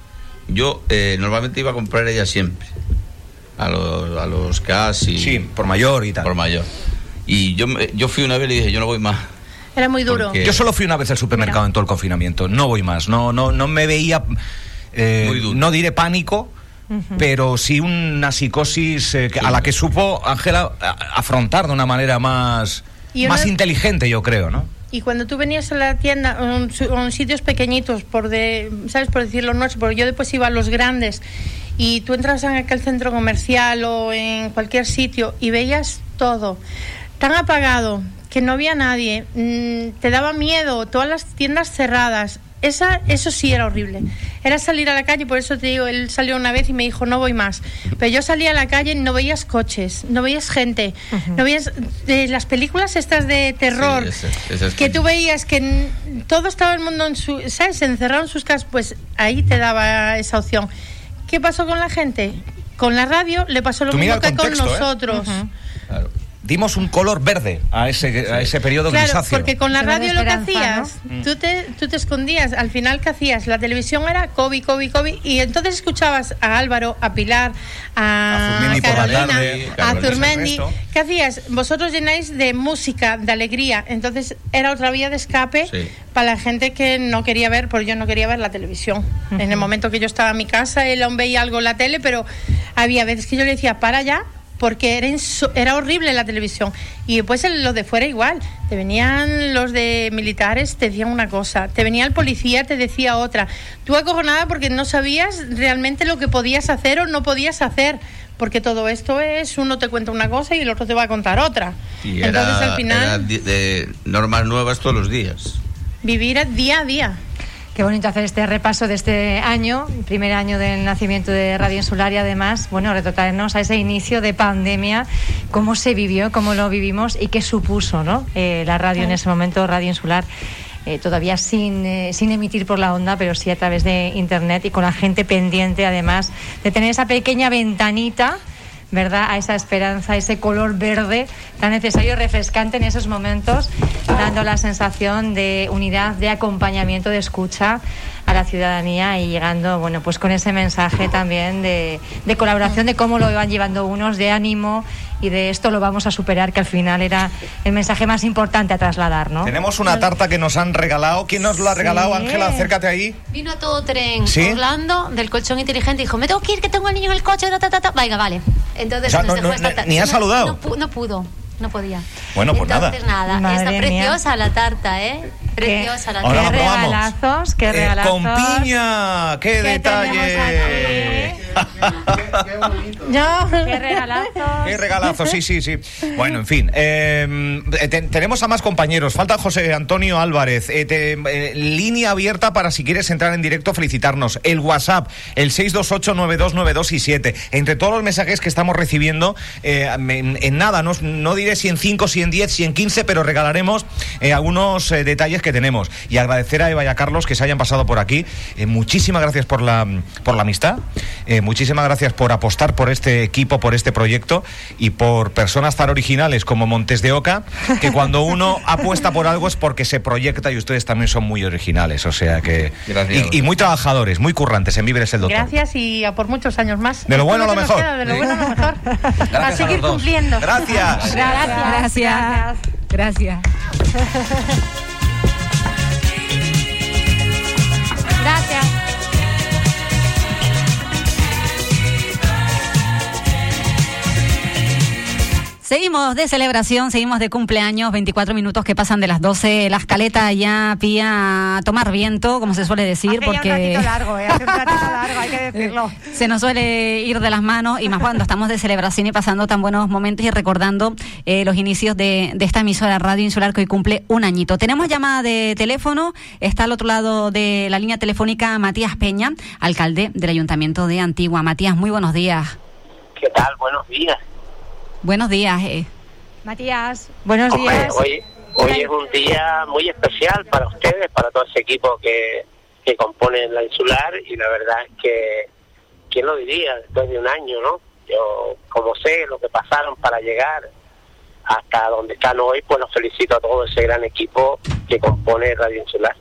yo eh, normalmente iba a comprar ella siempre. A los, a los casi. Sí, por mayor y tal. Por mayor. Y yo, me- yo fui una vez y le dije, yo no voy más. Era muy duro. Yo solo fui una vez al supermercado en todo el confinamiento, no voy más, no, no, no me veía, eh, no diré pánico, pero sí una psicosis eh, que- a la que supo Ángela a- afrontar de una manera más, más inteligente, yo creo, ¿no? Y cuando tú venías a la tienda, en, en sitios pequeñitos, por de, ¿sabes? Por decirlo nuestro, porque yo después iba a los grandes y tú entras en aquel centro comercial o en cualquier sitio y veías todo tan apagado que no había nadie, mm, te daba miedo, todas las tiendas cerradas. Esa, eso sí era horrible. Era salir a la calle, por eso te digo, él salió una vez y me dijo, no voy más. Pero yo salía a la calle y no veías coches, no veías gente, no veías eh, las películas estas de terror Sí, que tú veías que n- todo estaba el mundo en su, ¿sabes? Encerrado en sus casas, pues ahí te daba esa opción. ¿Qué pasó con la gente? Con la radio le pasó lo mismo que con ¿eh? nosotros. Dimos un color verde a ese, a ese periodo Claro, grisáceo. porque con la radio lo que hacías, ¿no? tú, te, tú te escondías. Al final, ¿qué hacías? La televisión era COVID, COVID, COVID. Y entonces escuchabas a Álvaro, a Pilar, a, A Carolina, tarde, a. Ernesto. ¿Qué hacías? Vosotros llenáis de música, de alegría. Entonces era otra vía de escape Sí. para la gente que no quería ver, porque yo no quería ver la televisión. En el momento que yo estaba en mi casa, él aún veía algo en la tele, pero había veces que yo le decía, para ya, porque era, era horrible la televisión. Y después el- los de fuera igual. Te venían los de militares, te decían una cosa. Te venía el policía, te decía otra. Tú acojonada porque no sabías realmente lo que podías hacer o no podías hacer. Porque todo esto es, uno te cuenta una cosa y el otro te va a contar otra. Y era, Entonces al final, era de normas nuevas todos los días. vivir día a día. Qué bonito hacer este repaso de este año, primer año del nacimiento de Radio Insular y además, bueno, retrotraernos a ese inicio de pandemia, cómo se vivió, cómo lo vivimos y qué supuso, ¿no? Eh, la radio en ese momento, Radio Insular. eh, todavía sin, eh, sin emitir por la onda, pero sí a través de internet y con la gente pendiente, además, de tener esa pequeña ventanita ¿verdad? A esa esperanza, ese color verde tan necesario refrescante en esos momentos, dando la sensación de unidad, de acompañamiento, de escucha a la ciudadanía y llegando, bueno, pues con ese mensaje también de, de colaboración, de cómo lo iban llevando unos, de ánimo y de esto lo vamos a superar, que al final era el mensaje más importante a trasladar, ¿no? Tenemos una tarta que nos han regalado. ¿Quién nos lo ha regalado, Sí. Ángela? Acércate ahí. Vino a todo tren ¿Sí? Orlando del colchón inteligente y dijo, me tengo que ir, que tengo al niño en el coche, ta, ta, ta, ta". Venga, vale. Entonces O sea, nos no- dejó no- esta tarta. ni ha saludado. No, no pudo, no podía. Bueno, pues nada. Entonces nada, Madre está mía. preciosa la tarta, ¿eh? Preciosa la Ahora qué regalazos, qué Eh, regalazos. con piña. ¡Qué, ¿Qué detalle! Yo. Qué regalazo. Qué regalazo, sí, sí, sí. Bueno, en fin. eh, te- tenemos a más compañeros. Falta José Antonio Álvarez. Eh, te- eh, línea abierta para si quieres entrar en directo, felicitarnos. El WhatsApp, el 628-9292 Entre todos los mensajes que estamos recibiendo, eh, en, en nada, no, no diré si en 5, si en 10, si en 15, pero regalaremos eh, algunos eh, detalles que tenemos. Y agradecer a Eva y a Carlos que se hayan pasado por aquí. Eh, muchísimas gracias por la, por la amistad. Eh, muchísimas gracias por apostar por este equipo, por este proyecto y por personas tan originales como Montes de Oca, que cuando uno apuesta por algo es porque se proyecta y ustedes también son muy originales, o sea que... Y, y muy trabajadores, muy currantes en Víveres el Doctor. Gracias y a por muchos años más. De lo bueno a lo mejor. queda, de lo bueno a lo mejor. a seguir dos. cumpliendo. Gracias. Gracias. Gracias. Gracias. Gracias. Seguimos de celebración, seguimos de cumpleaños, 24 minutos que pasan de las 12. La escaleta ya pía a tomar viento, como se suele decir, Hace ya porque un ratito largo, ¿eh? Hace un ratito largo, hay que decirlo. se nos suele ir de las manos y más cuando estamos de celebración y pasando tan buenos momentos y recordando eh, los inicios de, de esta emisora Radio Insular que hoy cumple un añito. Tenemos llamada de teléfono, está al otro lado de la línea telefónica Matías Peña, alcalde del Ayuntamiento de Antigua. Matías, muy buenos días. ¿Qué tal? Buenos días. Buenos días. eh. Matías, buenos Hombre, días. hoy, hoy es un día muy especial para ustedes, para todo ese equipo que, que componen la insular y la verdad es que, ¿quién lo diría? Después de un año, ¿no? Yo, como sé lo que pasaron para llegar hasta donde están hoy, pues los felicito a todo ese gran equipo que compone Radio Insular.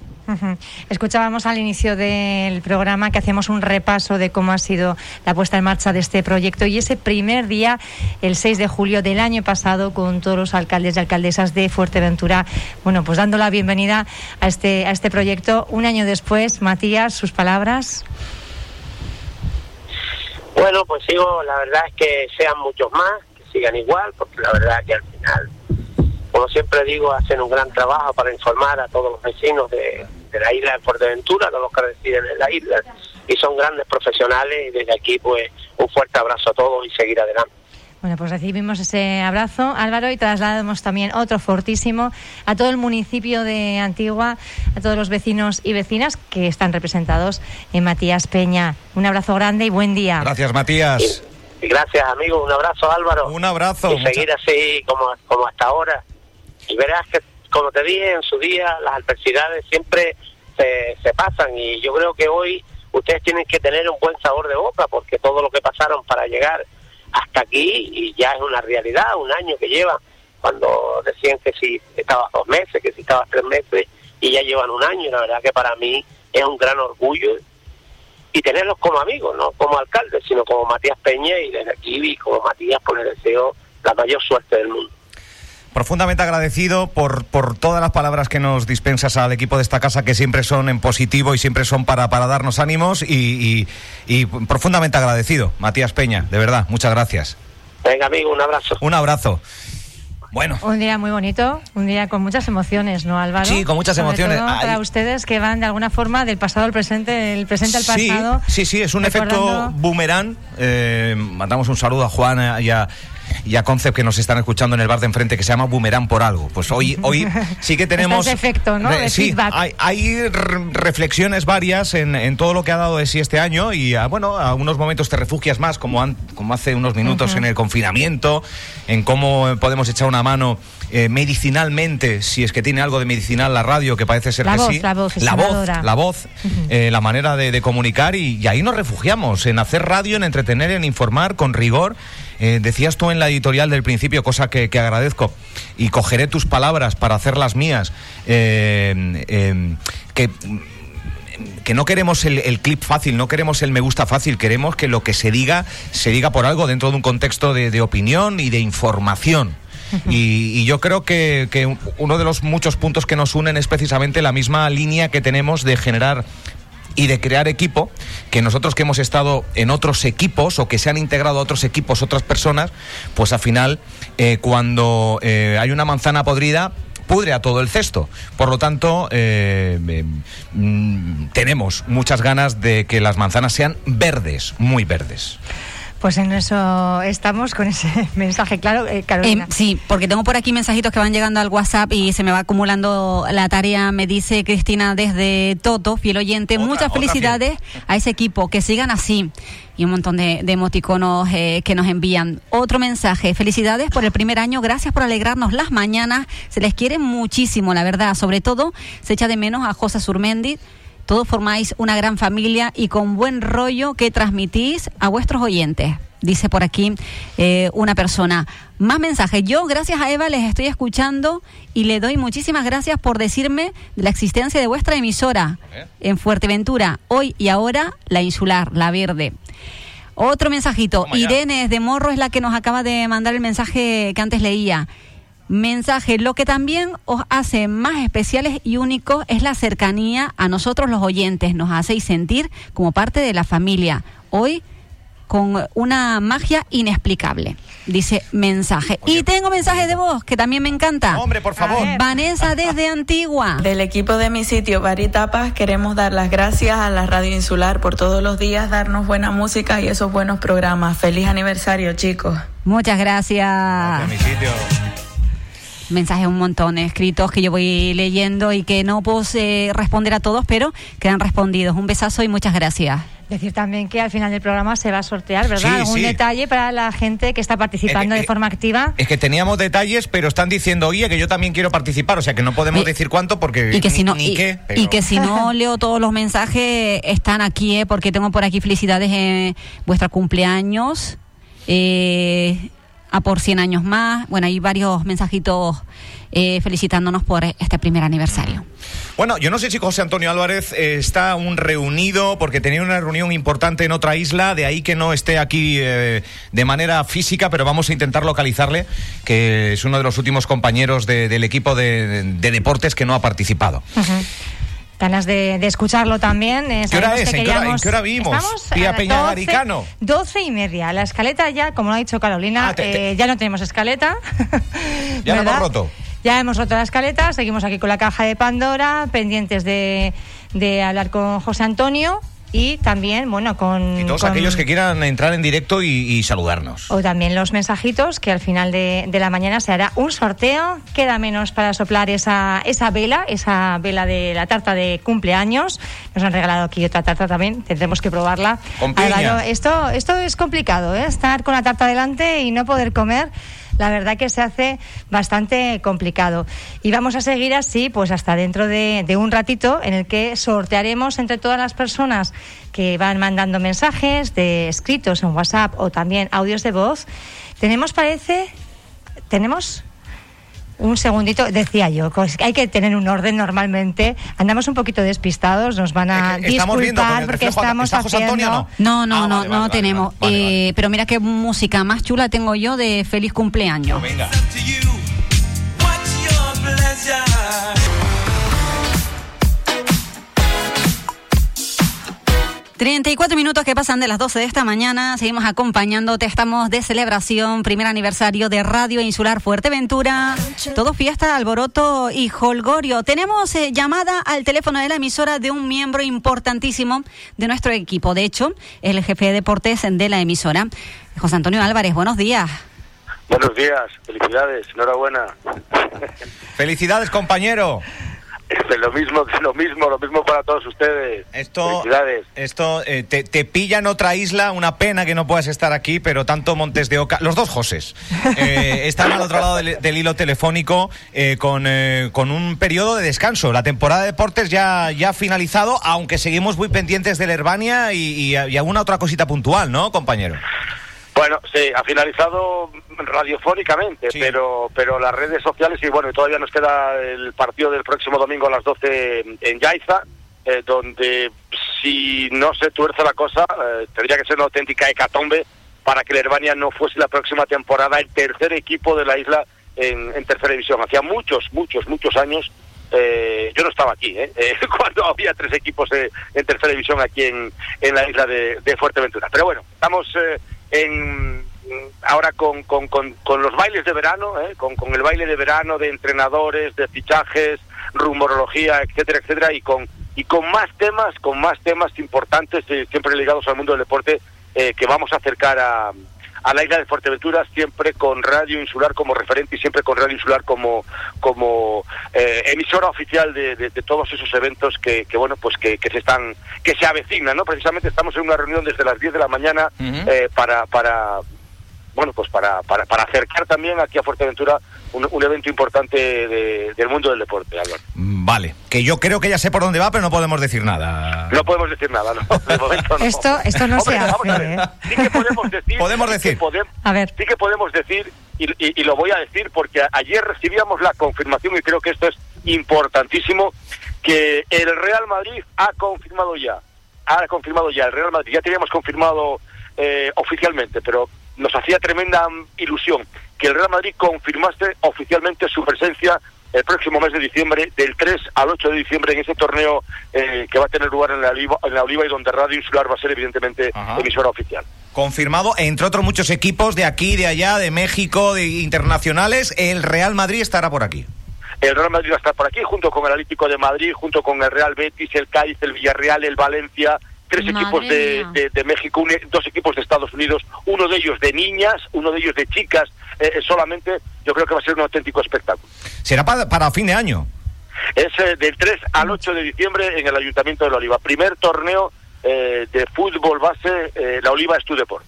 Escuchábamos al inicio del programa que hacíamos un repaso de cómo ha sido la puesta en marcha de este proyecto y ese primer día, el 6 de julio del año pasado, con todos los alcaldes y alcaldesas de Fuerteventura, bueno, pues dando la bienvenida a este, a este proyecto. Un año después, Matías, sus palabras. Bueno, pues sigo, la verdad es que sean muchos más, que sigan igual, porque la verdad que al final, como siempre digo, hacen un gran trabajo para informar a todos los vecinos de, de la isla de Fuerteventura, a todos los que residen en la isla, y son grandes profesionales, y desde aquí pues un fuerte abrazo a todos y seguir adelante. Bueno, pues recibimos ese abrazo, Álvaro, y trasladamos también otro fortísimo a todo el municipio de Antigua, a todos los vecinos y vecinas que están representados en Matías Peña. Un abrazo grande y buen día. Gracias, Matías. Y gracias amigos, un abrazo Álvaro. Un abrazo. Y seguir así como, como hasta ahora. Y verás que, como te dije en su día, las adversidades siempre se, se pasan y yo creo que hoy ustedes tienen que tener un buen sabor de boca porque todo lo que pasaron para llegar hasta aquí y ya es una realidad, un año que llevan, cuando decían que si estabas dos meses, que si estabas tres meses y ya llevan un año, la verdad que para mí es un gran orgullo y tenerlos como amigos, no como alcaldes, sino como Matías Peña y desde aquí y como Matías pues le deseo la mayor suerte del mundo. Profundamente agradecido por, por todas las palabras que nos dispensas al equipo de esta casa, que siempre son en positivo y siempre son para, para darnos ánimos. Y, y- y profundamente agradecido, Matías Peña, de verdad, muchas gracias. Venga, amigo, un abrazo. Un abrazo. Bueno. Un día muy bonito, un día con muchas emociones, ¿no, Álvaro? Sí, con muchas Sobre emociones. todo Ay. para ustedes que van de alguna forma del pasado al presente, del presente al pasado. sí, sí, es un efecto boomerang. Eh, mandamos un saludo a Juan y a, y a Concept que nos están escuchando en el bar de enfrente que se llama Boomerang por algo. Pues hoy, hoy sí que tenemos... Efecto, ¿no? De sí, feedback. hay, reflexiones varias en, en todo lo que ha dado de sí este año y a, bueno, a unos momentos te refugias más, como, han- como hace unos minutos en el confinamiento, en cómo podemos echar una mano eh, medicinalmente, si es que tiene algo de medicinal la radio, que parece ser La que voz, sí. la voz, la voz, la voz, eh, la manera de, de comunicar y, y ahí nos refugiamos, en hacer radio, en entretener, en informar con rigor. Eh, decías tú en la editorial del principio, cosa que, que agradezco, y cogeré tus palabras para hacer las mías, eh, que que no queremos el, el clip fácil, no queremos el me gusta fácil, queremos que lo que se diga se diga por algo dentro de un contexto de, de opinión y de información. Y, yo creo que, que uno de los muchos puntos que nos unen es precisamente la misma línea que tenemos de generar y de crear equipo, que nosotros que hemos estado en otros equipos o que se han integrado a otros equipos, otras personas, pues al final eh, cuando eh, hay una manzana podrida, pudre a todo el cesto. Por lo tanto, eh, eh, mm, tenemos muchas ganas de que las manzanas sean verdes, muy verdes. Pues en eso estamos con ese mensaje claro, eh, Carolina. Eh, sí, porque tengo por aquí mensajitos que van llegando al WhatsApp y se me va acumulando la tarea. Me dice Cristina desde Toto, fiel oyente, muchas otra felicidades a ese equipo, que sigan así. Y un montón de, de emoticonos eh, que nos envían. Otro mensaje, felicidades por el primer año, gracias por alegrarnos las mañanas. Se les quiere muchísimo, la verdad. Sobre todo, se echa de menos a José Surmendi Todos formáis una gran familia y con buen rollo que transmitís a vuestros oyentes. Dice por aquí eh, una persona. Más mensajes. Yo, gracias a Eva, les estoy escuchando y le doy muchísimas gracias por decirme de la existencia de vuestra emisora en Fuerteventura. Hoy y ahora, la insular, la verde. Otro mensajito. Ya. Irene de Morro es la que nos acaba de mandar el mensaje que antes leía. Mensaje, lo que también os hace más especiales y únicos es la cercanía a nosotros los oyentes. Nos hacéis sentir como parte de la familia. Hoy con una magia inexplicable. Dice mensaje. y tengo mensaje de voz que también me encanta. Hombre, por favor. Vanessa desde Antigua. Del equipo de mi sitio Varitapas queremos dar las gracias a la radio insular por todos los días darnos buena música y esos buenos programas. Feliz aniversario, chicos. Muchas gracias. Mensajes un montón escritos que yo voy leyendo y que no puedo eh, responder a todos, pero quedan respondidos. Un besazo y muchas gracias. Decir también que al final del programa se va a sortear, ¿verdad? Sí, Algún sí. detalle para la gente que está participando Eh, eh, de forma activa. Es que teníamos detalles, pero están diciendo, oye, que yo también quiero participar. O sea, que no podemos Y- decir cuánto porque Y que si no, ni y, qué. y que si no leo todos los mensajes, están aquí, ¿eh? porque tengo por aquí felicidades en vuestro cumpleaños, eh, a por 100 años más. Bueno, hay varios mensajitos eh, felicitándonos por este primer aniversario. Bueno, yo no sé si José Antonio Álvarez eh, está aún reunido porque tenía una reunión importante en otra isla, de ahí que no esté aquí eh, de manera física, pero vamos a intentar localizarle, que es uno de los últimos compañeros de- del equipo de, de deportes que no ha participado. Ganas de, de escucharlo también. eh, ¿Qué hora es? que ¿En qué hora- queríamos- en qué hora vimos? Estamos Pía Peña 12, Garicano. 12 y media. La escaleta ya, como lo ha dicho Carolina, Ah, te- te- eh, ya no tenemos escaleta. Ya lo hemos roto. Ya hemos roto la escaleta, seguimos aquí con la caja de Pandora, pendientes de, de hablar con José Antonio y también, bueno, con... Y todos con- aquellos que quieran entrar en directo y, y saludarnos. O también los mensajitos, que al final de, de la mañana se hará un sorteo. Queda menos para soplar esa, esa vela, esa vela de la tarta de cumpleaños. Nos han regalado aquí otra tarta también, tendremos que probarla. Con piña. Álvaro, esto, esto es complicado, ¿eh? estar con la tarta delante y no poder comer. La verdad que se hace bastante complicado. Y vamos a seguir así, pues hasta dentro de, de un ratito, en el que sortearemos entre todas las personas que van mandando mensajes de escritos en WhatsApp o también audios de voz. Tenemos, parece, tenemos un segundito, decía yo, pues hay que tener un orden normalmente. Andamos un poquito despistados, nos van a Es que estamos disculpar viendo con porque estamos ¿está José haciendo... Antonio No, no, Ah, no, vale, no vale, vale, tenemos. vale, Eh, Pero mira qué música más chula tengo yo de feliz cumpleaños. Venga. 34 minutos que pasan de las 12 de esta mañana. Seguimos acompañándote. Estamos de celebración, primer aniversario de Radio Insular Fuerteventura. Todo fiesta, alboroto y holgorio. Tenemos eh, llamada al teléfono de la emisora de un miembro importantísimo de nuestro equipo. De hecho, el jefe de deportes de la emisora, José Antonio Álvarez. Buenos días. Buenos días, felicidades, enhorabuena. Felicidades, compañero. Lo mismo, lo mismo, lo mismo para todos ustedes. Esto, esto eh, te, te pilla en otra isla, una pena que no puedas estar aquí, pero tanto Montes de Oca, los dos Joses, eh, están al otro lado del, del hilo telefónico eh, con, eh, con un periodo de descanso. La temporada de deportes ya, ya ha finalizado, aunque seguimos muy pendientes del Herbania y, y, y alguna otra cosita puntual, ¿no, compañero? Bueno, sí, ha finalizado radiofónicamente, pero pero las redes sociales y bueno, todavía nos queda el partido del próximo domingo a las 12 en Yaiza, eh, donde si no se tuerce la cosa, eh, tendría que ser una auténtica hecatombe para que el Herbania no fuese la próxima temporada el tercer equipo de la isla en, en tercera división. Hacía muchos, muchos, muchos años eh, yo no estaba aquí, ¿eh? Eh, cuando había tres equipos eh, en tercera división aquí en, en la isla de, de Fuerteventura. Pero bueno, estamos eh, en ahora con, con, con, con los bailes de verano, ¿eh? con, con el baile de verano de entrenadores, de fichajes, rumorología, etcétera, etcétera, y con y con más temas, con más temas importantes, eh, siempre ligados al mundo del deporte, eh, que vamos a acercar a, a la isla de Fuerteventura, siempre con Radio Insular como referente y siempre con Radio Insular como, como eh, emisora oficial de, de- de todos esos eventos que, que bueno, pues que, que se están, que se avecinan, ¿no? Precisamente estamos en una reunión desde las 10 de la mañana eh, para, para, bueno, pues para, para, para acercar también aquí a Fuerteventura un, un evento importante de- del mundo del deporte, Álvaro. Mm, Vale, que yo creo que ya sé por dónde va, pero no podemos decir nada. No podemos decir nada, ¿no? De momento no. Esto, esto no Hombre, se vamos a hace. ver, ¿eh? sí que podemos decir. Podemos sí que decir. podem- A ver. Sí que podemos decir, y, y- y lo voy a decir porque ayer recibíamos la confirmación, y creo que esto es importantísimo, que el Real Madrid ha confirmado ya. Ha confirmado ya, el Real Madrid. Ya teníamos confirmado eh, oficialmente, pero nos hacía tremenda ilusión que el Real Madrid confirmase oficialmente su presencia el próximo mes de diciembre, del 3 al 8 de diciembre, en ese torneo eh, que va a tener lugar en la, Oliva, en la Oliva y donde Radio Insular va a ser, evidentemente, emisora oficial. Confirmado, entre otros muchos equipos de aquí, de allá, de México, de internacionales, el Real Madrid estará por aquí. El Real Madrid va a estar por aquí, junto con el Atlético de Madrid, junto con el Real Betis, el Cádiz, el Villarreal, el Valencia, tres Madre equipos de, de- de México, un- dos equipos de Estados Unidos, uno de ellos de niñas, uno de ellos de chicas, eh, eh, solamente yo creo que va a ser un auténtico espectáculo. Será pa- para fin de año. Es eh, del 3 al 8 de diciembre en el Ayuntamiento de La Oliva. Primer torneo eh, de fútbol base, eh, La Oliva es tu deporte.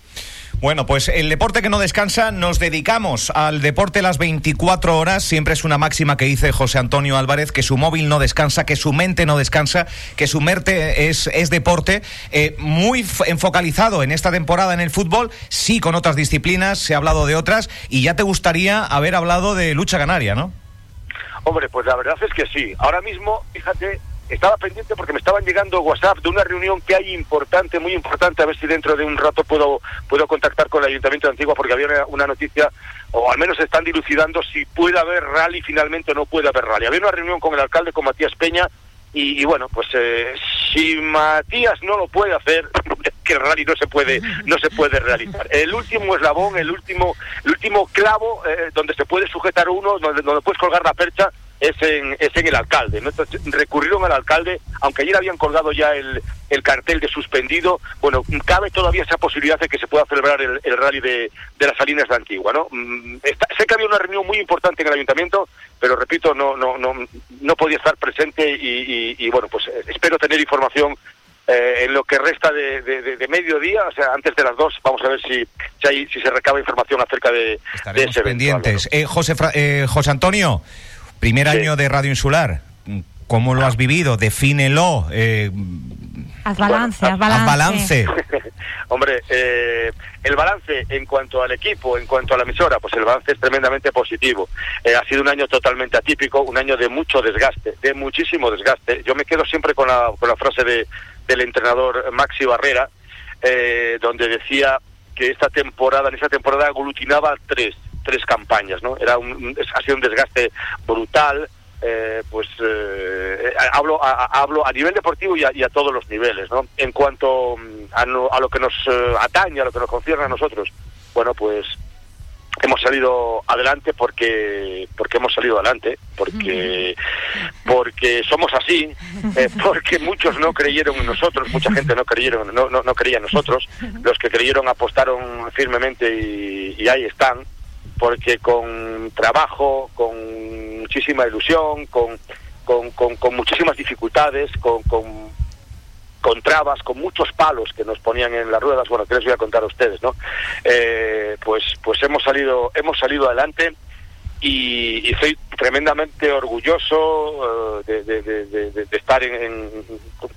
Bueno, pues el deporte que no descansa, nos dedicamos al deporte las 24 horas. Siempre es una máxima que dice José Antonio Álvarez, que su móvil no descansa, que su mente no descansa, que su mente es, es deporte. Eh, muy enfocalizado en esta temporada en el fútbol, sí con otras disciplinas, se ha hablado de otras, y ya te gustaría haber hablado de lucha canaria, ¿no? Hombre, pues la verdad es que sí. Ahora mismo, fíjate, estaba pendiente porque me estaban llegando WhatsApp de una reunión que hay importante, muy importante, a ver si dentro de un rato puedo puedo contactar con el Ayuntamiento de Antigua porque había una, noticia, o al menos están dilucidando si puede haber rally finalmente o no puede haber rally. Había una reunión con el alcalde, con Matías Peña, y, bueno, pues eh, si Matías no lo puede hacer, que el rally no se puede no se puede realizar. El último eslabón, el último el último clavo eh, donde se puede sujetar uno, donde puedes colgar la percha es en, es en el alcalde. ¿no? Entonces, recurrieron al alcalde, aunque ayer habían colgado ya el, el cartel de suspendido, bueno, cabe todavía esa posibilidad de que se pueda celebrar el, el rally de, de las Salinas de Antigua, ¿no? Mm, está- sé que había una reunión muy importante en el ayuntamiento, pero repito, no, no, no, no podía estar presente y, y- y, bueno, pues eh, espero tener información eh, en lo que resta de, de- de- mediodía, o sea, antes de las dos, vamos a ver si, si, hay, si se recaba información acerca de, ese evento. pendientes. Eh, José, Fra- eh, José Antonio, primer año de Radio Insular. ¿Cómo lo has vivido? Defínelo. Eh, Haz balance, haz haz balance. balance. Hombre, eh, el balance en cuanto al equipo, en cuanto a la emisora, pues el balance es tremendamente positivo. Eh, ha sido un año totalmente atípico, un año de mucho desgaste, de muchísimo desgaste. Yo me quedo siempre con la, con la frase de, del entrenador Maxi Barrera, eh, donde decía que esta temporada, en esta temporada aglutinaba tres, tres campañas, ¿no? Era un, ha sido un desgaste brutal, eh, pues eh, hablo a, hablo a nivel deportivo y a, y a todos los niveles, ¿no? En cuanto mm, a, no- a lo que nos eh, atañe, a lo que nos concierne a nosotros, bueno, pues hemos salido adelante porque porque hemos salido adelante porque porque somos así eh, porque muchos no creyeron en nosotros mucha gente no creyeron no, no, no creía en nosotros los que creyeron apostaron firmemente y, y ahí están porque con trabajo con muchísima ilusión con con, con, muchísimas dificultades con, con trabas, con muchos palos que nos ponían en las ruedas, bueno, que les voy a contar a ustedes, ¿no? Eh, pues, pues hemos salido, hemos salido adelante y, y estoy tremendamente orgulloso eh, de, estar en,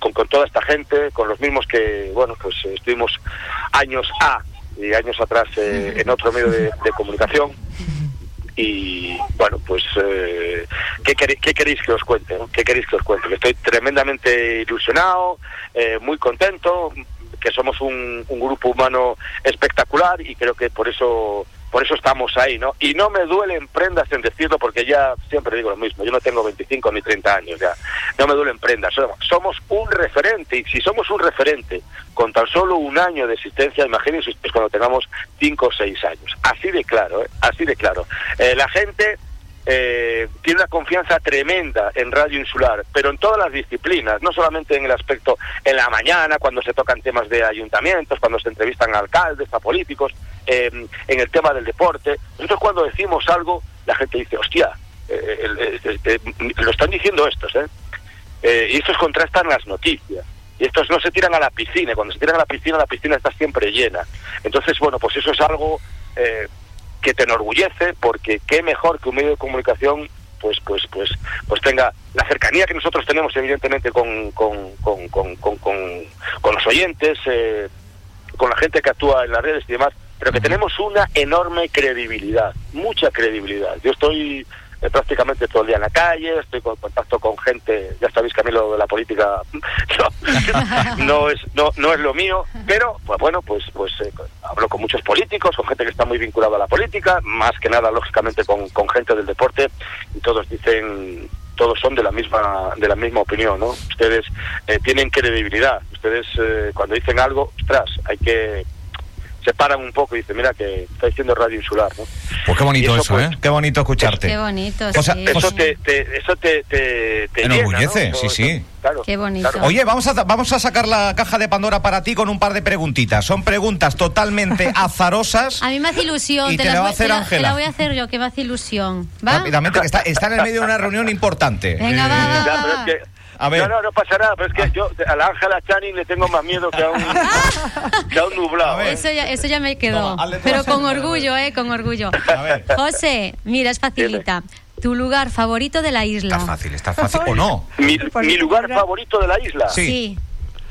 con, con toda esta gente, con los mismos que, bueno, pues estuvimos años A y años atrás eh, en otro medio de, de comunicación y bueno pues eh, ¿qué, queréis que os cuente no? qué queréis que os cuente Que estoy tremendamente ilusionado eh, muy contento que somos un, un grupo humano espectacular y creo que por eso por eso estamos ahí no y no me duelen prendas en decirlo porque ya siempre digo lo mismo yo no tengo 25 ni 30 años ya. No me duelen prendas somos, un referente y si somos un referente con tan solo un año de existencia imagínense ustedes cuando tengamos 5 o 6 años. Así de claro ¿eh? así de claro. Eh, la gente eh, tiene una confianza tremenda en Radio Insular, pero en todas las disciplinas, no solamente en el aspecto en la mañana, cuando se tocan temas de ayuntamientos, cuando se entrevistan a alcaldes, a políticos, eh, en el tema del deporte. Nosotros cuando decimos algo, la gente dice, hostia, eh, lo están diciendo estos, ¿eh? Eh, y estos contrastan las noticias. Y estos no se tiran a la piscina. Cuando se tiran a la piscina, la piscina está siempre llena. Entonces, bueno, pues eso es algo eh, que te enorgullece, porque qué mejor que un medio de comunicación pues pues pues pues tenga la cercanía que nosotros tenemos evidentemente con con, con, con, con, los oyentes eh, con la gente que actúa en las redes y demás pero que tenemos una enorme credibilidad mucha credibilidad. Yo estoy eh, prácticamente todo el día en la calle estoy con contacto con gente ya sabéis que a mí lo de la política no, es no no es lo mío pero pues bueno pues pues eh, hablo con muchos políticos con gente que está muy vinculada a la política más que nada lógicamente con, con gente del deporte y todos dicen todos son de la misma de la misma opinión no ustedes eh, tienen credibilidad ustedes eh, cuando dicen algo ostras hay que se paran un poco y dicen mira que está diciendo radio insular no Pues qué bonito eso, eso, pues, ¿eh? Qué bonito escucharte. Qué bonito, O sea, sí. eso te, te- eso te, te, te enorgullece, ¿no? sí, sí. claro, Qué bonito. claro. Oye, vamos a, vamos a sacar la caja de Pandora para ti con un par de preguntitas. Son preguntas totalmente azarosas. A mí me hace ilusión. Y te la va a voy- hacer Ángela. Te la voy a hacer yo, que me hace ilusión. ¿Va? Rápidamente, que está, está en el medio de una reunión importante. Venga, va, va, Ya, pero va. es que- A ver. No, no, no pasa nada, pero es que yo a la Ángela Channing le tengo más miedo que a un, que a un nublado. ¿eh? Eso ya, eso ya me quedó. Toma, Pero con orgullo, ¿eh? Con orgullo. A ver. José, mira, es facilita. Tu lugar favorito de la isla. Está fácil, está fácil. ¿O no? Mi, mi lugar favorito de la isla, Sí. Sí,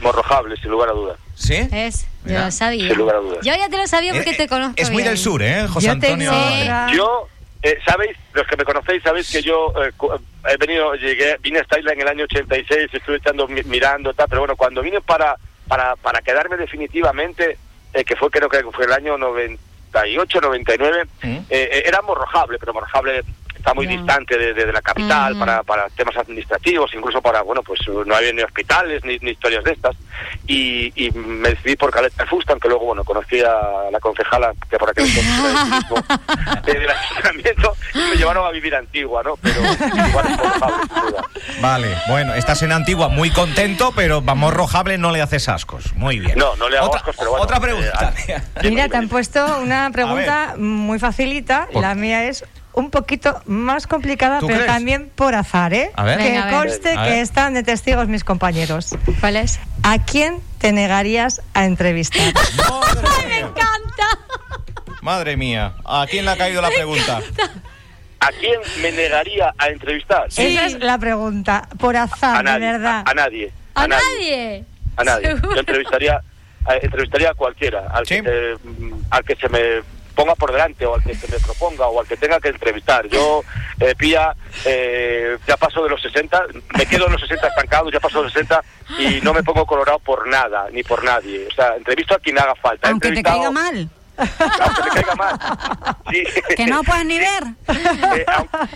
Morrojable, sin lugar a dudas. ¿Sí? es. Yo lo sabía. Sin lugar a dudas. Yo ya te lo sabía porque Eh, te conozco Es muy bien. del sur, ¿eh? José Yo Antonio. Yo, eh, sabéis, los que me conocéis, sabéis que yo eh, cu- he venido, llegué, vine a esta isla en el año 86, estuve echando, mi- mirando, tal, pero bueno, cuando vine para, para, para quedarme definitivamente, eh, que fue creo que fue el año 98, 99, ¿Mm? eh, eh, era Morrojable, pero Morrojable está muy Ya. distante de, de- de la capital para, para temas administrativos, incluso para, bueno, pues no había ni hospitales ni, ni historias de estas. Y, y me decidí por Caleta de Fusta, aunque luego, bueno, conocí a la concejala que por aquel entonces era del turismo, eh, del ayuntamiento y me llevaron a vivir a Antigua, ¿no? Pero igual es duda. Vale, bueno, estás en Antigua muy contento, pero vamos rojable no le haces ascos. Muy bien. No, no le hago otra, ascos, pero bueno, Otra eh, pregunta. Mira, te han puesto una pregunta muy facilita. Por- La mía es un poquito más complicada, ¿Tú pero crees? también por azar, ¿eh? A ver. Que Venga, a ver. conste A ver. que están de testigos mis compañeros. ¿Cuál es? ¿A quién te negarías a entrevistar? Madre mía. ¡Canta! Madre mía, ¿a quién le ha caído la pregunta? ¿A quién me negaría a entrevistar? Esa es la pregunta, por azar, A nadie, de verdad. A, a nadie. ¿A nadie? A nadie. ¿Seguro? Yo entrevistaría, a- entrevistaría a cualquiera, al, Sí. que, eh, al que se me ponga por delante o al que se me proponga o al que tenga que entrevistar. Yo, eh, Pía, eh, ya paso de los 60, me quedo en los 60 estancado, ya paso de los 60 y no me pongo colorado por nada, ni por nadie. O sea, entrevisto a quien haga falta. Aunque te caiga mal. Aunque me caiga mal. Sí. Que no puedas ni ver. Eh,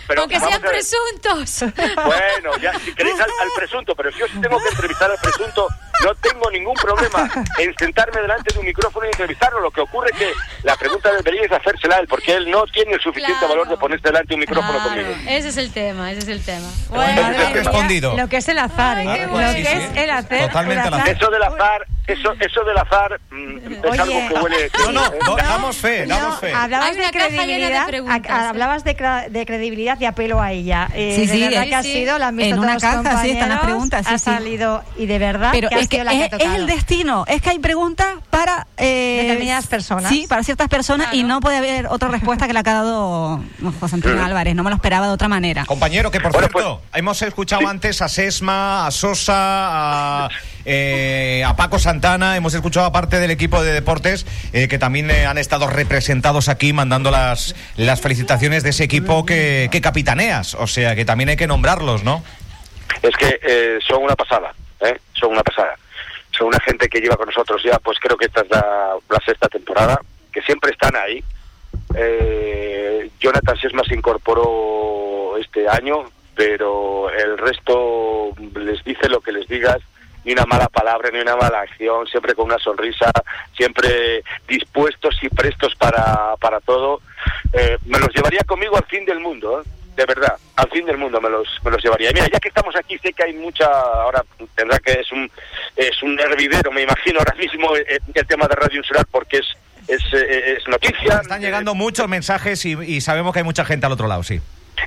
pero Aunque sean presuntos. Bueno, ya, si queréis al, al presunto, pero si yo sí tengo que entrevistar al presunto, no tengo ningún problema en sentarme delante de un micrófono y entrevistarlo. Lo que ocurre que la pregunta debería es hacérsela a él, porque él no tiene el suficiente Claro. valor de ponerse delante de un micrófono Claro, conmigo. ese es el tema, ese es el tema. Bueno, te respondido. Lo que es el azar, ¿eh? Lo bueno. que Sí, es el hacer. Totalmente el azar. Eso del azar, eso, eso del azar mm, es Oye. algo que huele. No, no, no, damos fe, damos No, fe. hablabas de de credibilidad, hablabas de, de credibilidad y apelo a ella. Eh, Sí, de sí, verdad sí, que ha sido, la visto En una caja, sí, están las preguntas, sí, ha salido y de verdad Pero que ha es que sido la que ha es, el destino. Es que hay preguntas para eh, Determinadas personas. Sí, para ciertas personas y no puede haber otra respuesta que la que ha dado José Antonio Álvarez. No me lo esperaba de otra manera. Compañero, que por Bueno, cierto, hemos escuchado antes a Sesma, a Sosa, a, eh, a Paco Santana, hemos escuchado a parte del equipo de deportes eh, que también eh, han estado representados aquí mandando las, las felicitaciones de ese equipo que, capitaneas. O sea, que también hay que nombrarlos, ¿no? es que eh, son una pasada, son una pasada. Son una gente que lleva con nosotros ya, pues creo que esta es la, la sexta temporada, que siempre están ahí. Jonathan Sesma se incorporó este año, pero el resto les dice lo que les digas, ni una mala palabra, ni una mala acción, siempre con una sonrisa, siempre dispuestos y prestos para, para todo. Eh, me los llevaría conmigo al fin del mundo, ¿eh? de verdad, al fin del mundo me los, me los llevaría. Y Mira, ya que estamos aquí, sé que hay mucha, ahora tendrá que es un, es un hervidero, me imagino ahora mismo eh, el, tema de Radio Insular, porque es, es, eh, es noticia. Están llegando muchos mensajes y, y sabemos que hay mucha gente al otro lado, sí.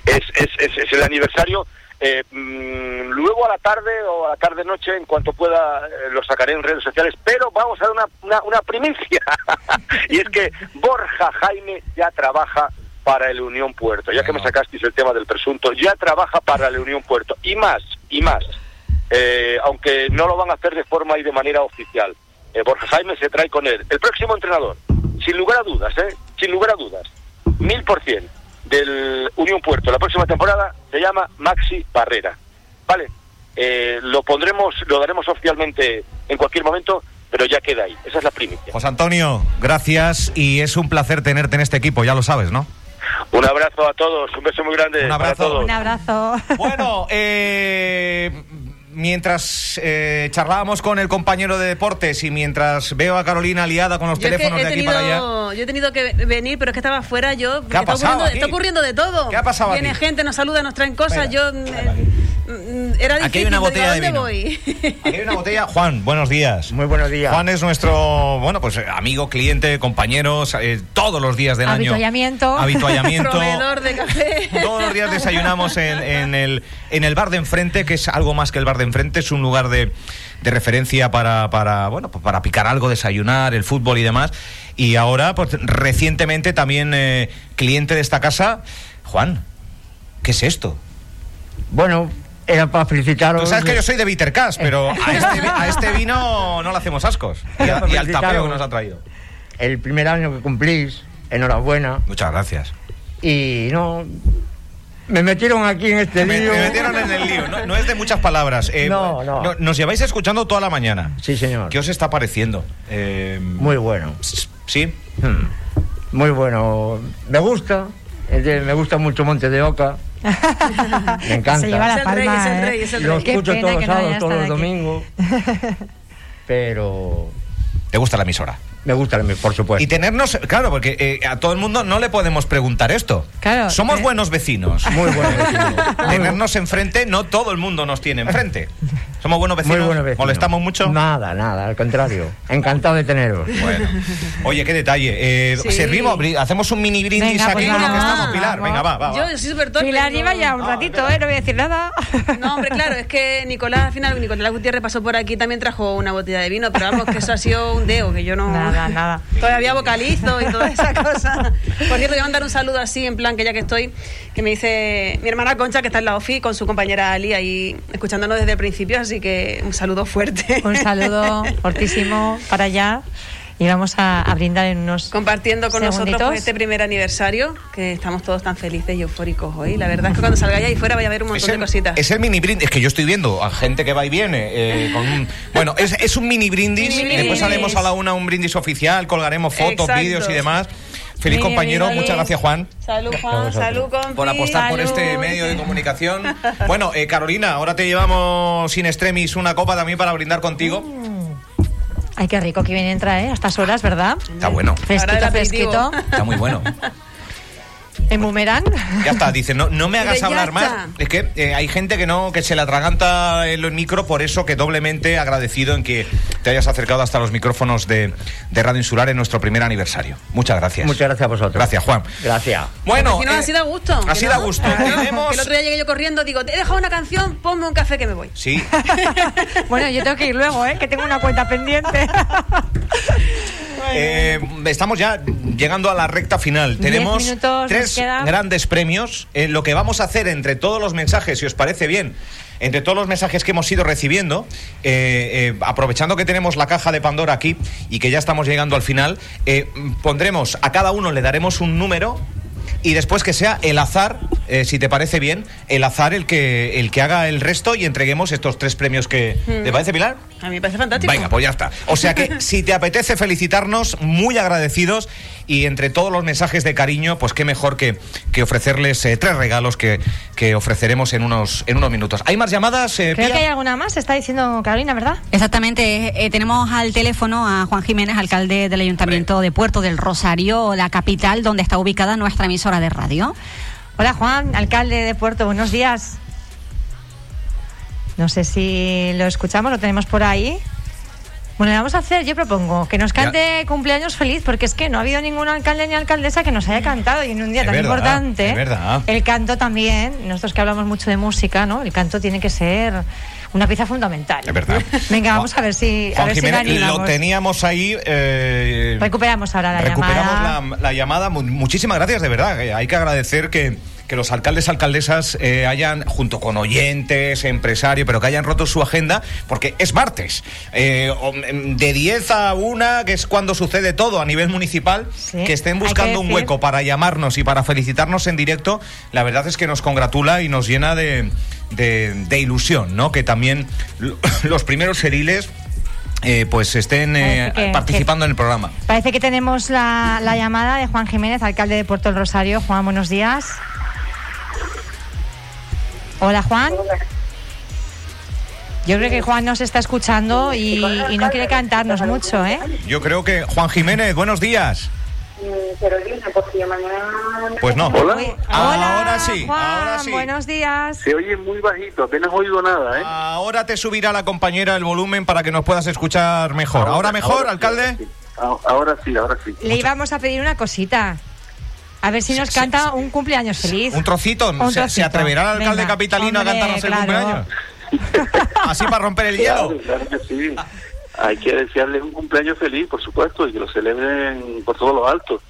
es, es, es, es el aniversario. Eh, mm, luego a la tarde o a la tarde-noche, en cuanto pueda, eh, lo sacaré en redes sociales, pero vamos a dar una, una, una primicia. y es que Borja Jaime ya trabaja para el Unión Puerto. Ya que me sacasteis el tema del presunto, ya trabaja para el Unión Puerto. Y más, y más. Eh, aunque no lo van a hacer de forma y de manera oficial. Eh, Borja Jaime se trae con él. El próximo entrenador, sin lugar a dudas, ¿eh? Sin lugar a dudas, mil por cien del Unión Puerto la próxima temporada se llama Maxi Barrera. ¿Vale? Eh, lo pondremos, lo daremos oficialmente en cualquier momento, pero ya queda ahí. Esa es la primicia. José Antonio, gracias y es un placer tenerte en este equipo, ya lo sabes, ¿no? Un abrazo a todos, un beso muy grande. Un abrazo. para todos. Un abrazo. Bueno, eh, mientras eh, charlábamos con el compañero de deportes y mientras veo a Carolina liada con los Yo es que teléfonos de aquí para allá. yo he tenido que venir, pero es que estaba afuera yo. porque ha está, pasado ocurriendo, aquí? está ocurriendo de todo. ¿Qué ha pasado Viene aquí? gente, nos saluda, nos traen cosas. yo. eh, Era difícil. Aquí hay una botella ¿a de vino. voy? Aquí hay una botella. Juan, buenos días. Muy buenos días. Juan es nuestro, bueno, pues amigo, cliente, compañero, eh, todos los días del año. Habituallamiento. Habituallamiento. Proveedor de café. Todos los días desayunamos en, en el, en el bar de enfrente, que es algo más que el bar de enfrente, es un lugar de, de referencia para, para, bueno, pues para picar algo, desayunar, el fútbol y demás. Y ahora, pues recientemente también eh, cliente de esta casa. Juan, ¿qué es esto? Bueno, era para felicitaros. Tú sabes que yo soy de Bitter Cash, pero a este, a este vino no le hacemos ascos. Y, a- y al tapeo que nos ha traído. El primer año que cumplís, enhorabuena. Muchas gracias. Y no. Me metieron aquí en este Me, lío. me metieron en el lío. No, no es de muchas palabras. Eh, No, no. Nos lleváis escuchando toda la mañana. Sí, señor. ¿Qué os está pareciendo? Eh, Muy bueno. ¿Sí? Hmm. Muy bueno. Me gusta. Me gusta mucho Monte de Oca. Me encanta. Se lleva la Es el rey, palma, es el ¿eh? rey, es el Lo rey. Escucho todos los no sábados, todos los domingos. Pero ¿Te gusta la emisora? Me gusta, por supuesto. Y tenernos, claro, porque eh, a todo el mundo no le podemos preguntar esto. Claro. Somos Eh. buenos vecinos. Muy buenos vecinos. Tenernos enfrente, no todo el mundo nos tiene enfrente. Somos buenos vecinos. Muy buenos vecinos. ¿Molestamos mucho? Nada, nada, al contrario. Encantado de teneros. Bueno. Oye, qué detalle. Eh, Sí. Servimos, hacemos un mini brindis Venga, aquí pues con lo que vamos. estamos, Pilar. Venga, va, va. Yo soy súper torpe. Pilar lleva ya un ratito, ¿eh? No voy a decir nada. No, hombre, claro, es que Nicolás, al final, Nicolás Gutiérrez pasó por aquí, también trajo una botella de vino, pero vamos, que eso ha sido un deo, que yo no... Nada, nada. Todavía vocalizo y toda esa cosa. Por cierto, voy a mandar un saludo así, en plan, que ya que estoy, que me dice mi hermana Concha, que está en la OFI, con su compañera Ali, ahí escuchándonos desde el principio, así que un saludo fuerte. Un saludo fortísimo para allá. Y vamos a, a brindar en unos. Compartiendo con nosotros pues, este primer aniversario, que estamos todos tan felices y eufóricos hoy. La verdad es que cuando salgáis ahí fuera vaya a haber un montón de cositas. es el mini brindis, es que yo estoy viendo a gente que va y viene. eh, con un- bueno, es, es un mini brindis. Mini Después brindis. haremos a la una un brindis oficial, colgaremos fotos, vídeos y demás. Feliz compañero, muchas gracias Juan Salud, Juan, salud, compi. por apostar por este medio de comunicación. Bueno, eh, Carolina, ahora te llevamos sin extremis una copa también para brindar contigo. Ay, qué rico que viene entra, ¿eh? A estas horas, ¿verdad? Está bueno, Fresquito, fresquito. está muy bueno. En boomerang. Ya está, dice, no, no me hagas hablar está. más. Es que eh, hay gente que no, que se le atraganta el micro, por eso que doblemente agradecido en que te hayas acercado hasta los micrófonos de, de Radio Insular en nuestro primer aniversario. Muchas gracias. Muchas gracias a vosotros. Gracias, Juan. Gracias. Bueno, si no, eh, ha sido a gusto. ha ¿que sido no? a gusto. Tenemos- el otro día llegué yo corriendo, digo, te he dejado una canción, ponme un café que me voy. Sí, Bueno, yo tengo que ir luego, ¿eh? Que tengo una cuenta pendiente. eh, estamos ya llegando a la recta final. Tenemos tres grandes premios. Eh, lo que vamos a hacer entre todos los mensajes, si os parece bien, entre todos los mensajes que hemos ido recibiendo, eh, eh, aprovechando que tenemos la caja de Pandora aquí y que ya estamos llegando al final, eh, pondremos a cada uno le daremos un número y después que sea el azar, eh, si te parece bien, el azar el que el que haga el resto y entreguemos estos tres premios que Mm. ¿te parece Pilar? A mí me parece fantástico. Venga, pues ya está. O sea que si te apetece felicitarnos, muy agradecidos y entre todos los mensajes de cariño, pues qué mejor que, que ofrecerles eh, tres regalos que, que ofreceremos en unos, en unos minutos. ¿Hay más llamadas? eh, Creo Pía? que hay alguna más, está diciendo Carolina, ¿verdad? Exactamente, eh, tenemos al teléfono a Juan Jiménez, alcalde del Ayuntamiento de Puerto del Rosario, la capital donde está ubicada nuestra emisora de radio. Hola Juan, alcalde de Puerto, buenos días. No sé si lo escuchamos, lo tenemos por ahí. Bueno, le vamos a hacer, yo propongo, que nos cante cumpleaños feliz, porque es que no ha habido ningún alcalde ni alcaldesa que nos haya cantado y en un día Es tan verdad, importante. es verdad. El canto también, nosotros que hablamos mucho de música, ¿no? El canto tiene que ser una pieza fundamental. Es verdad. Venga, vamos a ver si, a Juan si lo teníamos ahí. eh, Recuperamos ahora la recuperamos llamada. la, la llamada. Mu- Muchísimas gracias, de verdad. Eh, Hay que agradecer que, que los alcaldes, alcaldesas eh, hayan, junto con oyentes, empresarios, pero que hayan roto su agenda, porque es martes. Eh, em, de 10 a 1, que es cuando sucede todo a nivel municipal, que estén que buscando un hueco para llamarnos y para felicitarnos en directo, la verdad es que nos congratula y nos llena de, de- de ilusión, ¿no? Que también lo- los primeros ediles eh, pues estén eh, que- participando en el programa. Parece que tenemos la, la llamada de Juan Jiménez, alcalde de Puerto del Rosario. Juan, buenos días. Hola, Juan. Yo creo que Juan nos está escuchando y, y no quiere cantarnos mucho, ¿eh? Yo creo que Juan Jiménez, buenos días. Pues no. Hola. Ahora sí, Juan, ahora sí. buenos días. Se oye muy bajito, apenas oigo nada, ¿eh? Ahora te subirá la compañera el volumen para que nos puedas escuchar mejor. ¿Ahora, mejor, ahora alcalde? Ah, Ahora sí, ahora sí. Le íbamos a pedir una cosita. A ver si nos canta un cumpleaños feliz. Un trocito. Un ¿Se, atreverá el alcalde Venga, capitalino hombre, a cantarnos el claro. cumpleaños? Así para romper el hielo. claro que sí. Hay que desearles un cumpleaños feliz, por supuesto, y que lo celebren por todos los altos.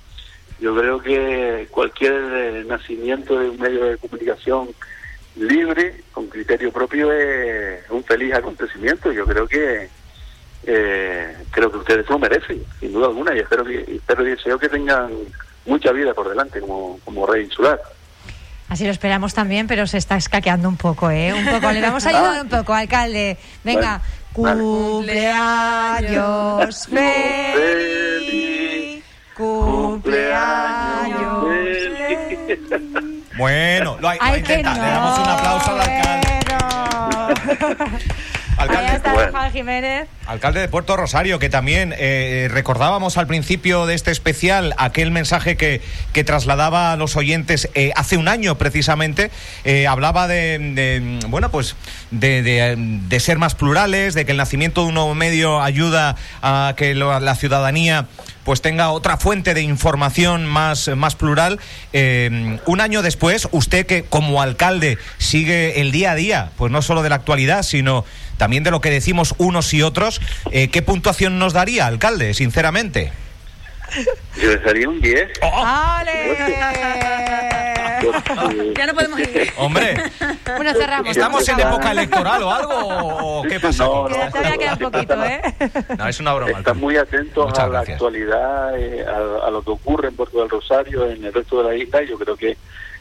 Yo creo que cualquier eh, nacimiento de un medio de comunicación libre, con criterio propio, es un feliz acontecimiento. Yo creo que eh, creo que ustedes lo merecen, sin duda alguna, y espero que, espero y deseo que tengan mucha vida por delante como, como rey insular. Así lo esperamos también, pero se está escaqueando un poco, ¿eh? Un poco. Le vamos a ayudar un poco, alcalde. Venga. Cumpleaños feliz. Cumpleaños Bueno, lo, hay- lo que intenta. Le damos un aplauso al alcalde. Alcalde, está bueno. Juan Jiménez. Alcalde de Puerto Rosario, que también eh, recordábamos al principio de este especial aquel mensaje que, que trasladaba a los oyentes eh, hace un año precisamente, eh, hablaba de, de, bueno, pues de, de, de ser más plurales, de que el nacimiento de un nuevo medio ayuda a que lo- la ciudadanía pues tenga otra fuente de información más, más plural. Eh, un año después, usted que como alcalde sigue el día a día, pues no solo de la actualidad, sino también de lo que decimos unos y otros, eh, ¿qué puntuación nos daría, alcalde, sinceramente? Yo les daría un 10. Ya no podemos ir. Hombre, Bueno, cerramos. ¿estamos en época electoral o algo? ¿O qué pasa? No, no. Todavía queda poquito, ¿eh? No, es una broma. Están muy atentos Muchas a la gracias. actualidad, eh, a, a lo que ocurre en Puerto del Rosario, en el resto de la isla, y yo creo que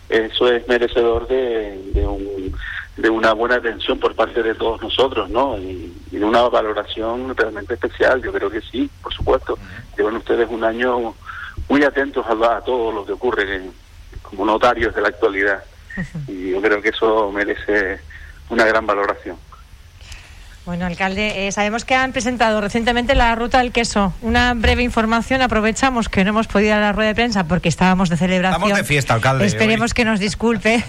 eso es merecedor de, de, un- de una buena atención por parte de todos nosotros, ¿no? Y, y de una valoración realmente especial, yo creo que sí, por supuesto. Llevan ustedes un año muy atentos a, a todo lo que ocurre en- como notarios de la actualidad, y yo creo que eso merece una gran valoración. Bueno, alcalde, eh, sabemos que han presentado recientemente la ruta del queso. Una breve información. Aprovechamos que no hemos podido ir a la rueda de prensa porque estábamos de celebración. Estamos de fiesta, alcalde. Esperemos que nos disculpe.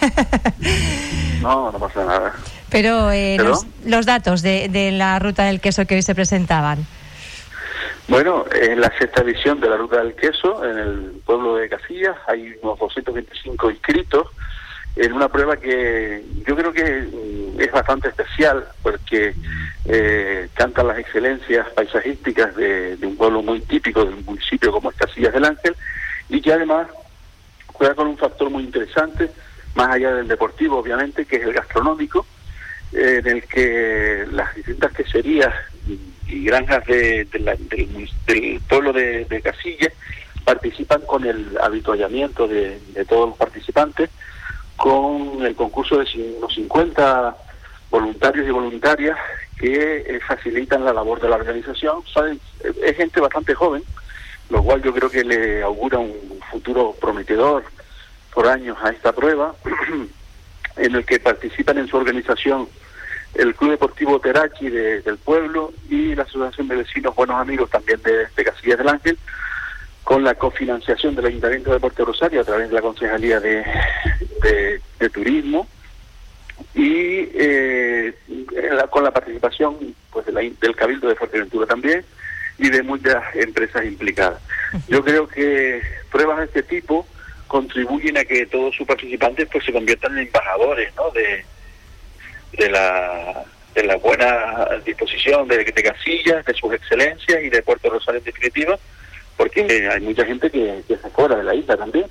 No, no pasa nada. Pero eh, los, los datos de, de la ruta del queso que hoy se presentaban. Bueno, en la sexta edición de la Ruta del Queso, en el pueblo de Casillas, hay unos 225 inscritos en una prueba que yo creo que mm, es bastante especial porque eh, cantan las excelencias paisajísticas de, un pueblo muy típico de un municipio como es Casillas del Ángel y que además juega con un factor muy interesante, más allá del deportivo obviamente, que es el gastronómico, eh, en el que las distintas queserías y, granjas de- del, del pueblo de, de Casillas participan con el habituallamiento de todos los participantes, con el concurso de unos 50 voluntarios y voluntarias que eh, facilitan la labor de la organización. Saben, es gente bastante joven, lo cual yo creo que le augura un futuro prometedor por años a esta prueba, en el que participan en su organización el Club Deportivo Terachi de- del pueblo y la Asociación de Vecinos Buenos Amigos también de, de Casillas del Ángel, con la cofinanciación del Ayuntamiento de Puerto Rosario a través de la Concejalía de, de- de Turismo y eh, la- con la participación pues de de la- del Cabildo de Fuerteventura también y de muchas empresas implicadas. Yo creo que pruebas de este tipo contribuyen a que todos sus participantes pues se conviertan en embajadores ¿no? de, de la de la buena disposición de, de Casillas, de sus excelencias y de Puerto Rosario en definitiva, porque hay mucha gente que, que se fuera de la isla también.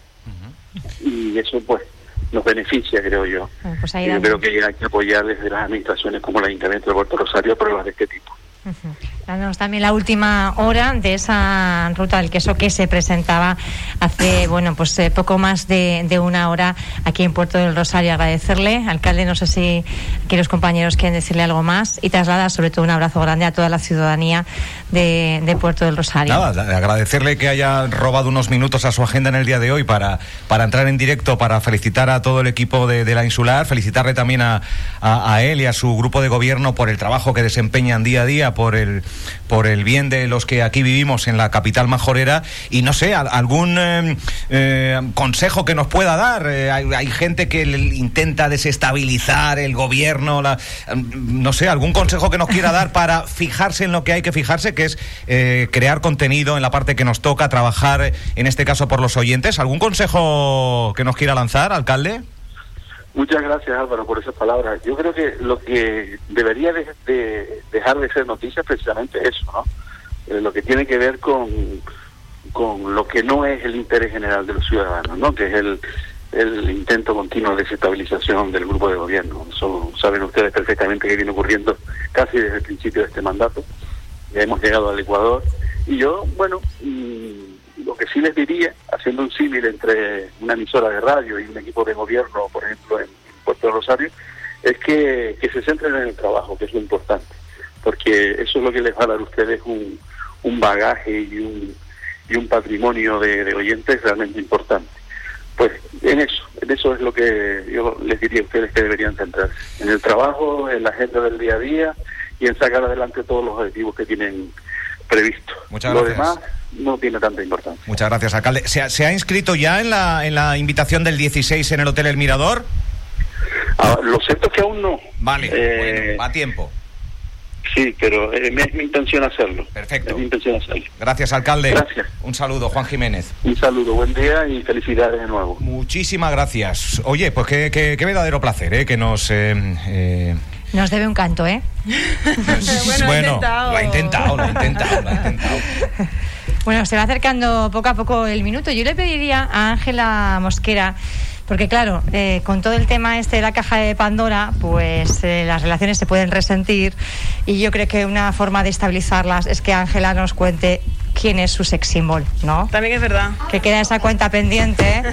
Y eso pues nos beneficia, creo yo. Bueno, pues ahí yo creo que hay que apoyar desde las administraciones como el Ayuntamiento de Puerto Rosario pruebas de este tipo. Danos también la última hora de esa ruta del queso que se presentaba hace, bueno, pues eh, poco más de, de una hora aquí en Puerto del Rosario. Agradecerle, alcalde, no sé si aquí los compañeros quieren decirle algo más y trasladar sobre todo un abrazo grande a toda la ciudadanía de, Puerto del Rosario. Nada, agradecerle que haya robado unos minutos a su agenda en el día de hoy para, para entrar en directo, para felicitar a todo el equipo de, la insular, felicitarle también a- a él y a su grupo de gobierno por el trabajo que desempeñan día a día, por el, por el bien de los que aquí vivimos en la capital majorera y no sé, al- algún eh, eh, consejo que nos pueda dar. Eh, hay, hay gente que intenta desestabilizar el gobierno, la- no sé, algún consejo que nos quiera dar para fijarse en lo que hay que fijarse, que es eh, crear contenido en la parte que nos toca, trabajar en este caso por los oyentes. ¿Algún consejo que nos quiera lanzar, alcalde? Muchas gracias Álvaro por esas palabras. Yo creo que lo que debería de, de dejar de ser noticia es precisamente eso, ¿no? Eh, lo que tiene que ver con, con lo que no es el interés general de los ciudadanos, ¿no? Que es el, el intento continuo de desestabilización del grupo de gobierno. Eso saben ustedes perfectamente que viene ocurriendo casi desde el principio de este mandato. Ya hemos llegado al Ecuador y yo, bueno, mm, lo que sí les diría, haciendo un símil entre una emisora de radio y un equipo de gobierno, por ejemplo, en Puerto Rosario, es que, que se centren en el trabajo, que es lo importante, porque eso es lo que les va a dar a ustedes un, un bagaje y un, y un patrimonio de, de oyentes realmente importante. Pues en eso, en eso es lo que yo les diría a ustedes que deberían centrarse, en el trabajo, en la agenda del día a día y en sacar adelante todos los objetivos que tienen previstos. Muchas Lo gracias. demás no tiene tanta importancia. Muchas gracias, alcalde. ¿Se ha, se ha inscrito ya en la, en la invitación del 16 en el Hotel El Mirador? Ah, lo cierto es que aún no. Vale, Eh, bueno, va a tiempo. Sí, pero eh, es mi intención hacerlo. Perfecto. Es mi intención hacerlo. Gracias, alcalde. Gracias. Un saludo, Juan Jiménez. Un saludo, buen día y felicidades de nuevo. Muchísimas gracias. Oye, pues qué, qué- qué verdadero placer, ¿eh? Que nos... eh, eh, Nos debe un canto, ¿eh? bueno, lo ha intentado, lo ha intentado, lo ha intentado. Bueno, se va acercando poco a poco el minuto. Yo le pediría a Ángela Mosquera, porque claro, eh, con todo el tema este de la caja de Pandora, pues eh, las relaciones se pueden resentir y yo creo que una forma de estabilizarlas es que Ángela nos cuente quién es su sex symbol, ¿no? También es verdad. Que queda esa cuenta pendiente. ¿eh?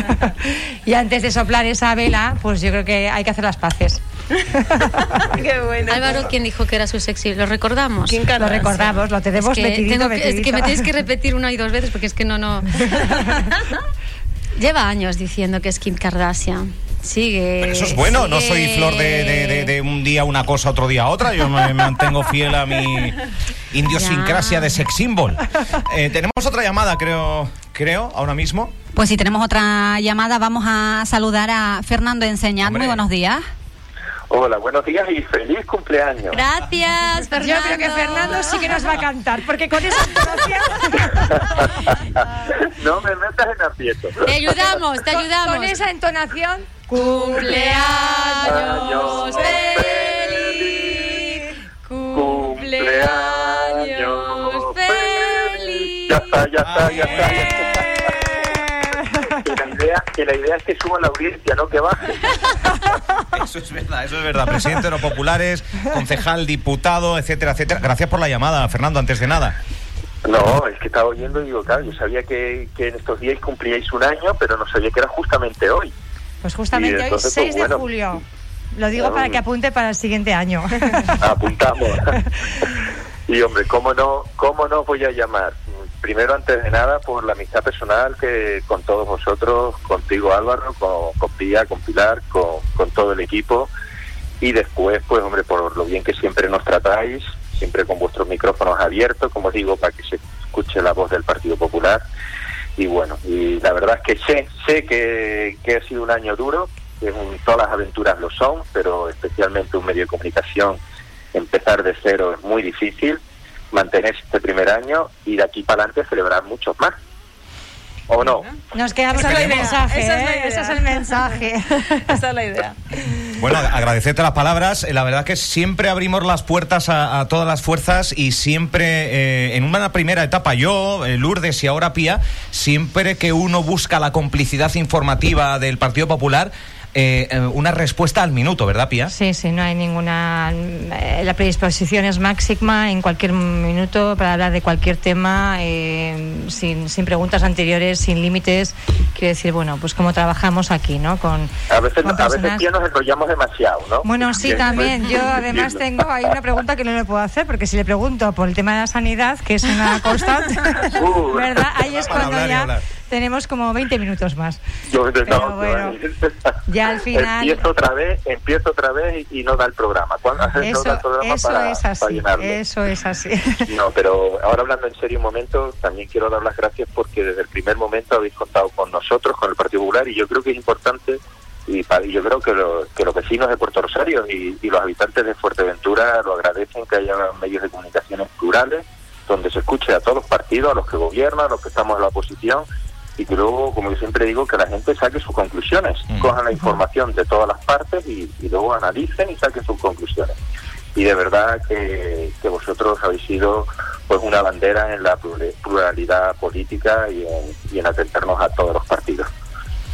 y antes de soplar esa vela, pues yo creo que hay que hacer las paces. Qué bueno. Álvaro, ¿quién dijo que era su sexy? ¿Lo recordamos? Lo recordamos, lo tenemos es que, metidito, tengo que- es que metidito. me tienes que repetir una y dos veces porque es que no, no. Lleva años diciendo que es Kim Kardashian. Sigue. Eso es bueno, no soy flor de, de- de- de un día una cosa, otro día otra. Yo me mantengo fiel a mi idiosincrasia de sex symbol. Eh, tenemos otra llamada, creo, creo, ahora mismo. Pues si tenemos otra llamada, vamos a saludar a Fernando Enseñad. Muy buenos días. Hola, buenos días y feliz cumpleaños. Gracias, Fernando. Yo creo que Fernando sí que nos va a cantar, porque con esa entonación... no me metas en aprieto. Te ayudamos, te ayudamos. Con esa entonación... Cumpleaños feliz. Cumpleaños feliz. Ya está, ya está, ya está. ya está. Que la idea, que la idea es que suba la audiencia, no que baje. Eso es verdad, eso es verdad. Presidente de los populares, concejal, diputado, etcétera, etcétera. Gracias por la llamada, Fernando, antes de nada. No, es que estaba oyendo y digo, claro, yo sabía que, que en estos días cumplíais un año, pero no sabía que era justamente hoy. Pues justamente Y hoy, entonces, 6 pues, de bueno. julio. Lo digo para que apunte para el siguiente año. Apuntamos. y hombre, ¿cómo no, ¿cómo no voy a llamar? Primero, antes de nada, por la amistad personal que con todos vosotros, contigo Álvaro, con, Pía, con Pilar, con, todo el equipo. Y después, pues hombre, por lo bien que siempre nos tratáis, siempre con vuestros micrófonos abiertos, como digo, para que se escuche la voz del Partido Popular. Y bueno, y la verdad es que sé, sé que, que ha sido un año duro, que todas las aventuras lo son, pero especialmente un medio de comunicación empezar de cero es muy difícil, mantener este primer año y de aquí para adelante celebrar muchos más. ¿O no? Nos quedamos con el mensaje. esa es la ¿eh? Ese es el mensaje. Esa es la idea. Bueno, agradecerte las palabras. La verdad que siempre abrimos las puertas a, a todas las fuerzas y siempre, eh, en una primera etapa, yo, eh, Lourdes y ahora Pía, siempre que uno busca la complicidad informativa del Partido Popular, eh, eh, una respuesta al minuto, ¿verdad, Pía? Sí, sí, no hay ninguna. eh, La predisposición es máxima en cualquier minuto para hablar de cualquier tema, eh, sin, sin preguntas anteriores, sin límites. Quiero decir, bueno, pues como trabajamos aquí, ¿no? Con, A veces, con a veces ya nos enrollamos demasiado, ¿no? Bueno, sí, Que- también. Yo además tengo, hay una pregunta que no le puedo hacer, porque si le pregunto por el tema de la sanidad, que es una constante, Uh. ¿verdad? Ahí es cuando ya hablar. Tenemos como 20 minutos más. Yo, no, Pero no, bueno, ya al final- Empiezo otra vez, empiezo otra vez y, y no da el programa. ¿Cuándo no da el Eso, programa eso para, es así. Eso es así. No, pero ahora hablando en serio un momento, también quiero dar las gracias porque desde el primer momento habéis contado con nosotros, con el Partido Popular, y yo creo que es importante, y, y yo creo que, lo- que los vecinos de Puerto Rosario y, y los habitantes de Fuerteventura lo agradecen que haya medios de comunicaciones plurales, donde se escuche a todos los partidos, a los que gobiernan, a los que estamos en la oposición, y que luego, como yo siempre digo, que la gente saque sus conclusiones, cojan la información de todas las partes y, y luego analicen y saquen sus conclusiones y de verdad que, que vosotros habéis sido pues una bandera en la plura- pluralidad política y en, y en atendernos a todos los partidos.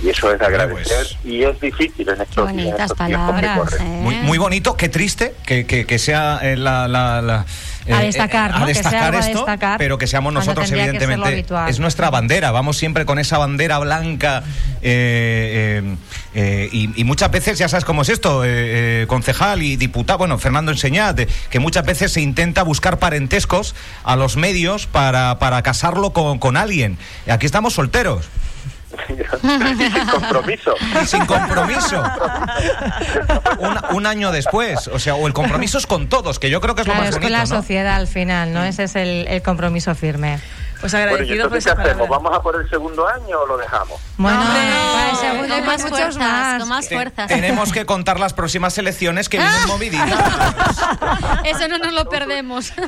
Y eso es de agradecer y es difícil en estos, en Bonitas tiempos que corren. ¿eh? Muy, muy bonito, qué triste que, que- que sea eh, la... la- la- A eh, destacar, eh, ¿no? a Que sea destacar algo a esto, destacar, pero que seamos nosotros, evidentemente. Es nuestra bandera, vamos siempre con esa bandera blanca eh, eh, y, y muchas veces, ya sabes cómo es esto, concejal y diputado, bueno, Fernando Enseñat, eh, que muchas veces se intenta buscar parentescos a los medios para, para casarlo con, con alguien. Aquí estamos solteros. Y sin compromiso. Y sin compromiso. un, un año después. O sea, o el compromiso es con todos, que yo creo que es Claro, lo más es con bonito. la ¿no? sociedad al final, ¿no? Ese es el, el compromiso firme. Pues Bueno, ¿y agradecido por entonces qué esa hacemos? ¿Vamos a por el segundo año o lo dejamos? Bueno, para el segundo con más muchos fuerzas, más. con más fuerzas. Tenemos que contar las próximas elecciones que vienen moviditas. Eso no nos lo perdemos.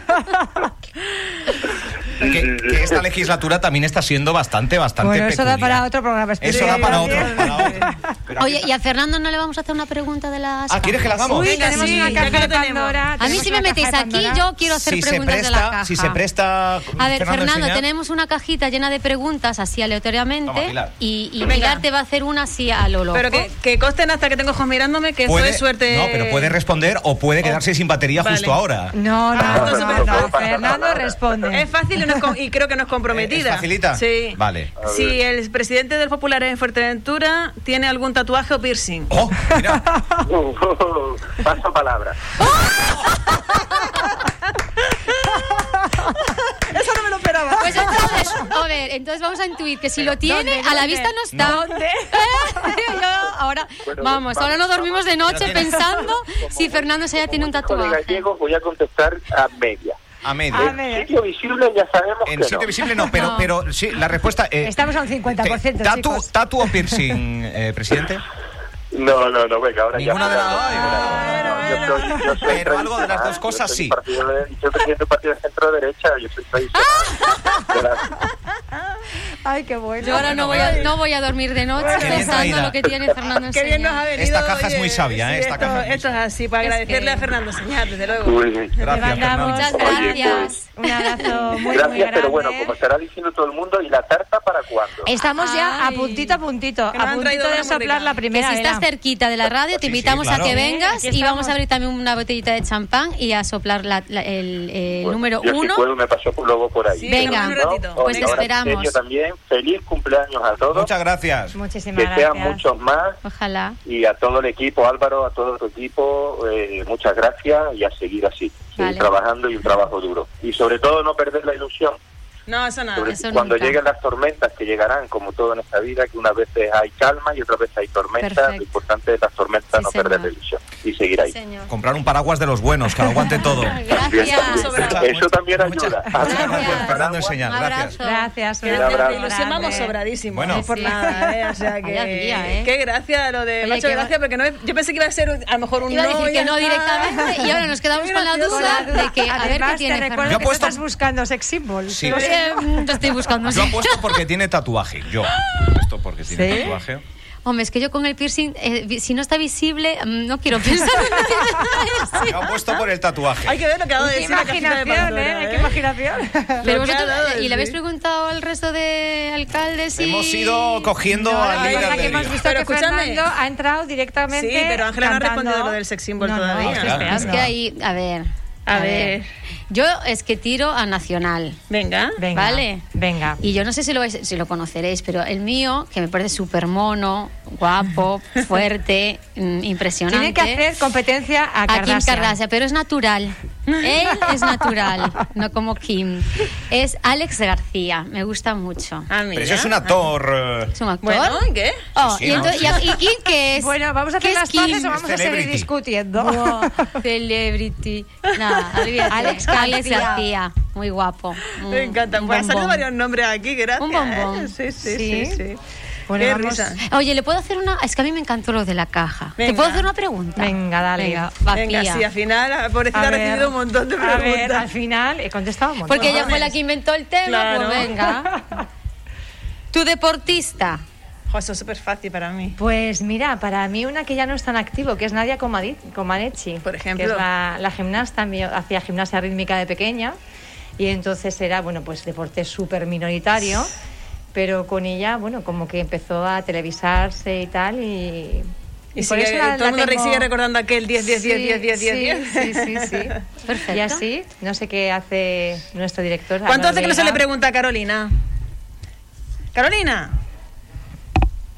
que, que esta legislatura también está siendo bastante, bastante Bueno, eso da peculiar. para otro programa Eso da especial. para otro, para otro. Oye, ¿y a Fernando no le vamos a hacer una pregunta de las Ah, ¿quieres que la hagamos? Uy, Venga, tenemos sí, una caja de. Pandora. A mí si me metéis aquí, yo quiero hacer Si preguntas de la presta, caja. si se presta. A ver, Fernando, Enseñat. Tenemos una cajita llena de preguntas así aleatoriamente Toma, Pilar. y, y. Pilar te va a hacer una así a lo loco. Pero que, que consten hasta que tengo ojos mirándome que eso Puede- es suerte. No, pero puede responder o puede quedarse sin batería Vale. justo ahora. No, no, Ah, no, entonces no, no, Fernando responde. Es fácil y, no es com- y creo que no es comprometida. ¿Es facilita? Sí. Vale. Si el presidente del Popular en Fuerteventura tiene algún tatuaje o piercing. Oh, mira. Paso palabra. Eso no me lo esperaba. Pues entonces, a ver, entonces vamos a intuir que si lo tiene, ¿dónde, a la dónde? vista no está. ¿Dónde? Yo ahora, Bueno, vamos, ahora no dormimos de noche pensando si Fernando se ya tiene un de tatuaje. gallegos voy a contestar a media. A medio. A En sitio visible ya sabemos En que sitio no. visible no, pero, No. pero sí, la respuesta es. Estamos al 50%, ¿Tatu, chicos. ¿Tatu o piercing, eh, presidente? No, no, no, venga, ahora Ninguna ya. de las dos. Yo soy- yo soy Pero algo de las dos cosas yo soy sí. partido de- Yo presidente del partido de centro derecha, yo soy tradicional. Ay, qué bueno. Yo ahora no voy, a, no voy a dormir de noche pensando lo que tiene Fernando Qué bien nos Enseña. ha venido. Esta caja es muy sabia, ¿eh? sí, Esta esto, caja es muy esto es así, para Es agradecerle que- a Fernando Señal, desde luego. Gracias, Fernando. Muchas Oye, gracias. Un abrazo muy, muy Gracias, grande. pero bueno, como estará diciendo todo el mundo, ¿y la tarta para cuándo? Estamos ya a puntito a puntito, a puntito de soplar la Que primera. si estás vela. Cerquita de la radio, te Sí, sí, invitamos claro. a que vengas y vamos a abrir también una botellita de champán y a soplar la- la- el, el Bueno, número yo uno. si puedo me paso luego por ahí. Sí, Venga. un ratito. ¿No? Pues esperamos. también, feliz cumpleaños a todos. Muchas gracias. Muchísimas que gracias. sean muchos más Ojalá. y a todo el equipo, Álvaro, a todo tu equipo, eh, muchas gracias y a seguir así, seguir trabajando y un trabajo duro. Y sobre todo no perder la ilusión. No, eso nada. Sobre- eso cuando nunca. lleguen las tormentas, que llegarán como todo en esta vida, que unas veces hay calma y otras veces hay tormentas, Perfecto. lo importante es las tormentas Sí, no perder la ilusión. Y seguir ahí. Comprar un paraguas de los buenos, que aguante todo. Eso también ayuda. Fernando Enseñar, gracias. Gracias. Un abrazo. Ilusión vamos sobradísimos, Bueno. no por nada, ¿eh? O sea que... Día, ¿eh? Qué gracia lo de... Oye, gracia porque no, yo pensé que iba a ser a lo mejor un Iba a no. decir y que no directamente y ahora nos quedamos con la duda de que a ver qué tiene te recuerdo Fernando. Yo he que puesto- tú estás buscando sex symbols. Sí. Lo. Eh, te estoy buscando. Yo apuesto porque tiene tatuaje. Yo apuesto porque tiene ¿Sí? tatuaje. Hombre, es que yo con el piercing, eh, si no está visible, mm, no quiero pensar. Yo apuesto por el tatuaje. Hay que ver lo que ha dado de la de imaginación, Pandora, ¿eh? Qué ¿eh? imaginación. Pero ha vosotros, de ¿y le habéis preguntado al resto de alcaldes? y- Hemos ido cogiendo No, al la líder del que hemos visto Pero que. Fernando ha entrado directamente. Sí, pero Ángela no ha respondido lo del sex symbol No, todavía. Es que ahí, a ver. A ver. Yo es que tiro a Nacional. Venga. Venga, ¿Vale? Venga. Y yo no sé si lo, vais- si lo conoceréis, pero el mío, que me parece súper mono, guapo, fuerte, mm, impresionante. Tiene que hacer competencia a a Kim Kardashian. Pero es natural. Él es natural, no como Kim. Es Alex García, me gusta mucho. Ah, Pero eso es un actor. eh, ¿Es un actor? Bueno, ¿y qué? Oh, Sí, y, ¿no? entonces- y- ¿y Kim qué es? Bueno, vamos a ¿Qué hacer las paces o vamos a seguir discutiendo. Wow, celebrity. Nada. Alex Alex García. Muy guapo. Un- Me encanta. salido bombón. varios nombres aquí, gracias. Un bombón. Sí, sí, Sí. sí. sí. Bueno, Qué vamos- risa. Oye, ¿le puedo hacer una...? Es que a mí me encantó lo de la caja. ¿Te puedo hacer una pregunta? Venga, dale. Venga, vacía. Venga, sí, al final, la pobrecita A ha ver, recibido un montón de A ver, preguntas. al final he contestado un montón. Porque ella fue la que inventó el tema, Claro. pues venga. Tu deportista. Eso es súper fácil para mí. Pues mira, para mí una que ya no es tan activo, que es Nadia Comaneci. Por ejemplo. Que es la, la gimnasta, hacía gimnasia rítmica de pequeña. Y entonces era, bueno, pues deporte súper minoritario. Pero con ella, bueno, como que empezó a televisarse y tal. Y, Y por sigue- eso la- todo el mundo tengo- sigue recordando aquel 10, 10, 10, Sí, 10, 10, 10, sí, 10. Sí, sí, sí. Perfecto. Y así, no sé qué hace nuestro director. ¿Cuánto hace que no se le pregunta a Carolina? Carolina.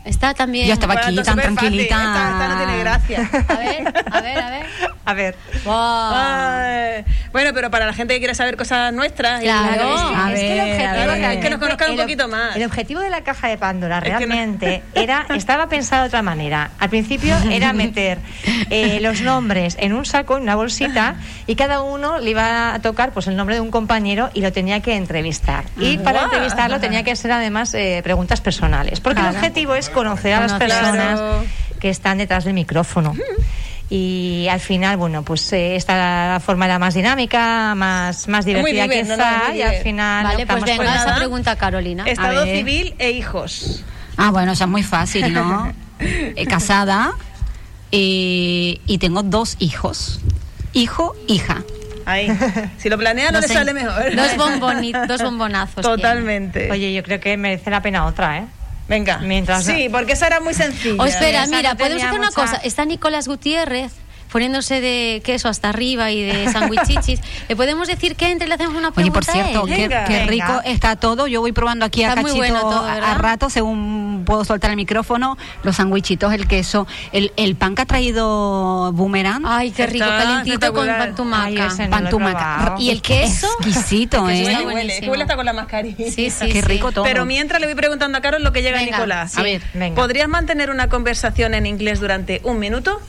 Está también... Yo estaba aquí Bueno, tan tranquilita. Esta, esta no tiene gracia. A ver, a ver, a ver. A ver. Wow. Ay, bueno, pero para la gente que quiere saber cosas nuestras. y- Claro. Es que el a objetivo ver, que nos conozcan un poquito más. El objetivo de la caja de Pandora Es que no- realmente era estaba pensado de otra manera. Al principio era meter eh, los nombres en un saco, en una bolsita, y cada uno le iba a tocar pues el nombre de un compañero y lo tenía que entrevistar. Y para entrevistarlo tenía que ser además eh, preguntas personales, porque Claro. el objetivo es conocer a las Conocer. personas que están detrás del micrófono. Y al final, bueno, pues eh, esta forma era más dinámica, más, más divertida bien, no, quizá, no, y al final Vale, pues venga, por Pues esa pregunta, Carolina. Estado civil e hijos. Ah, bueno, es muy fácil, ¿no? Eh, casada y, y tengo dos hijos. Hijo, hija. Ahí. Si lo planea, no, le sé. sale mejor. Dos, bomboni- dos bombonazos. Totalmente. Oye, yo creo que merece la pena otra, ¿eh? Venga. Mientras- Sí, porque esa era muy sencilla. O espera, mira, no podemos hacer una cosa. Está Nicolás Gutiérrez poniéndose de queso hasta arriba y de sandwichichis. ¿Le podemos decir que entre y le hacemos una Oye, pregunta por cierto, a qué, Venga. qué Venga. rico está todo. Yo voy probando aquí a Está muy cachito bueno todo, a- a, rato, según puedo soltar el micrófono, los sandwichitos, el queso, el, el pan que ha traído Boomerang. Ay, qué rico, Está calentito con espectacular. Ay, pantumaca. no Pantumaca. ¿Y el queso? Exquisito, ¿eh? Huele, huele. buenísimo. Huele hasta con la mascarilla. Sí, sí, Qué sí. rico todo. Pero mientras le voy preguntando a Carol lo que llega Venga, Nicolás. sí. A ver, venga. ¿Podrías mantener una conversación en inglés durante un minuto?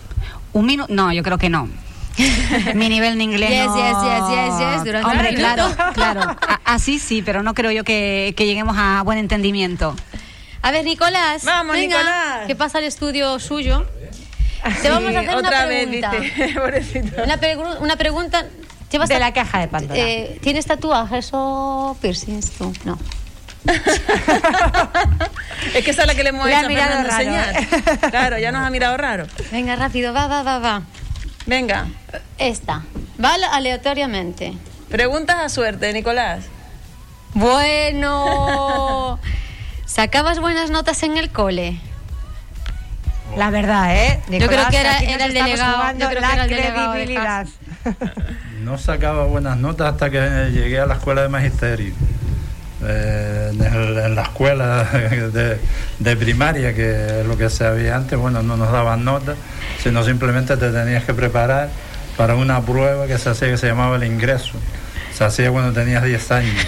Un minuto. No, yo creo que no. Mi nivel en inglés. Yes, no- yes, yes, yes, yes, durante Hombre, claro, claro. A- así sí, pero no creo yo que, que lleguemos a buen entendimiento. A ver, Nicolás. Vamos, venga, Nicolás. Que pasa al estudio suyo. Te vamos a hacer Otra una vez, pregunta. dice. Una, pregu- una pregunta. ¿Llevas De la caja de Pandora. eh, ¿Tienes tatuajes o piercings tú? No. Es que esa es la que le hemos Le hecho a mirado raro, enseñar. Claro, ya nos ha mirado raro. Venga, rápido, va, va, va, va. Venga, Esta. Va aleatoriamente. preguntas a suerte, Nicolás. Bueno. ¿Sacabas buenas notas en el cole? La verdad, ¿eh? Yo creo que era- el delegado, yo creo la que era el delegado de credibilidad. No sacaba buenas notas hasta que llegué a la escuela de magisterio. Eh, en, el- en la escuela de, de primaria, que es lo que se había antes, bueno, no nos daban notas, sino simplemente te tenías que preparar para una prueba que se hacía que se llamaba el ingreso. Se hacía cuando tenías 10 años.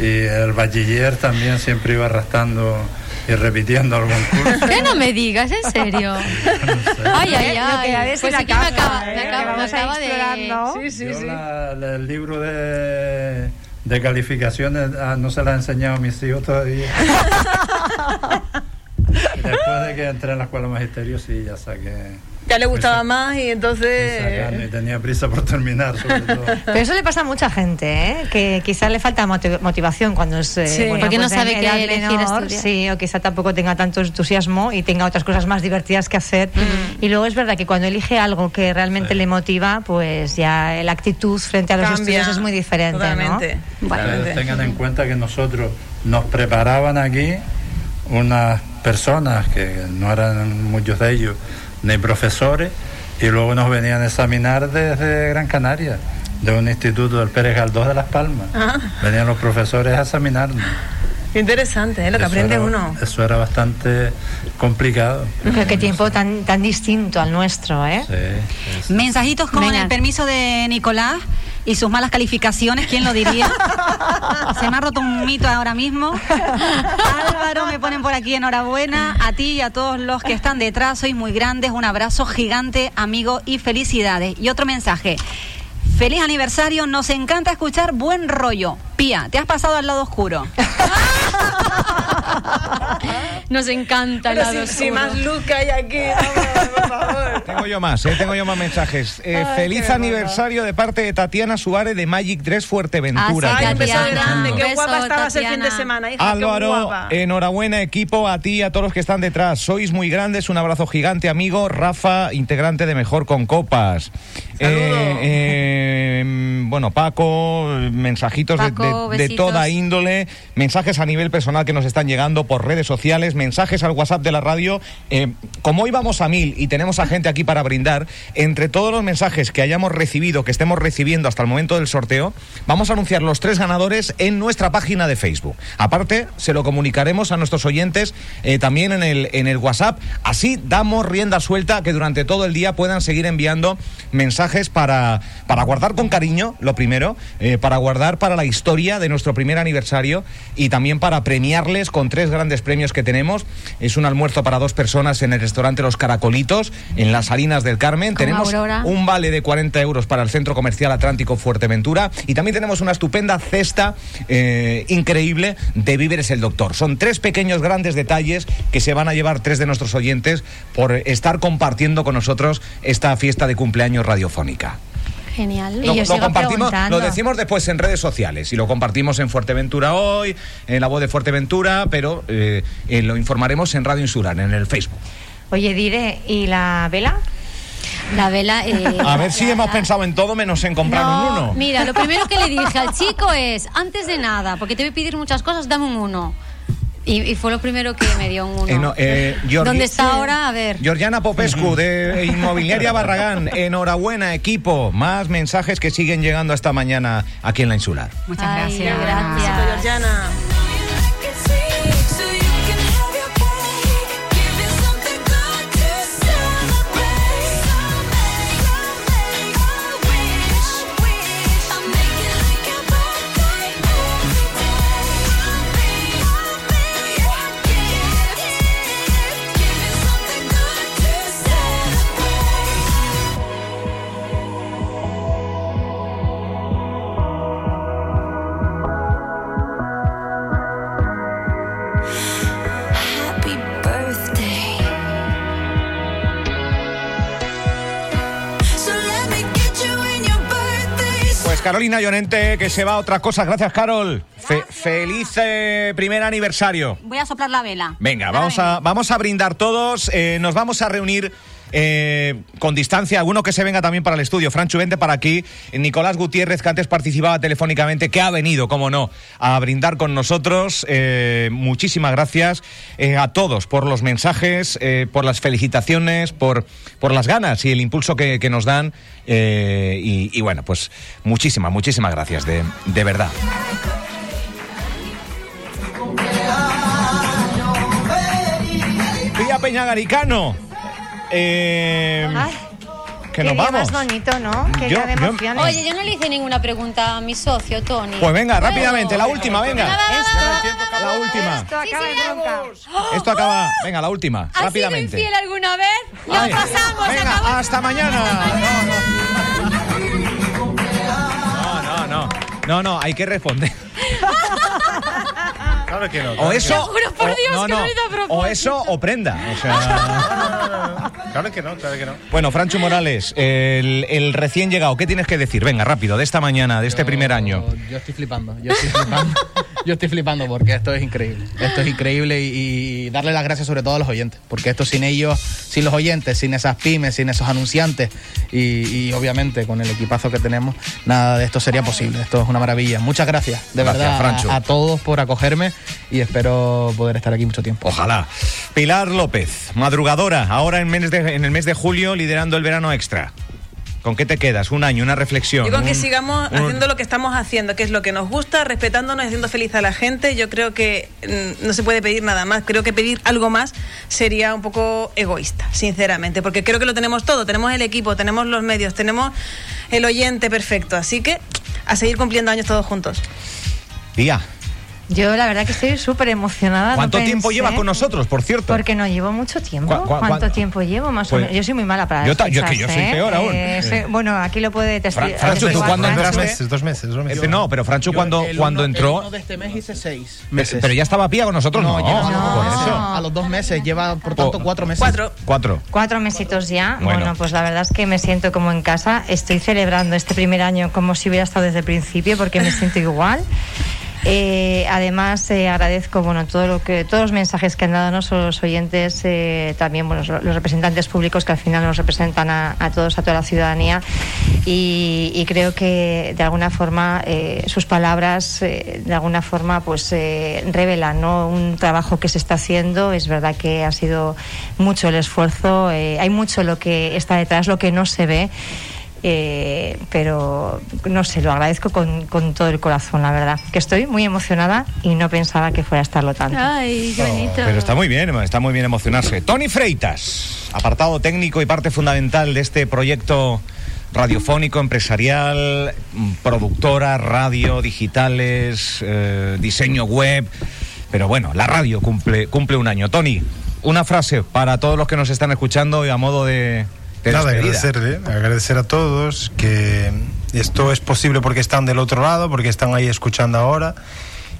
Y el bachiller también siempre iba arrastrando y repitiendo algún curso. ¿Qué no me digas? ¿En serio? Ay, ay, ay. Pues aquí me acaba, me ¿eh? acaba- me acaba de... Yo la- la- el libro de, de calificaciones ah, no se la he enseñado a mis hijos todavía. Después de que entré en la escuela magisterio, sí, ya saqué. Ya le gustaba más y entonces... y tenía prisa por terminar, sobre todo. Pero eso le pasa a mucha gente, ¿eh? que quizás le falta motiv- motivación cuando es eh, Sí. Porque no en sabe qué elegir menor, sí, o quizá tampoco tenga tanto entusiasmo y tenga otras cosas más divertidas que hacer. Y luego es verdad que cuando elige algo que realmente le motiva, pues ya la actitud frente a los Cambia estudios es muy diferente, totalmente. ¿no? Ustedes tengan en cuenta que nosotros nos preparaban aquí unas personas que no eran muchos de ellos ni profesores y luego nos venían a examinar desde Gran Canaria, de un instituto del Pérez Galdós de Las Palmas. Ah, Venían los profesores a examinarnos. Interesante, ¿eh? lo que Eso aprende era- uno. Eso era bastante complicado. Pero qué tiempo tan, tan distinto al nuestro, ¿eh? Mensajitos con Venga. el permiso de Nicolás y sus malas calificaciones, ¿quién lo diría? Se me ha roto un mito ahora mismo. Álvaro, me ponen por aquí enhorabuena. A ti y a todos los que están detrás, sois muy grandes. Un abrazo gigante, amigo, y felicidades. Y otro mensaje. Feliz aniversario, nos encanta escuchar buen rollo. Pía, te has pasado al lado oscuro. Nos encanta el Pero lado si, si oscuro. más luz que hay aquí, vamos, por favor. Tengo yo más, ¿eh? tengo yo más mensajes. Eh, Ay, feliz aniversario de parte de Tatiana Suárez de Magic 3 Fuerteventura. Ay, un beso grande, escuchando. qué Beso, guapa estabas el fin de semana, hija, qué Álvaro, guapa. enhorabuena equipo, a ti y a todos los que están detrás. Sois muy grandes, un abrazo gigante, amigo. Rafa, integrante de Mejor con Copas. Eh, eh, bueno, Paco, mensajitos de- Paco, de, toda índole, mensajes a nivel personal que nos están llegando por redes sociales, mensajes al WhatsApp de la radio. Eh, como hoy vamos a mil y tenemos a gente aquí para brindar, entre todos los mensajes que hayamos recibido, que estemos recibiendo hasta el momento del sorteo, vamos a anunciar los tres ganadores en nuestra página de Facebook. Aparte, se lo comunicaremos a nuestros oyentes eh, también en el, en el WhatsApp. Así damos rienda suelta que durante todo el día puedan seguir enviando mensajes para, para guardar con cariño, lo primero, eh, para guardar para la historia de nuestro primer aniversario y también para premiarles con tres grandes premios que tenemos. Es un almuerzo para dos personas en el restaurante Los Caracolitos, en las Salinas del Carmen. Tenemos Aurora. un vale de 40 euros para el Centro Comercial Atlántico Fuerteventura y también tenemos una estupenda cesta eh, increíble de Víveres el Doctor. Son tres pequeños grandes detalles que se van a llevar tres de nuestros oyentes por estar compartiendo con nosotros esta fiesta de cumpleaños radiofónica. Genial. Lo, lo compartimos, lo decimos después en redes sociales y lo compartimos en Fuerteventura hoy, en la voz de Fuerteventura, pero eh, eh, lo informaremos en Radio Insular, en el Facebook. Oye, Dire, ¿y la vela? La vela... eh, A ver si hemos pensado en todo menos en comprar un No, uno. Mira, lo primero que le dije al chico es, antes de nada, porque te voy a pedir muchas cosas, dame un uno. Y, y fue lo primero que me dio un uno. Eh, no, eh, Georgi- ¿Dónde está ahora? A ver. Georgiana Popescu de Inmobiliaria Barragán, enhorabuena equipo. Más mensajes que siguen llegando esta mañana aquí en la insular. Muchas Ay, gracias. gracias. Georgiana. Carolina Llorente, que se va a otra cosa. Gracias, Carol. Fe- feliz eh, primer aniversario. Voy a soplar la vela. Venga, vamos a, vamos a brindar todos. eh, nos vamos a reunir eh, con distancia. Alguno que se venga también para el estudio. Franchu, vente para aquí. Nicolás Gutiérrez, que antes participaba telefónicamente, que ha venido, como no, a brindar con nosotros. Eh, muchísimas gracias eh, a todos por los mensajes, por las felicitaciones, por, por las ganas y el impulso que, nos dan. y, bueno, pues muchísimas, muchísimas gracias, de, de verdad. Pía Peñagaricano. Eh, que nos vamos. más bonito, ¿no? Qué Yo- día de yo- emociones. Oye, yo no le hice ninguna pregunta a mi socio, Tony. Pues venga, ¿Puedo? rápidamente, la última, venga. La última. Esto acaba en bronca. Esto acaba. Venga, la última, ¿Has sido rápidamente. infiel alguna vez? Lo Ay, pasamos, venga, acabó. hasta mañana. No, no, no. No, no, hay que responder. Claro que no. O eso. Te juro por o- Dios no, que no. lo hice a propósito. O eso o prenda. O sea. Claro que no, claro que no. Bueno, Francho Morales, el, el recién llegado, ¿qué tienes que decir? Venga, rápido, de esta mañana, de este primer año. Yo estoy flipando, yo estoy flipando. yo estoy flipando porque esto es increíble. Esto es increíble y, y darle las gracias sobre todo a los oyentes. Porque esto sin ellos, sin los oyentes, sin esas pymes, sin esos anunciantes y, y obviamente con el equipazo que tenemos, nada de esto sería posible. Esto es una maravilla. Muchas gracias, de Gracias, verdad, a todos por acogerme y espero poder estar aquí mucho tiempo. Ojalá. Pilar López, madrugadora, ahora en, mes de- en el mes de julio liderando el verano extra. ¿Con qué te quedas? Un año, una reflexión. Yo con que sigamos un- haciendo lo que estamos haciendo, que es lo que nos gusta, respetándonos y haciendo feliz a la gente. Yo creo que mm, no se puede pedir nada más. Creo que pedir algo más sería un poco egoísta, sinceramente, porque creo que lo tenemos todo. Tenemos el equipo, tenemos los medios, tenemos el oyente perfecto. Así que a seguir cumpliendo años todos juntos. Tía, Yo la verdad que estoy súper emocionada. no ¿cuánto tiempo llevas con nosotros, por cierto? Porque no llevo mucho tiempo. ¿Cuá- cuá- ¿Cuánto cuán- tiempo llevo? Más Pues- o menos. Yo soy muy mala para Yo las yo es que fechas, yo soy ¿eh? peor aún. Eh, soy- bueno, aquí lo puede testificar. Francho, ¿tú cuándo Dos entraste? meses, dos meses, dos meses. Eh, no, pero Francho cuando, el cuando uno- el entró... uno de este mes hice seis Pero, meses. pero ya estaba pía con nosotros, no. lleva a, los por dos meses. eso. a los dos meses, lleva por tanto Po- cuatro meses. Cuatro. Cuatro. Cuatro mesitos ya. Bueno. Bueno. pues la verdad es que me siento como en casa. Estoy celebrando este primer año como si hubiera estado desde el principio porque me siento igual. Eh, además eh, agradezco bueno todo lo que todos los mensajes que han dado no solo los oyentes eh, también bueno, los, representantes públicos que al final nos representan a, todos a toda la ciudadanía. Y, creo que de alguna forma eh, sus palabras de alguna forma pues revelan un trabajo que se está haciendo. Es verdad que ha sido mucho el esfuerzo hay mucho lo que está detrás lo que no se ve eh, pero no sé, lo agradezco con, con todo el corazón, la verdad. Que estoy muy emocionada y no pensaba que fuera a estarlo tanto. Ay, qué bonito. Pero está muy bien, está muy bien emocionarse. Tony Freitas, apartado técnico y parte fundamental de este proyecto radiofónico, empresarial, productora, radio, digitales, eh, diseño web. Pero bueno, la radio cumple, cumple un año. Tony, una frase para todos los que nos están escuchando y a modo de Nada, despedida. agradecerle, agradecer a todos que esto es posible porque están del otro lado, porque están ahí escuchando ahora.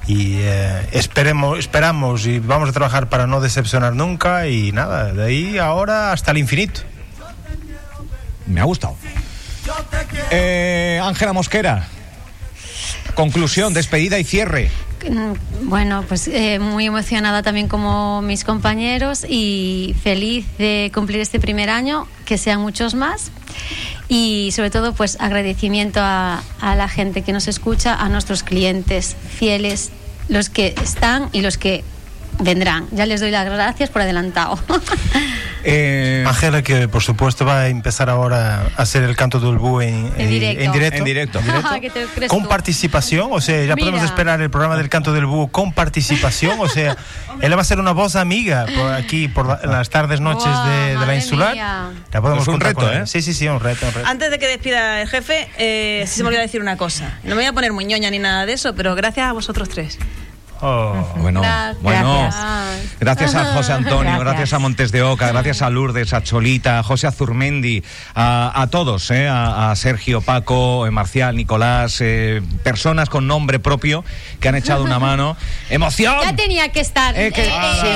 Y eh, esperemos, esperamos y vamos a trabajar para no decepcionar nunca. Y nada, de ahí ahora hasta el infinito. Me ha gustado. Eh, Ángela Mosquera, conclusión, despedida y cierre. Mm, Bueno, pues eh, muy emocionada también como mis compañeros y feliz de cumplir este primer año, que sean muchos más. Y sobre todo, pues agradecimiento a, a la gente que nos escucha, a nuestros clientes fieles, los que están y los que vendrán. Ya les doy las gracias por adelantado. Eh, Ángela, que por supuesto va a empezar ahora a hacer el canto del búho en, En directo. en directo. En directo. ¿Qué te crees Con tú? participación, o sea, ya Mira. podemos esperar el programa del canto del búho con participación, o sea, él va a ser una voz amiga por aquí, por la- las tardes, noches Guau, de, de la insular. mía. Ya podemos Es un reto. ¿eh? Sí, sí, sí, un reto, un reto. Antes de que despida el jefe, eh, sí se me olvidó decir una cosa. No me voy a poner muñoña ni nada de eso, pero gracias a vosotros tres. Oh. Bueno, Gracias. bueno. Gracias a José Antonio, gracias. Gracias. a Montes de Oca, gracias a Lourdes, a Cholita, a José Azurmendi, a, a todos, eh, a, a Sergio, Paco, eh, Marcial, Nicolás, eh, personas con nombre propio que han echado una mano. ¡Emoción! Ya tenía que estar. Eh, que si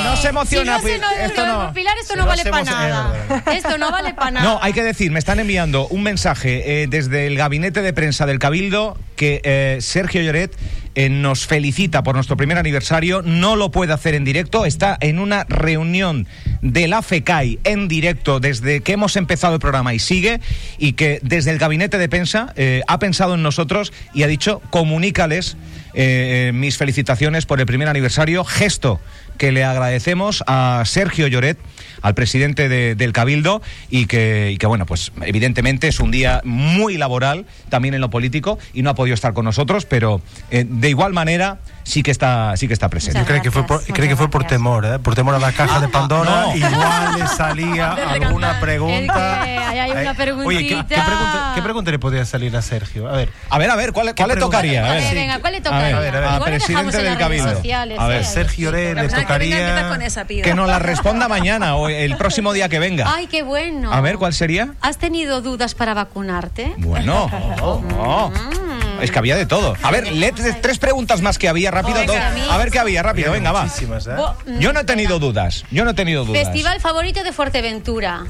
no se emociona, si no se pues, nos- esto no- por Pilar, esto si no no vale para nada. Esto no vale para nada. No, hay que decir, me están enviando un mensaje eh, desde el gabinete de prensa del Cabildo que eh, Sergio Lloret eh, nos felicita por nuestro primer aniversario. No lo puede hacer en directo, está en una reunión de la FECAI en directo desde que hemos empezado el programa y sigue. Y que desde el gabinete de prensa eh, ha pensado en nosotros y ha dicho: comunícales eh, mis felicitaciones por el primer aniversario. Gesto que le agradecemos a Sergio Lloret, al presidente de- del Cabildo, y que, y que, bueno, pues evidentemente es un día muy laboral, también en lo político, y no ha podido estar con nosotros, pero eh, de igual manera sí que está, sí que está presente. Yo creo que fue por, creo que fue por temor, ¿eh? por temor a la caja de Pandora. No, Igual le salía alguna pregunta. Es que hay una Eh, preguntita. Oye, ¿qué, qué pregunta, qué pregunta le podría salir a Sergio? A ver. A ver, a ver, ¿cuál, cuál le tocaría? A ver. Venga, venga, ¿cuál le toca? A ver, a ver, a ver. Presidente del Cabildo. sociales, A ver. ¿eh? Sergio Oré le semana que tocaría. con esa. Que nos la responda mañana o el próximo día que venga. Ay, qué bueno. A ver, ¿cuál sería? ¿Has tenido dudas para vacunarte? Bueno, oh, es que había de todo. A ver, lee tres, preguntas más que había, rápido. Venga, dos. a ver qué había, rápido, venga, va. ¿eh? Bo- Yo no he tenido dudas, yo no he tenido dudas. Festival favorito de Fuerteventura.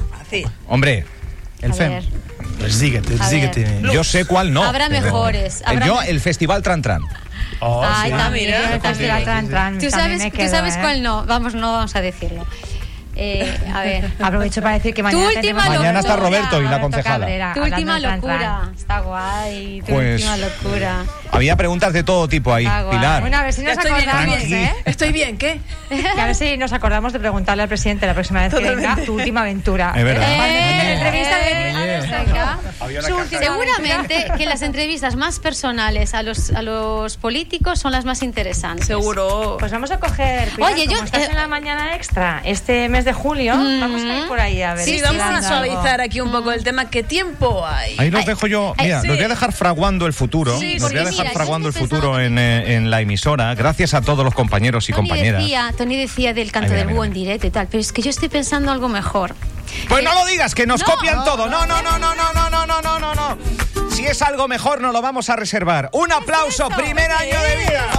Hombre, El A FEM. ver. Pues síguete, A síguete. yo sé cuál no. Habrá mejores, habrá Yo, el Festival Tran Tran. Ay, sí. también. Festival Tran Tran, Tú sabes ¿eh? cuál no. Vamos, no vamos a decirlo. Eh, a ver. Aprovecho para decir que Tu mañana última tenemos- Mañana está Roberto y la concejala. Cabrera, Tu última locura. Está guay. Tu Pues- última locura. Había preguntas de todo tipo ahí. Pilar. Bueno, a ver si nos estoy bien, acordamos, Tranqui. ¿eh? Estoy bien, ¿qué? Que a ver si nos acordamos de preguntarle al presidente la próxima vez que venga tu última aventura. Es verdad. Eh, Seguramente que las entrevistas más personales a los, a los políticos son las más interesantes. Seguro. Pues vamos a coger. Pilar, Oye, yo- estás eh, en la mañana extra este mes de julio, vamos a ir por ahí a ver. Sí, si vamos a algo. suavizar aquí un poco el tema. ¿Qué tiempo hay? Ahí los dejo yo, mira, sí. los voy a dejar fraguando el futuro, Sí, los voy a dejar mira, fraguando el futuro en, eh, en la emisora, gracias a todos los compañeros y Tony compañeras. decía, Tony decía del canto Ay, mira, del mira, búho en directo y tal, pero es que yo estoy pensando algo mejor. Pues no lo digas, que nos No. copian todo. No, no, no, no, no, no, no, no, no, no, no. Si es algo mejor, nos lo vamos a reservar. Un aplauso, primer año de vida.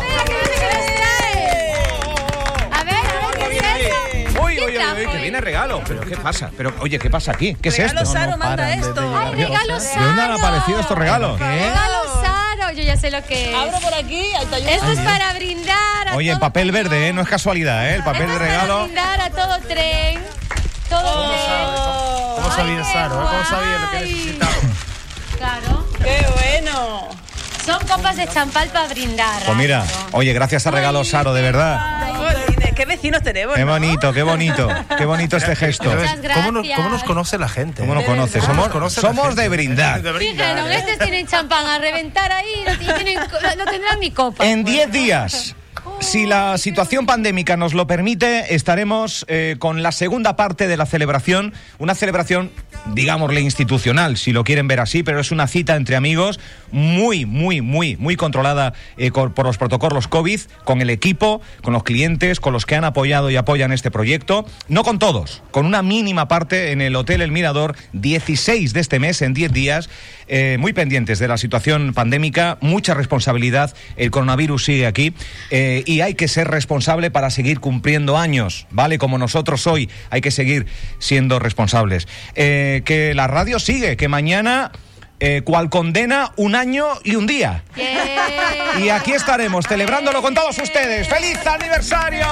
¿Qué trajo? que viene regalo. ¿Pero qué pasa? Pero, oye, ¿qué pasa aquí? ¿Qué es Regalo esto? Saro manda paran de- esto. de ¡Ay, regalo ¿De dónde han Saro! aparecido estos regalos? Regalo Saro, yo ya sé lo que es. Abro por aquí, ahí está yo. Esto es para brindar a Oye, en todo papel tren. verde, ¿eh? No es casualidad, ¿eh? El papel Esto de es para regalo. brindar a todo tren. Todo tren. ¿Cómo sabía Ay, qué Saro? eh? ¿Cómo sabía lo que guay. necesitaba? Claro. ¡Qué bueno! Son copas de champán para brindar. Pues mira, oye, gracias a regalo Saro, de verdad. ¿Qué vecinos tenemos? Qué no? bonito, qué bonito. Qué bonito este gesto. Muchas ¿Cómo nos, gracias. cómo nos conoce la gente? ¿Cómo nos conoce? ¿Cómo Somos, conoce somos de brindar. De brindar, ¿eh? estos tienen champán a reventar ahí y tienen, no tendrán mi copa. En 10 días, si la situación pandémica nos lo permite, estaremos eh, con la segunda parte de la celebración. Una celebración, digámosle, institucional, si lo quieren ver así, pero es una cita entre amigos muy, muy, muy, muy controlada eh, por los protocolos COVID, con el equipo, con los clientes, con los que han apoyado y apoyan este proyecto. No con todos, con una mínima parte en el Hotel El Mirador, 16 de este mes, en 10 días, eh, muy pendientes de la situación pandémica, mucha responsabilidad, el coronavirus sigue aquí y hay que ser responsable para seguir cumpliendo años, ¿vale? Como nosotros hoy hay que seguir siendo responsables. Eh, que la radio sigue, que mañana... Eh, cual condena un año y un día. Y aquí estaremos celebrándolo con todos ustedes. ¡Feliz aniversario!